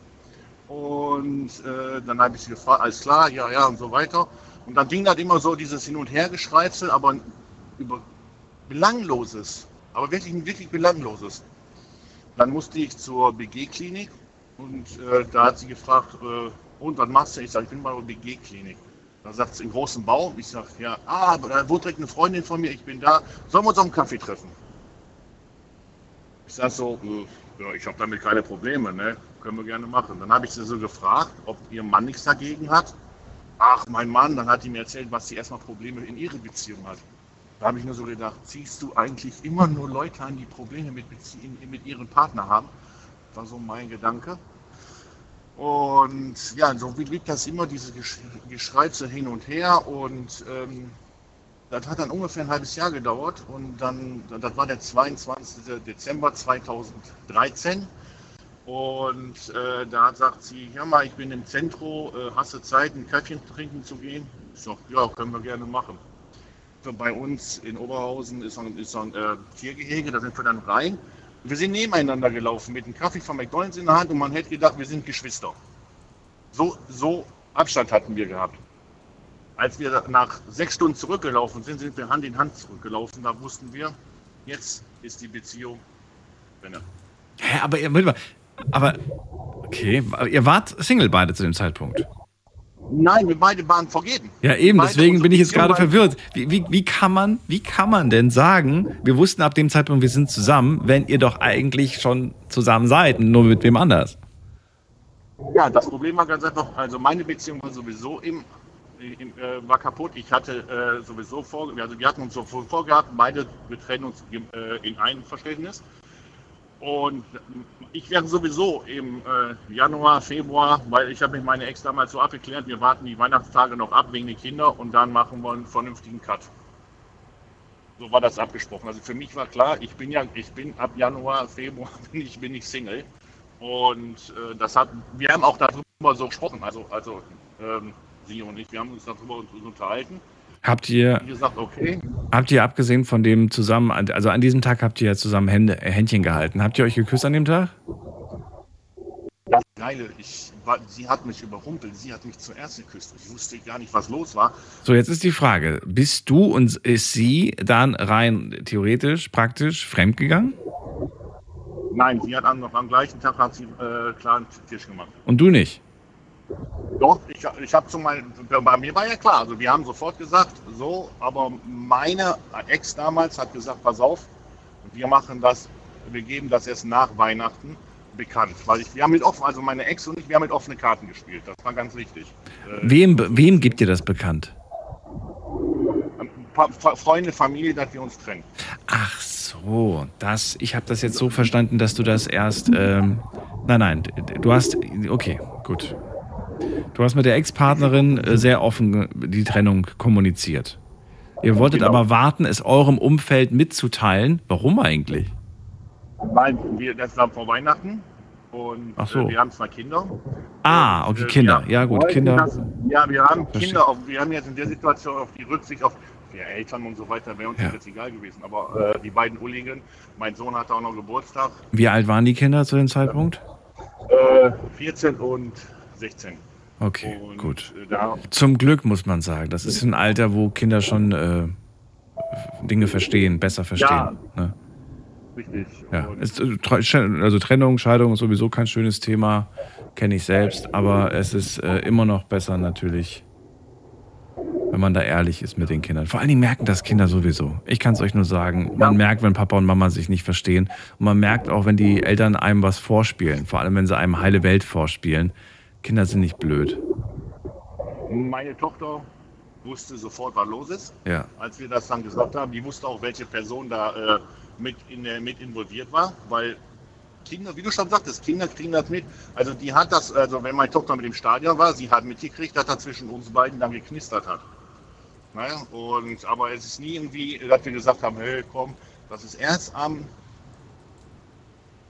Und äh, dann habe ich sie gefragt, alles klar, ja, ja und so weiter. Und dann ging das immer so dieses Hin- und Hergeschreibsel, aber über Belangloses, aber wirklich, wirklich Belangloses. Dann musste ich zur BG-Klinik und äh, da hat sie gefragt, äh, und was machst du? Ich sage, ich bin bei der BG-Klinik. Da sagt sie, im großen Bau. Ich sage, ja, ah, da wohnt direkt eine Freundin von mir, ich bin da. Sollen wir uns auf einen Kaffee treffen? Ich sage so, äh, ja, ich habe damit keine Probleme, ne? können wir gerne machen. Dann habe ich sie so gefragt, ob ihr Mann nichts dagegen hat. Ach, mein Mann, dann hat die mir erzählt, was sie erstmal Probleme in ihrer Beziehung hat. Da habe ich nur so gedacht, ziehst du eigentlich immer nur Leute an, die Probleme mit, mit ihrem Partner haben? War so mein Gedanke. Und ja, so blieb das immer, diese Gesch Geschreize hin und her. Und ähm, das hat dann ungefähr ein halbes Jahr gedauert. Und dann, das war der 22. Dezember 2013. Und äh, da sagt sie, ja mal, ich bin im Zentrum, äh, hast du Zeit, ein Kaffee trinken zu gehen? Ich sag, ja, können wir gerne machen. Bei uns in Oberhausen ist ein, ist ein äh, Tiergehege, da sind wir dann rein. Wir sind nebeneinander gelaufen mit einem Kaffee von McDonalds in der Hand und man hätte gedacht, wir sind Geschwister. So, so Abstand hatten wir gehabt. Als wir nach sechs Stunden zurückgelaufen sind, sind wir Hand in Hand zurückgelaufen. Da wussten wir, jetzt ist die Beziehung drin. Hä, aber ihr, aber, okay, ihr wart Single beide zu dem Zeitpunkt. Nein, wir beide waren vergeben. Ja, eben, Beide deswegen bin ich jetzt gerade verwirrt. Wie, wie, wie, kann man, wie kann man denn sagen, wir wussten ab dem Zeitpunkt, wir sind zusammen, wenn ihr doch eigentlich schon zusammen seid, nur mit wem anders? Ja, das Problem war ganz einfach, also meine Beziehung war sowieso im, im äh, war kaputt. Ich hatte äh, sowieso vor, also wir hatten uns so vor- vorgehabt, beide wir trennen uns äh, in Einverständnis. Und ich wäre sowieso im äh, Januar, Februar, weil ich habe mit meiner Ex damals so abgeklärt, wir warten die Weihnachtstage noch ab wegen den Kindern und dann machen wir einen vernünftigen Cut. So war das abgesprochen. Also für mich war klar, ich bin ja, ich bin ab Januar, Februar bin ich, bin ich Single. Und äh, das hat, wir haben auch darüber so gesprochen, also, also ähm, sie und ich, wir haben uns darüber unterhalten. Habt ihr, gesagt, okay, habt ihr abgesehen von dem zusammen, also an diesem Tag habt ihr ja zusammen Hände, äh, Händchen gehalten. Habt ihr euch geküsst an dem Tag? das Geile, ich, sie hat mich überrumpelt, sie hat mich zuerst geküsst. Ich wusste gar nicht, was los war. So, jetzt ist die Frage, bist du und ist sie dann rein theoretisch, praktisch fremdgegangen? Nein, sie hat am, noch am gleichen Tag hat sie äh, klar einen Tisch gemacht. Und du nicht? Doch, ich, ich habe zu meinem, bei mir war ja klar, also wir haben sofort gesagt, so, aber meine Ex damals hat gesagt, pass auf, wir machen das, wir geben das erst nach Weihnachten bekannt, weil ich, wir haben mit offen, also meine Ex und ich, wir haben mit offenen Karten gespielt, das war ganz wichtig. Äh, Wem, wem gibt ihr das bekannt? Fa- Freunde, Familie, dass wir uns trennen. Ach so, das, ich habe das jetzt so verstanden, dass du das erst, ähm, nein, nein, du hast, okay, gut. Du hast mit der Ex-Partnerin äh, sehr offen die Trennung kommuniziert. Ihr wolltet Genau. aber warten, es eurem Umfeld mitzuteilen. Warum eigentlich? Weil wir, das war vor Weihnachten und Ach so. äh, wir haben zwei Kinder. Ah, okay, Äh, Kinder. wir Ja, gut, Kinder. Das, ja, wir haben Verstehe. Kinder, auf, wir haben jetzt in der Situation auf die Rücksicht auf die Eltern und so weiter, wäre uns Ja. jetzt egal gewesen. Aber äh, die beiden Ulligen, mein Sohn hatte auch noch Geburtstag, Wie alt waren die Kinder zu dem Zeitpunkt? Äh, 14 und 16. Okay, Und, gut. äh, Zum Glück muss man sagen. Das ist ein Alter, wo Kinder schon äh, Dinge verstehen, besser verstehen. Ja. Ne? richtig. Ja. Ist, äh, also Trennung, Scheidung ist sowieso kein schönes Thema, kenne ich selbst, aber es ist äh, immer noch besser natürlich, wenn man da ehrlich ist mit den Kindern. Vor allen Dingen merken das Kinder sowieso. Ich kann es euch nur sagen, man merkt, wenn Papa und Mama sich nicht verstehen und man merkt auch, wenn die Eltern einem was vorspielen, vor allem wenn sie einem heile Welt vorspielen. Kinder sind nicht blöd. Meine Tochter wusste sofort, was los ist. Ja. Als wir das dann gesagt haben, die wusste auch, welche Person da äh, mit, in, mit involviert war, weil Kinder, wie du schon sagtest, Kinder kriegen das mit. Also die hat das, also wenn meine Tochter mit dem Stadion war, sie hat mitgekriegt, dass er zwischen uns beiden dann geknistert hat. Naja, und, aber es ist nie irgendwie, dass wir gesagt haben, hey, komm, das ist erst am,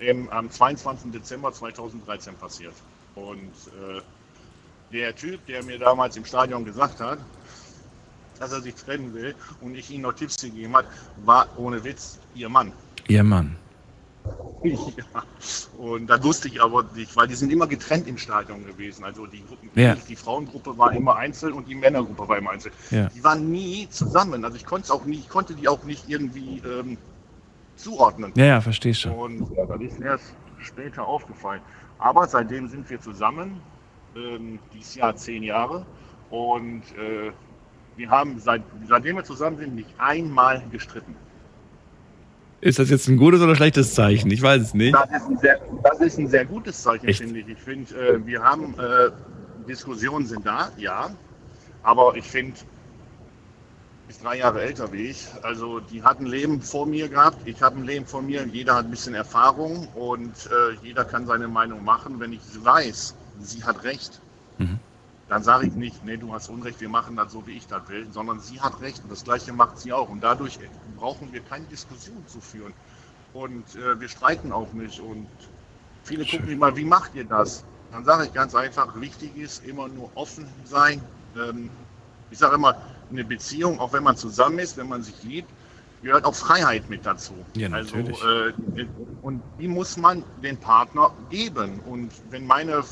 im, am 22. Dezember 2013 passiert. Und äh, der Typ, der mir damals im Stadion gesagt hat, dass er sich trennen will und ich ihm noch Tipps gegeben hat, war ohne Witz ihr Mann. Ihr Mann. ja. Und da wusste ich aber nicht, weil die sind immer getrennt im Stadion gewesen. Also die Gruppen, Ja. die Frauengruppe war immer einzeln und die Männergruppe war immer einzeln. Ja. Die waren nie zusammen. Also ich konnte auch nie, ich konnte die auch nicht irgendwie ähm, zuordnen. Ja, ja, verstehe schon. Und ja, das ist erst später aufgefallen. Aber seitdem sind wir zusammen, ähm, dieses Jahr zehn Jahre. Und äh, wir haben, seit, seitdem wir zusammen sind, nicht einmal gestritten. Ist das jetzt ein gutes oder schlechtes Zeichen? Ich weiß es nicht. Das ist ein sehr, ist ein sehr gutes Zeichen, Echt? finde ich. Ich finde, äh, wir haben, äh, Diskussionen sind da, ja. Aber ich finde, ist drei Jahre älter wie ich. Also die hat ein Leben vor mir gehabt, ich habe ein Leben vor mir. Jeder hat ein bisschen Erfahrung und äh, jeder kann seine Meinung machen. Wenn ich weiß, sie hat recht, Mhm. dann sage ich nicht, nee, du hast Unrecht, wir machen das so, wie ich das will, sondern sie hat recht und das Gleiche macht sie auch. Und dadurch brauchen wir keine Diskussion zu führen. Und äh, wir streiten auch nicht. Und viele gucken mich mal, wie macht ihr das? Dann sage ich ganz einfach, wichtig ist immer nur offen sein. Ähm, ich sage immer, eine Beziehung, auch wenn man zusammen ist, wenn man sich liebt, gehört auch Freiheit mit dazu. Ja, also, äh, und die muss man den Partner geben. Und wenn meine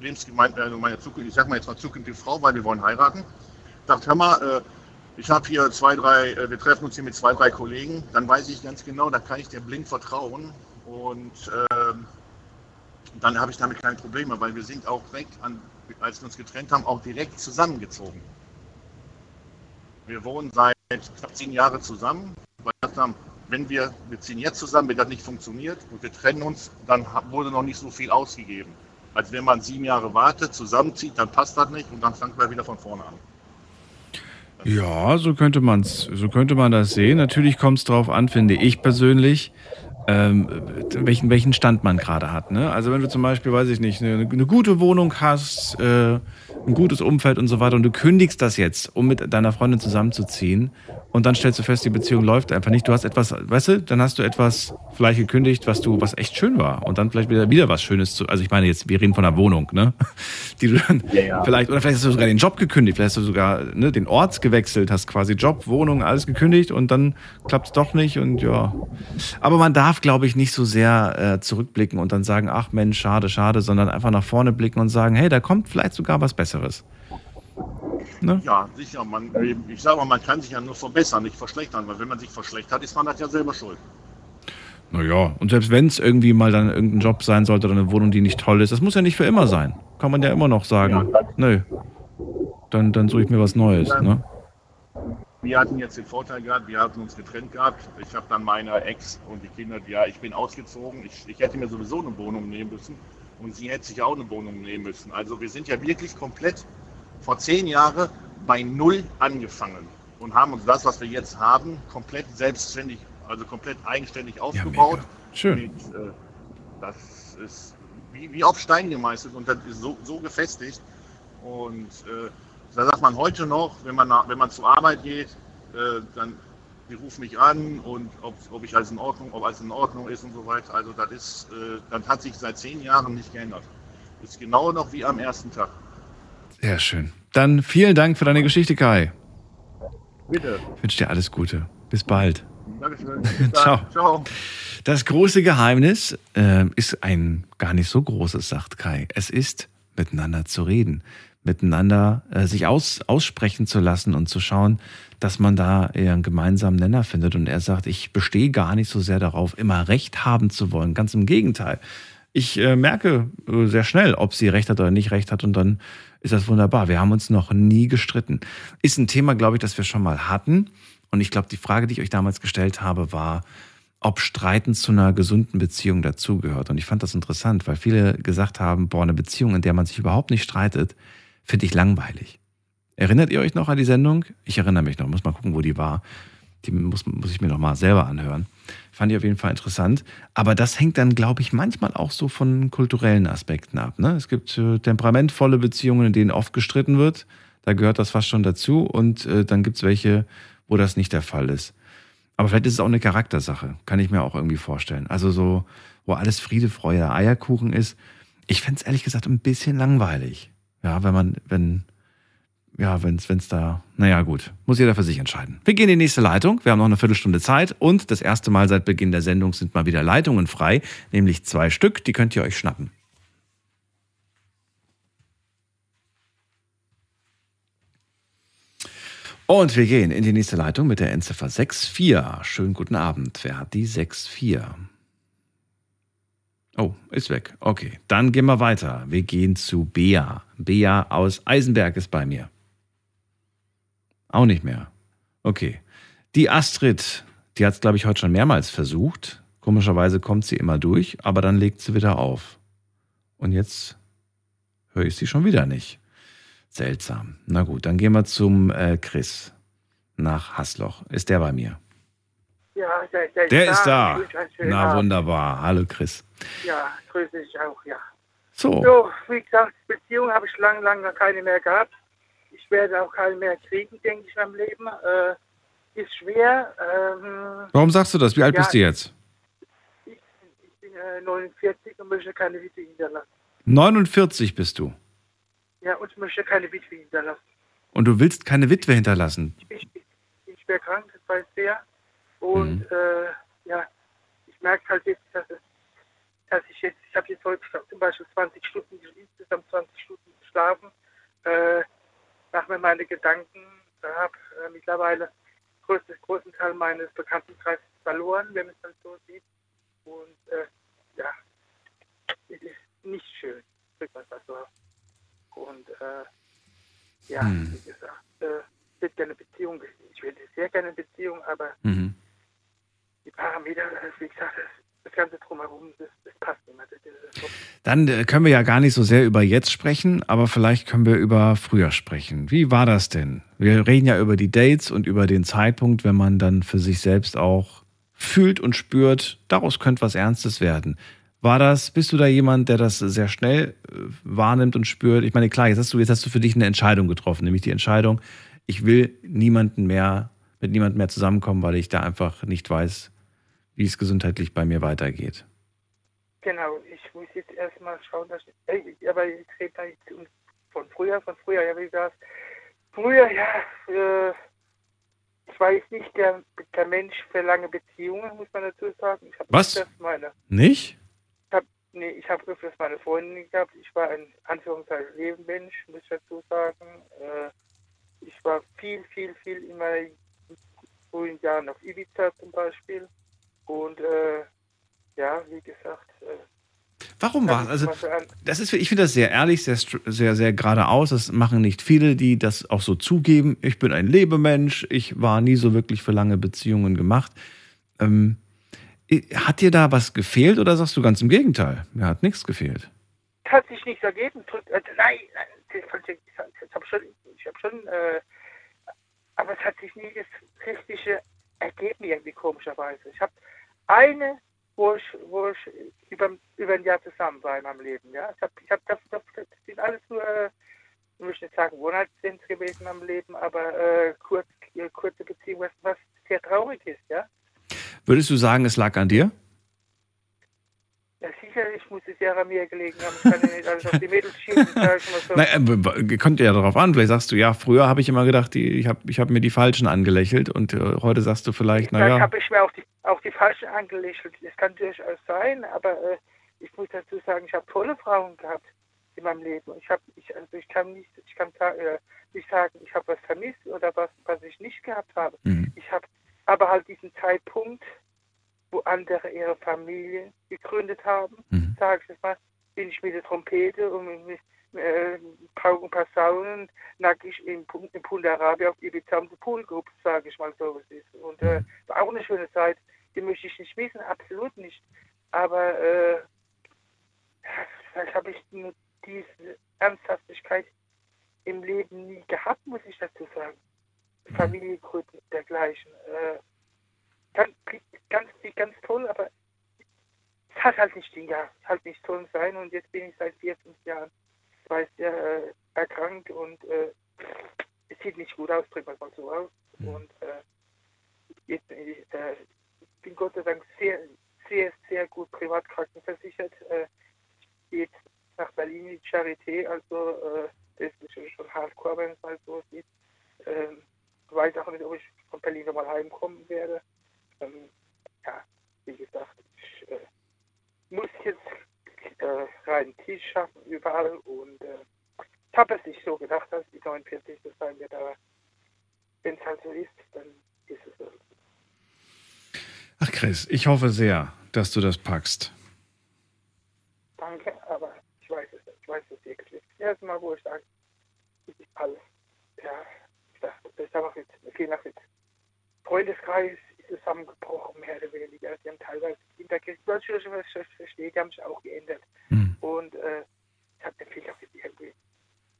Lebensgemeinde, also meine Zukunft, ich sag mal jetzt mal zukünftige Frau, weil wir wollen heiraten, sagt, hör mal, äh, ich habe hier zwei, drei, äh, wir treffen uns hier mit zwei, drei Kollegen, dann weiß ich ganz genau, da kann ich dir blind vertrauen und ähm, dann habe ich damit keine Probleme, weil wir sind auch direkt, an, als wir uns getrennt haben, auch direkt zusammengezogen. Wir wohnen seit knapp zehn Jahren zusammen, wenn wir, wir ziehen jetzt zusammen, wenn das nicht funktioniert und wir trennen uns, dann wurde noch nicht so viel ausgegeben. Als wenn man sieben Jahre wartet, zusammenzieht, dann passt das nicht und dann fangen wir wieder von vorne an. Ja, so könnte man's, so könnte man das sehen. Natürlich kommt es darauf an, finde ich persönlich, ähm, welchen, welchen Stand man gerade hat. Ne? Also wenn du zum Beispiel, weiß ich nicht, eine, eine gute Wohnung hast, äh, ein gutes Umfeld und so weiter und du kündigst das jetzt, um mit deiner Freundin zusammenzuziehen und dann stellst du fest, die Beziehung läuft einfach nicht. Du hast etwas, weißt du, dann hast du etwas vielleicht gekündigt, was du, was echt schön war und dann vielleicht wieder, wieder was Schönes zu, also ich meine jetzt, wir reden von einer Wohnung, ne? Die du dann vielleicht, oder vielleicht hast du sogar den Job gekündigt, vielleicht hast du sogar ne, den Ort gewechselt, hast quasi Job, Wohnung, alles gekündigt und dann klappt es doch nicht und ja. Aber man darf, glaube ich, nicht so sehr äh, zurückblicken und dann sagen, ach Mensch, schade, schade, sondern einfach nach vorne blicken und sagen, hey, da kommt vielleicht sogar was Besseres. Ne? Ja, sicher. Man, ich sage mal, man kann sich ja nur verbessern, nicht verschlechtern, weil wenn man sich verschlechtert, ist man das ja selber schuld. Naja, und selbst wenn es irgendwie mal dann irgendein Job sein sollte oder eine Wohnung, die nicht toll ist, das muss ja nicht für immer sein. Kann man ja immer noch sagen, nö, dann, dann suche ich mir was Neues. Ne? Wir hatten jetzt den Vorteil gehabt, wir hatten uns getrennt gehabt. Ich habe dann meine Ex und die Kinder, ja, ich bin ausgezogen. Ich, ich hätte mir sowieso eine Wohnung nehmen müssen und sie hätte sich auch eine Wohnung nehmen müssen. Also wir sind ja wirklich komplett vor zehn Jahren bei Null angefangen und haben uns das, was wir jetzt haben, komplett selbstständig, also komplett eigenständig aufgebaut. Schön. Mit, äh, das ist wie, wie auf Stein gemeißelt und das ist so, so gefestigt. Und äh, da sagt man heute noch, wenn man, nach, wenn man zur Arbeit geht, äh, dann die rufen mich an und ob, ob ich alles in Ordnung, ob alles in Ordnung ist und so weiter. Also das ist, äh, das hat sich seit zehn Jahren nicht geändert. Ist genau noch wie am ersten Tag. Sehr schön. Dann vielen Dank für deine Geschichte, Kai. Bitte. Ich wünsche dir alles Gute. Bis bald. Dankeschön. Bis. Ciao. Ciao. Das große Geheimnis äh, ist ein gar nicht so großes, sagt Kai. Es ist, miteinander zu reden, miteinander äh, sich aus, aussprechen zu lassen und zu schauen, dass man da eher einen gemeinsamen Nenner findet. Und er sagt, ich bestehe gar nicht so sehr darauf, immer Recht haben zu wollen. Ganz im Gegenteil. Ich äh, merke äh, sehr schnell, ob sie Recht hat oder nicht Recht hat und dann ist das wunderbar. Wir haben uns noch nie gestritten. Ist ein Thema, glaube ich, das wir schon mal hatten. Und ich glaube, die Frage, die ich euch damals gestellt habe, war, ob Streiten zu einer gesunden Beziehung dazugehört. Und ich fand das interessant, weil viele gesagt haben, boah, eine Beziehung, in der man sich überhaupt nicht streitet, finde ich langweilig. Erinnert ihr euch noch an die Sendung? Ich erinnere mich noch, muss mal gucken, wo die war. Die muss, muss ich mir noch mal selber anhören. Fand ich auf jeden Fall interessant. Aber das hängt dann, glaube ich, manchmal auch so von kulturellen Aspekten ab. Ne? Es gibt äh, temperamentvolle Beziehungen, in denen oft gestritten wird. Da gehört das fast schon dazu. Und äh, dann gibt es welche, wo das nicht der Fall ist. Aber vielleicht ist es auch eine Charaktersache, kann ich mir auch irgendwie vorstellen. Also so, wo alles Friede, Freude, Eierkuchen ist. Ich fände es ehrlich gesagt ein bisschen langweilig. Ja, wenn man, wenn, ja, wenn es da, naja, gut, muss jeder für sich entscheiden. Wir gehen in die nächste Leitung. Wir haben noch eine Viertelstunde Zeit und das erste Mal seit Beginn der Sendung sind mal wieder Leitungen frei, nämlich zwei Stück, die könnt ihr euch schnappen. Und wir gehen in die nächste Leitung mit der Endziffer 64. Schönen guten Abend. Wer hat die 64? Oh, ist weg. Okay, dann gehen wir weiter. Wir gehen zu Bea. Bea aus Eisenberg ist bei mir. Auch nicht mehr. Okay. Die Astrid, die hat es, glaube ich, heute schon mehrmals versucht. Komischerweise kommt sie immer durch, aber dann legt sie wieder auf. Und jetzt höre ich sie schon wieder nicht. Seltsam. Na gut, dann gehen wir zum äh, Chris nach Hasloch. Ist der bei mir? Ja, der, der, Der ist da. schönen Na Abend. wunderbar. Hallo Chris. Ja, grüße dich auch, ja. So. So, wie gesagt, Beziehung habe ich lang, lange keine mehr gehabt. Ich werde auch keine mehr kriegen, denke ich, im Leben. Äh, ist schwer. Ähm, Warum sagst du das? Wie alt ja, bist du jetzt? Ich bin äh, 49 und möchte keine Witwe hinterlassen. 49 bist du. Ja, und ich möchte keine Witwe hinterlassen. Und du willst keine Witwe hinterlassen. Ich, ich, ich schwer krank, das weiß der. Und Mhm. äh, ja, ich merke halt jetzt, dass, es, dass ich jetzt, ich habe jetzt heute zum Beispiel 20 Stunden, insgesamt 20 Stunden geschlafen, äh, mache mir meine Gedanken, habe äh, mittlerweile größten, großen Teil meines Bekanntenkreises verloren, wenn man es dann so sieht. Und äh, ja, es ist nicht schön, drückt man es mal so. Und äh, ja, Hm. wie gesagt, äh, ich hätte gerne Beziehung, ich hätte sehr gerne eine Beziehung, aber Mhm. die Parameter, wie gesagt, das, Ganze drumherum, das, das passt nicht mehr. Dann äh, können wir ja gar nicht so sehr über jetzt sprechen, aber vielleicht können wir über früher sprechen. Wie war das denn? Wir reden ja über die Dates und über den Zeitpunkt, wenn man dann für sich selbst auch fühlt und spürt, daraus könnte was Ernstes werden. War das, bist du da jemand, der das sehr schnell äh, wahrnimmt und spürt? Ich meine, klar, jetzt hast du, jetzt hast du für dich eine Entscheidung getroffen, nämlich die Entscheidung, ich will niemanden mehr, mit niemandem mehr zusammenkommen, weil ich da einfach nicht weiß, wie es gesundheitlich bei mir weitergeht. genau, ich muss jetzt erstmal schauen, dass ich, aber ich rede da jetzt von früher, von früher, ja, wie gesagt, früher, ja, äh, ich war jetzt nicht der, der Mensch für lange Beziehungen, muss man dazu sagen. Was? öfters Meine, Nicht? ich hab, nee, ich habe öfters meine Freundin gehabt. Ich war ein Anführungszeichen Lebenmensch, muss ich dazu sagen. Äh, ich war viel, viel, viel in meinen frühen Jahren auf Ibiza zum Beispiel. Und äh, ja, wie gesagt, äh, Warum war also ich das ist ich finde das sehr ehrlich, sehr sehr sehr geradeaus, das machen nicht viele, die das auch so zugeben. Ich bin ein Lebemensch, ich war nie so wirklich für lange Beziehungen gemacht. Ähm, hat dir da was gefehlt oder sagst du ganz im Gegenteil? Mir hat nichts gefehlt. Es hat sich nichts ergeben. Äh, Nein, nein, das habe schon, ich habe schon, äh, aber es hat sich nie das richtige ergeben irgendwie komischerweise. Ich habe eine, wo ich, wo ich über, über ein Jahr zusammen war in meinem Leben. Ja, ich habe, ich habe, das, das, das sind alles nur, äh, ich möchte nicht sagen Wohnheitsdienst gewesen in meinem Leben, aber äh, kurz, äh, kurze Beziehung, was, was sehr traurig ist. Ja, Würdest du sagen, es lag an dir? Ja sicher, ich muss sie sehr an mir gelegen haben. Ich kann ja nicht alles auf die Mädels schieben, so. Nein, äh, kommt ja darauf an. Vielleicht sagst du, ja, früher habe ich immer gedacht, die, ich habe ich hab mir die Falschen angelächelt und äh, heute sagst du vielleicht, Vielleicht naja. habe ich mir auch die, auch die falschen angelächelt. Das kann durchaus sein, aber äh, ich muss dazu sagen, ich habe tolle Frauen gehabt in meinem Leben. Ich habe, ich, also ich kann nicht, ich kann äh, nicht sagen, ich habe was vermisst oder was, was ich nicht gehabt habe. Mhm. Ich habe aber halt diesen Zeitpunkt, wo andere ihre Familie gegründet haben, Mhm. sage ich jetzt mal, bin ich mit der Trompete und mit, äh, Pauken Pasaunen nackig in, Pu- in Pundarabia auf Ibiza um den Pool gehupft, sage ich mal so, was ist. Und äh, war auch eine schöne Zeit, die möchte ich nicht missen, absolut nicht. Aber äh, vielleicht habe ich nur diese Ernsthaftigkeit im Leben nie gehabt, muss ich dazu sagen. Familie gründen, dergleichen. Äh, ganz, ganz, ganz toll, aber es hat halt nicht Jahr, halt nicht toll sein und jetzt bin ich seit vier, fünf Jahren, weiß ja, äh, erkrankt und äh, es sieht nicht gut aus, wir es mal so aus. Und äh, jetzt äh, bin Gott sei Dank sehr, sehr, sehr gut privat krankenversichert. Äh, geht nach Berlin in die Charité, also äh, das ist schon hardcore, wenn es mal so sieht. Ähm, weiß auch nicht, ob ich von Berlin nochmal heimkommen werde. Ähm, ja, wie gesagt, ich äh, muss jetzt äh, reinen Tisch schaffen überall und äh, ich habe es nicht so gedacht, dass die 49 das sein wird, aber wenn es halt so ist, dann ist es so. Ach Chris, ich hoffe sehr, dass du das packst. Danke, aber ich weiß es nicht. Ich weiß es wirklich. Das erste Mal, wo ich sage, es ist alles. Ja, ich dachte, das ist einfach mit, viel nach mit Freundeskreis zusammengebrochen, mehr oder weniger. Die haben teilweise Kinder gekriegt. Natürlich, was ich verstehe, die haben sich auch geändert. Und äh, ich habe viel auf irgendwie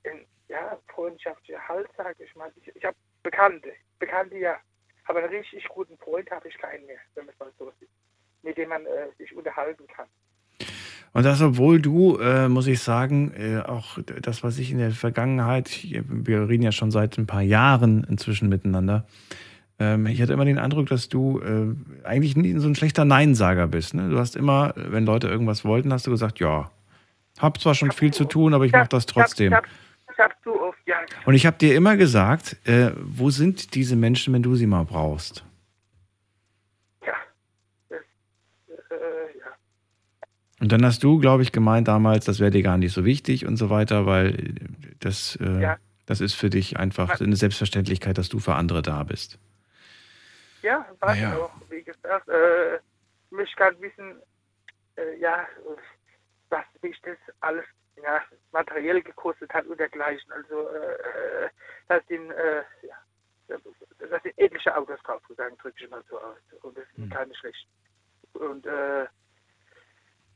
ein, ja, freundschaftlicher Halt, sage ich mal. Ich, ich habe Bekannte, Bekannte ja. Aber einen richtig guten Freund habe ich keinen mehr, wenn man es mal so sieht. Mit dem man äh, sich unterhalten kann. Und das, obwohl du, äh, muss ich sagen, äh, auch das, was ich in der Vergangenheit, wir reden ja schon seit ein paar Jahren inzwischen miteinander, ähm, ich hatte immer den Eindruck, dass du äh, eigentlich nie so ein schlechter Neinsager bist. Ne? Du hast immer, wenn Leute irgendwas wollten, hast du gesagt, ja, hab zwar schon viel zu tun, aber ich mache das trotzdem. Ich habe ich hab zu oft, ja. Und ich habe dir immer gesagt, äh, wo sind diese Menschen, wenn du sie mal brauchst? Äh, ja. Und dann hast du, glaube ich, gemeint damals, das wäre dir gar nicht so wichtig und so weiter, weil das, äh, Ja. das ist für dich einfach eine Selbstverständlichkeit, dass du für andere da bist. Ja, Naja. ich auch, wie gesagt. Äh, ich möchte gerne wissen, äh, ja, was mich das alles ja, materiell gekostet hat und dergleichen. Also, äh, da sind, äh, ja, da sind etliche Autos draufgegangen, drücke ich mal so aus. Und das sind keine schlechten. Und, äh,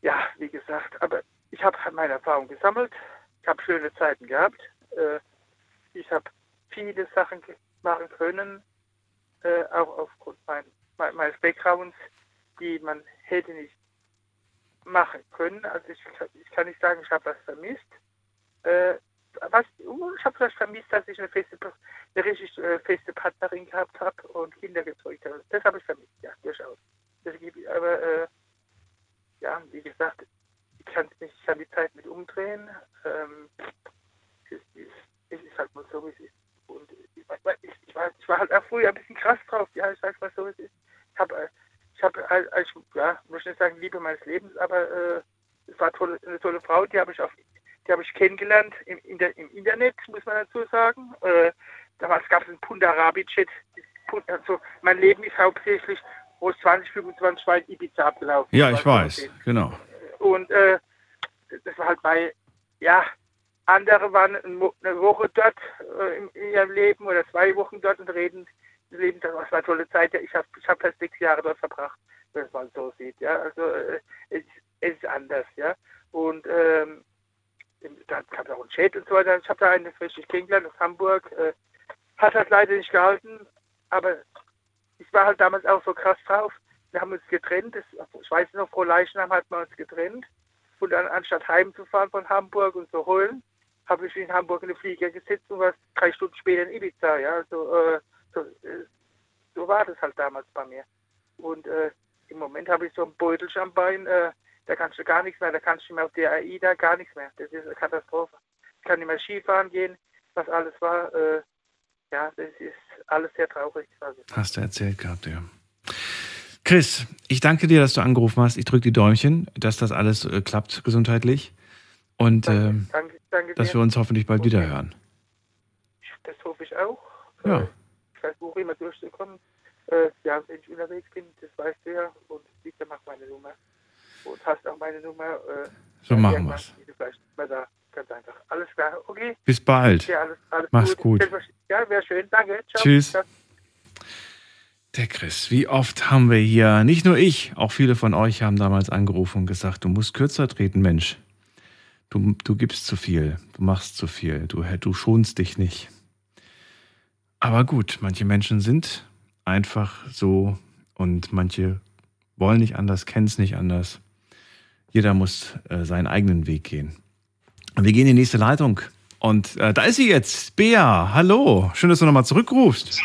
ja, wie gesagt, aber ich habe meine Erfahrung gesammelt. Ich habe schöne Zeiten gehabt. Äh, ich habe viele Sachen machen können, äh, auch aufgrund mein, mein, meines Backgrounds, die man hätte nicht machen können. Also ich, ich kann nicht sagen, ich habe was vermisst. Äh, was, uh, ich habe vielleicht vermisst, dass ich eine feste, eine richtig äh, feste Partnerin gehabt habe und Kinder gezeugt habe. Das habe ich vermisst, ja, durchaus. Das gibt, aber äh, ja, wie gesagt, ich kann ich kann die Zeit nicht umdrehen. Ähm, es, ist, es ist halt mal so, wie es ist. Und ich, war- ich, ich, war, ich war halt auch früher ein bisschen krass drauf, ja, ich sag's mal so, es ist. Ich habe äh, ich habe halt, als, ja, möchte nicht sagen Liebe meines Lebens, aber äh, es war tolle, eine tolle Frau, die habe ich auf, die habe ich kennengelernt im, in der, im Internet, muss man dazu sagen. Äh, damals gab es einen Pundarabicet. Also mein Leben ist hauptsächlich wo 20, 25 Mal in Ibiza abgelaufen. Ja, ich war weiß, genau. Und äh, das war halt bei, ja, andere waren ein eine Woche dort äh, in, ihrem Leben oder zwei Wochen dort und reden, leben das war eine tolle Zeit. Ich habe ich hab fast sechs Jahre dort verbracht, wenn man so sieht. Ja, also äh, es, es ist anders, ja. Und ähm, da gab es auch einen Chat und so weiter. Ich habe da eine richtig kennengelernt aus Hamburg. Äh, hat halt leider nicht gehalten, aber ich war halt damals auch so krass drauf. Wir haben uns getrennt. Das, ich weiß noch, Frau Leichnam hat man uns getrennt. Und dann, anstatt heimzufahren von Hamburg und zu holen, habe ich in Hamburg in den Flieger gesetzt und war drei Stunden später in Ibiza. Ja, also, äh, so, äh, so war das halt damals bei mir. Und äh, im Moment habe ich so einen Beutel am Bein. Äh, da kannst du gar nichts mehr, da kannst du nicht mehr auf der AIDA, gar nichts mehr. Das ist eine Katastrophe. Ich kann nicht mehr Skifahren gehen, was alles war. Äh, ja, das ist alles sehr traurig. Also. Hast du erzählt gehabt, ja. Chris, ich danke dir, dass du angerufen hast. Ich drücke die Däumchen, dass das alles äh, klappt gesundheitlich und Danke, ähm, danke, danke dass wir uns hoffentlich bald wieder hören. Das hoffe ich auch. Ja. Ich versuche immer durchzukommen. Äh, ja, wenn ich unterwegs bin, das weißt du ja. Und Lisa macht meine Nummer. Und hast auch meine Nummer. Äh, So machen mehr da. Ganz einfach. Alles klar. Okay. Bis bald. Ja, alles, alles Mach's gut. Ja, wäre schön. Danke. Ciao. Tschüss. Ciao. Der Chris, wie oft haben wir hier, nicht nur ich, auch viele von euch haben damals angerufen und gesagt, du musst kürzer treten, Mensch. Du, du gibst zu viel, du machst zu viel, du, du schonst dich nicht. Aber gut, manche Menschen sind einfach so und manche wollen nicht anders, kennen es nicht anders. Jeder muss äh, seinen eigenen Weg gehen. Wir gehen in die nächste Leitung. Und äh, da ist sie jetzt, Bea. Hallo, schön, dass du nochmal zurückrufst.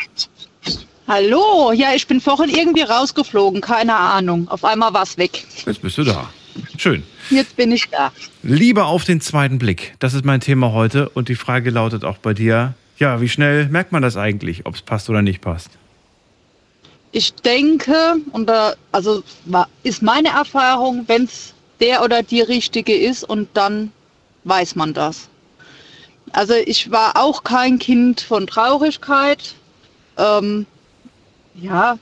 Hallo, ja, ich bin vorhin irgendwie rausgeflogen, keine Ahnung. Auf einmal war's weg. Jetzt bist du da. Schön. Jetzt bin ich da. Liebe auf den zweiten Blick. Das ist mein Thema heute. Und die Frage lautet auch bei dir: Ja, wie schnell merkt man das eigentlich, ob es passt oder nicht passt? Ich denke, und da, also ist meine Erfahrung, wenn es der oder die richtige ist und dann weiß man das. Also ich war auch kein Kind von Traurigkeit. Ähm, ja,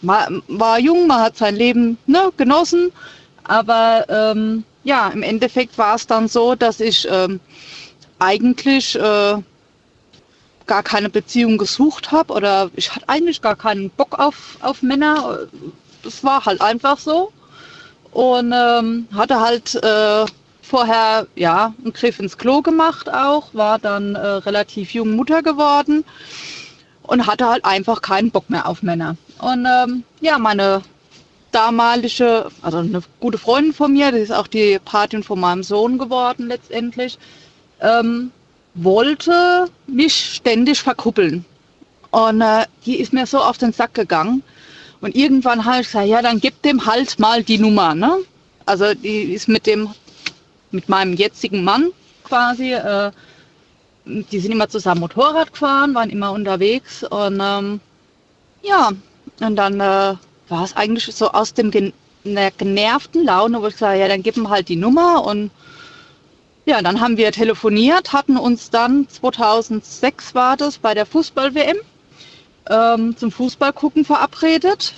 man war jung, man hat sein Leben ne, genossen, aber ähm, ja, im Endeffekt war es dann so, dass ich ähm, eigentlich äh, gar keine Beziehung gesucht habe oder ich hatte eigentlich gar keinen Bock auf, auf Männer. Das war halt einfach so. Und ähm, hatte halt äh, vorher ja einen Griff ins Klo gemacht auch, war dann äh, relativ jung Mutter geworden und hatte halt einfach keinen Bock mehr auf Männer. Und ähm, ja, meine damalige, also eine gute Freundin von mir, die ist auch die Patin von meinem Sohn geworden letztendlich, ähm, wollte mich ständig verkuppeln. Und äh, die ist mir so auf den Sack gegangen. Und irgendwann habe ich gesagt, ja, dann gib dem halt mal die Nummer. Ne? Also die ist mit dem, mit meinem jetzigen Mann quasi, äh, die sind immer zusammen Motorrad gefahren, waren immer unterwegs. Und ähm, ja, und dann äh, war es eigentlich so aus dem gen genervten Laune, wo ich gesagt ja, dann gib ihm halt die Nummer. Und ja, dann haben wir telefoniert, hatten uns dann 2006 war das bei der Fußball-WM ähm, zum Fußballgucken verabredet.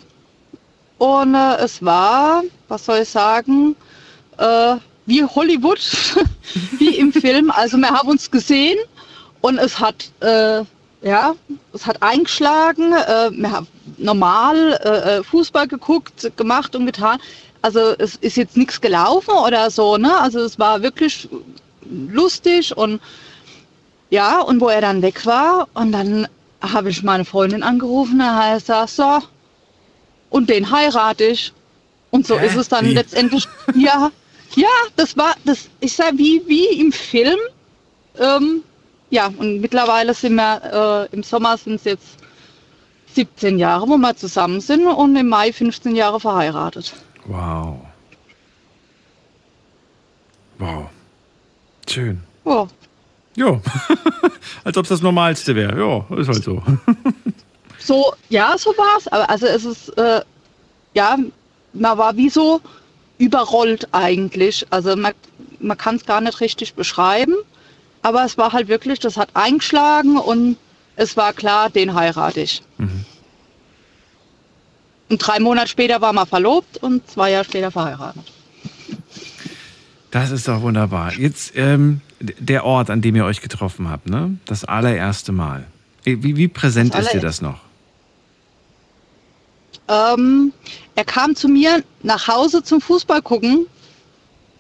Und äh, es war, was soll ich sagen, äh, wie Hollywood, wie im Film. Also wir haben uns gesehen und es hat, äh, ja, es hat eingeschlagen. Äh, normal äh, Fußball geguckt, gemacht und getan. Also es ist jetzt nichts gelaufen oder so, ne? Also es war wirklich lustig und ja, und wo er dann weg war und dann habe ich meine Freundin angerufen, da heißt er so, und den heirate ich. Und so Hä? ist es dann Wie? letztendlich, ja, ja, das war, das, ich sag, wie, wie im Film, ähm, ja, und mittlerweile sind wir, äh, im Sommer sind es jetzt 17 Jahre, wo wir zusammen sind und im Mai 15 Jahre verheiratet. Wow. Wow. Schön. Ja. Ja. Als ob es das Normalste wäre. Ja, ist halt so. So, ja, so war es. Aber also es ist, äh, ja, man war wie so überrollt eigentlich. Also man, man kann es gar nicht richtig beschreiben. Aber es war halt wirklich, das hat eingeschlagen und es war klar, den heirate ich. Und drei Monate später war man verlobt und zwei Jahre später verheiratet. Das ist doch wunderbar. Jetzt ähm, der Ort, an dem ihr euch getroffen habt, ne? Das allererste Mal. Wie, wie präsent ist dir das noch? Ähm, er kam zu mir nach Hause zum Fußball gucken,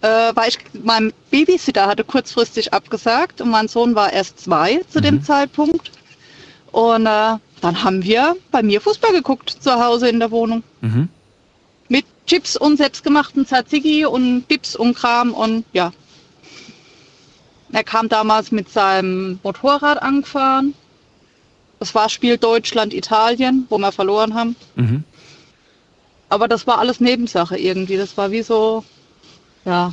äh, weil ich mein Babysitter hatte kurzfristig abgesagt und mein Sohn war erst zwei zu dem Zeitpunkt. Und äh, dann haben wir bei mir Fußball geguckt zu Hause in der Wohnung. Mhm. Mit Chips und selbstgemachten Tzatziki und Dips und Kram und ja. Er kam damals mit seinem Motorrad angefahren. Das war Spiel Deutschland-Italien, wo wir verloren haben. Mhm. Aber das war alles Nebensache irgendwie. Das war wie so, ja,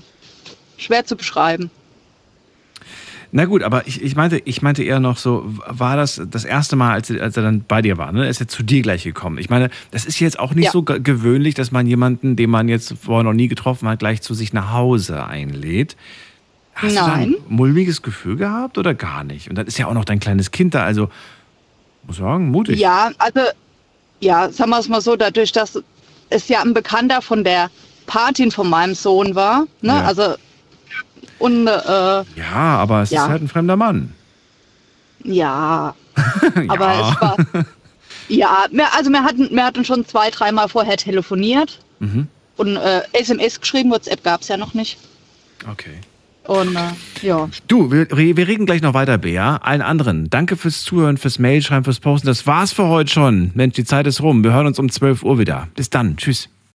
schwer zu beschreiben. Na gut, aber ich, ich, meinte, ich meinte eher noch so, war das das erste Mal, als, als er dann bei dir war, ne? Er ist jetzt zu dir gleich gekommen. Ich meine, das ist jetzt auch nicht Ja. so ge- gewöhnlich, dass man jemanden, den man jetzt vorher noch nie getroffen hat, gleich zu sich nach Hause einlädt. Hast du da Nein. ein mulmiges Gefühl gehabt oder gar nicht? Und dann ist ja auch noch dein kleines Kind da, also muss sagen, mutig. Ja, also, ja, sagen wir es mal so, dadurch, dass es ja ein Bekannter von der Patin von meinem Sohn war, ne? Ja. Also, und, äh, Ja, aber es Ja. ist halt ein fremder Mann. ja, aber Ja. es war, ja, also wir hatten, wir hatten schon zwei, dreimal vorher telefoniert Mhm. und äh, SMS geschrieben, WhatsApp gab es ja noch nicht. Okay. Und, äh, ja. Du, wir, wir reden gleich noch weiter, Bea. Allen anderen, danke fürs Zuhören, fürs Mailschreiben, fürs Posten. Das war's für heute schon. Mensch, die Zeit ist rum. Wir hören uns um 12 Uhr wieder. Bis dann. Tschüss.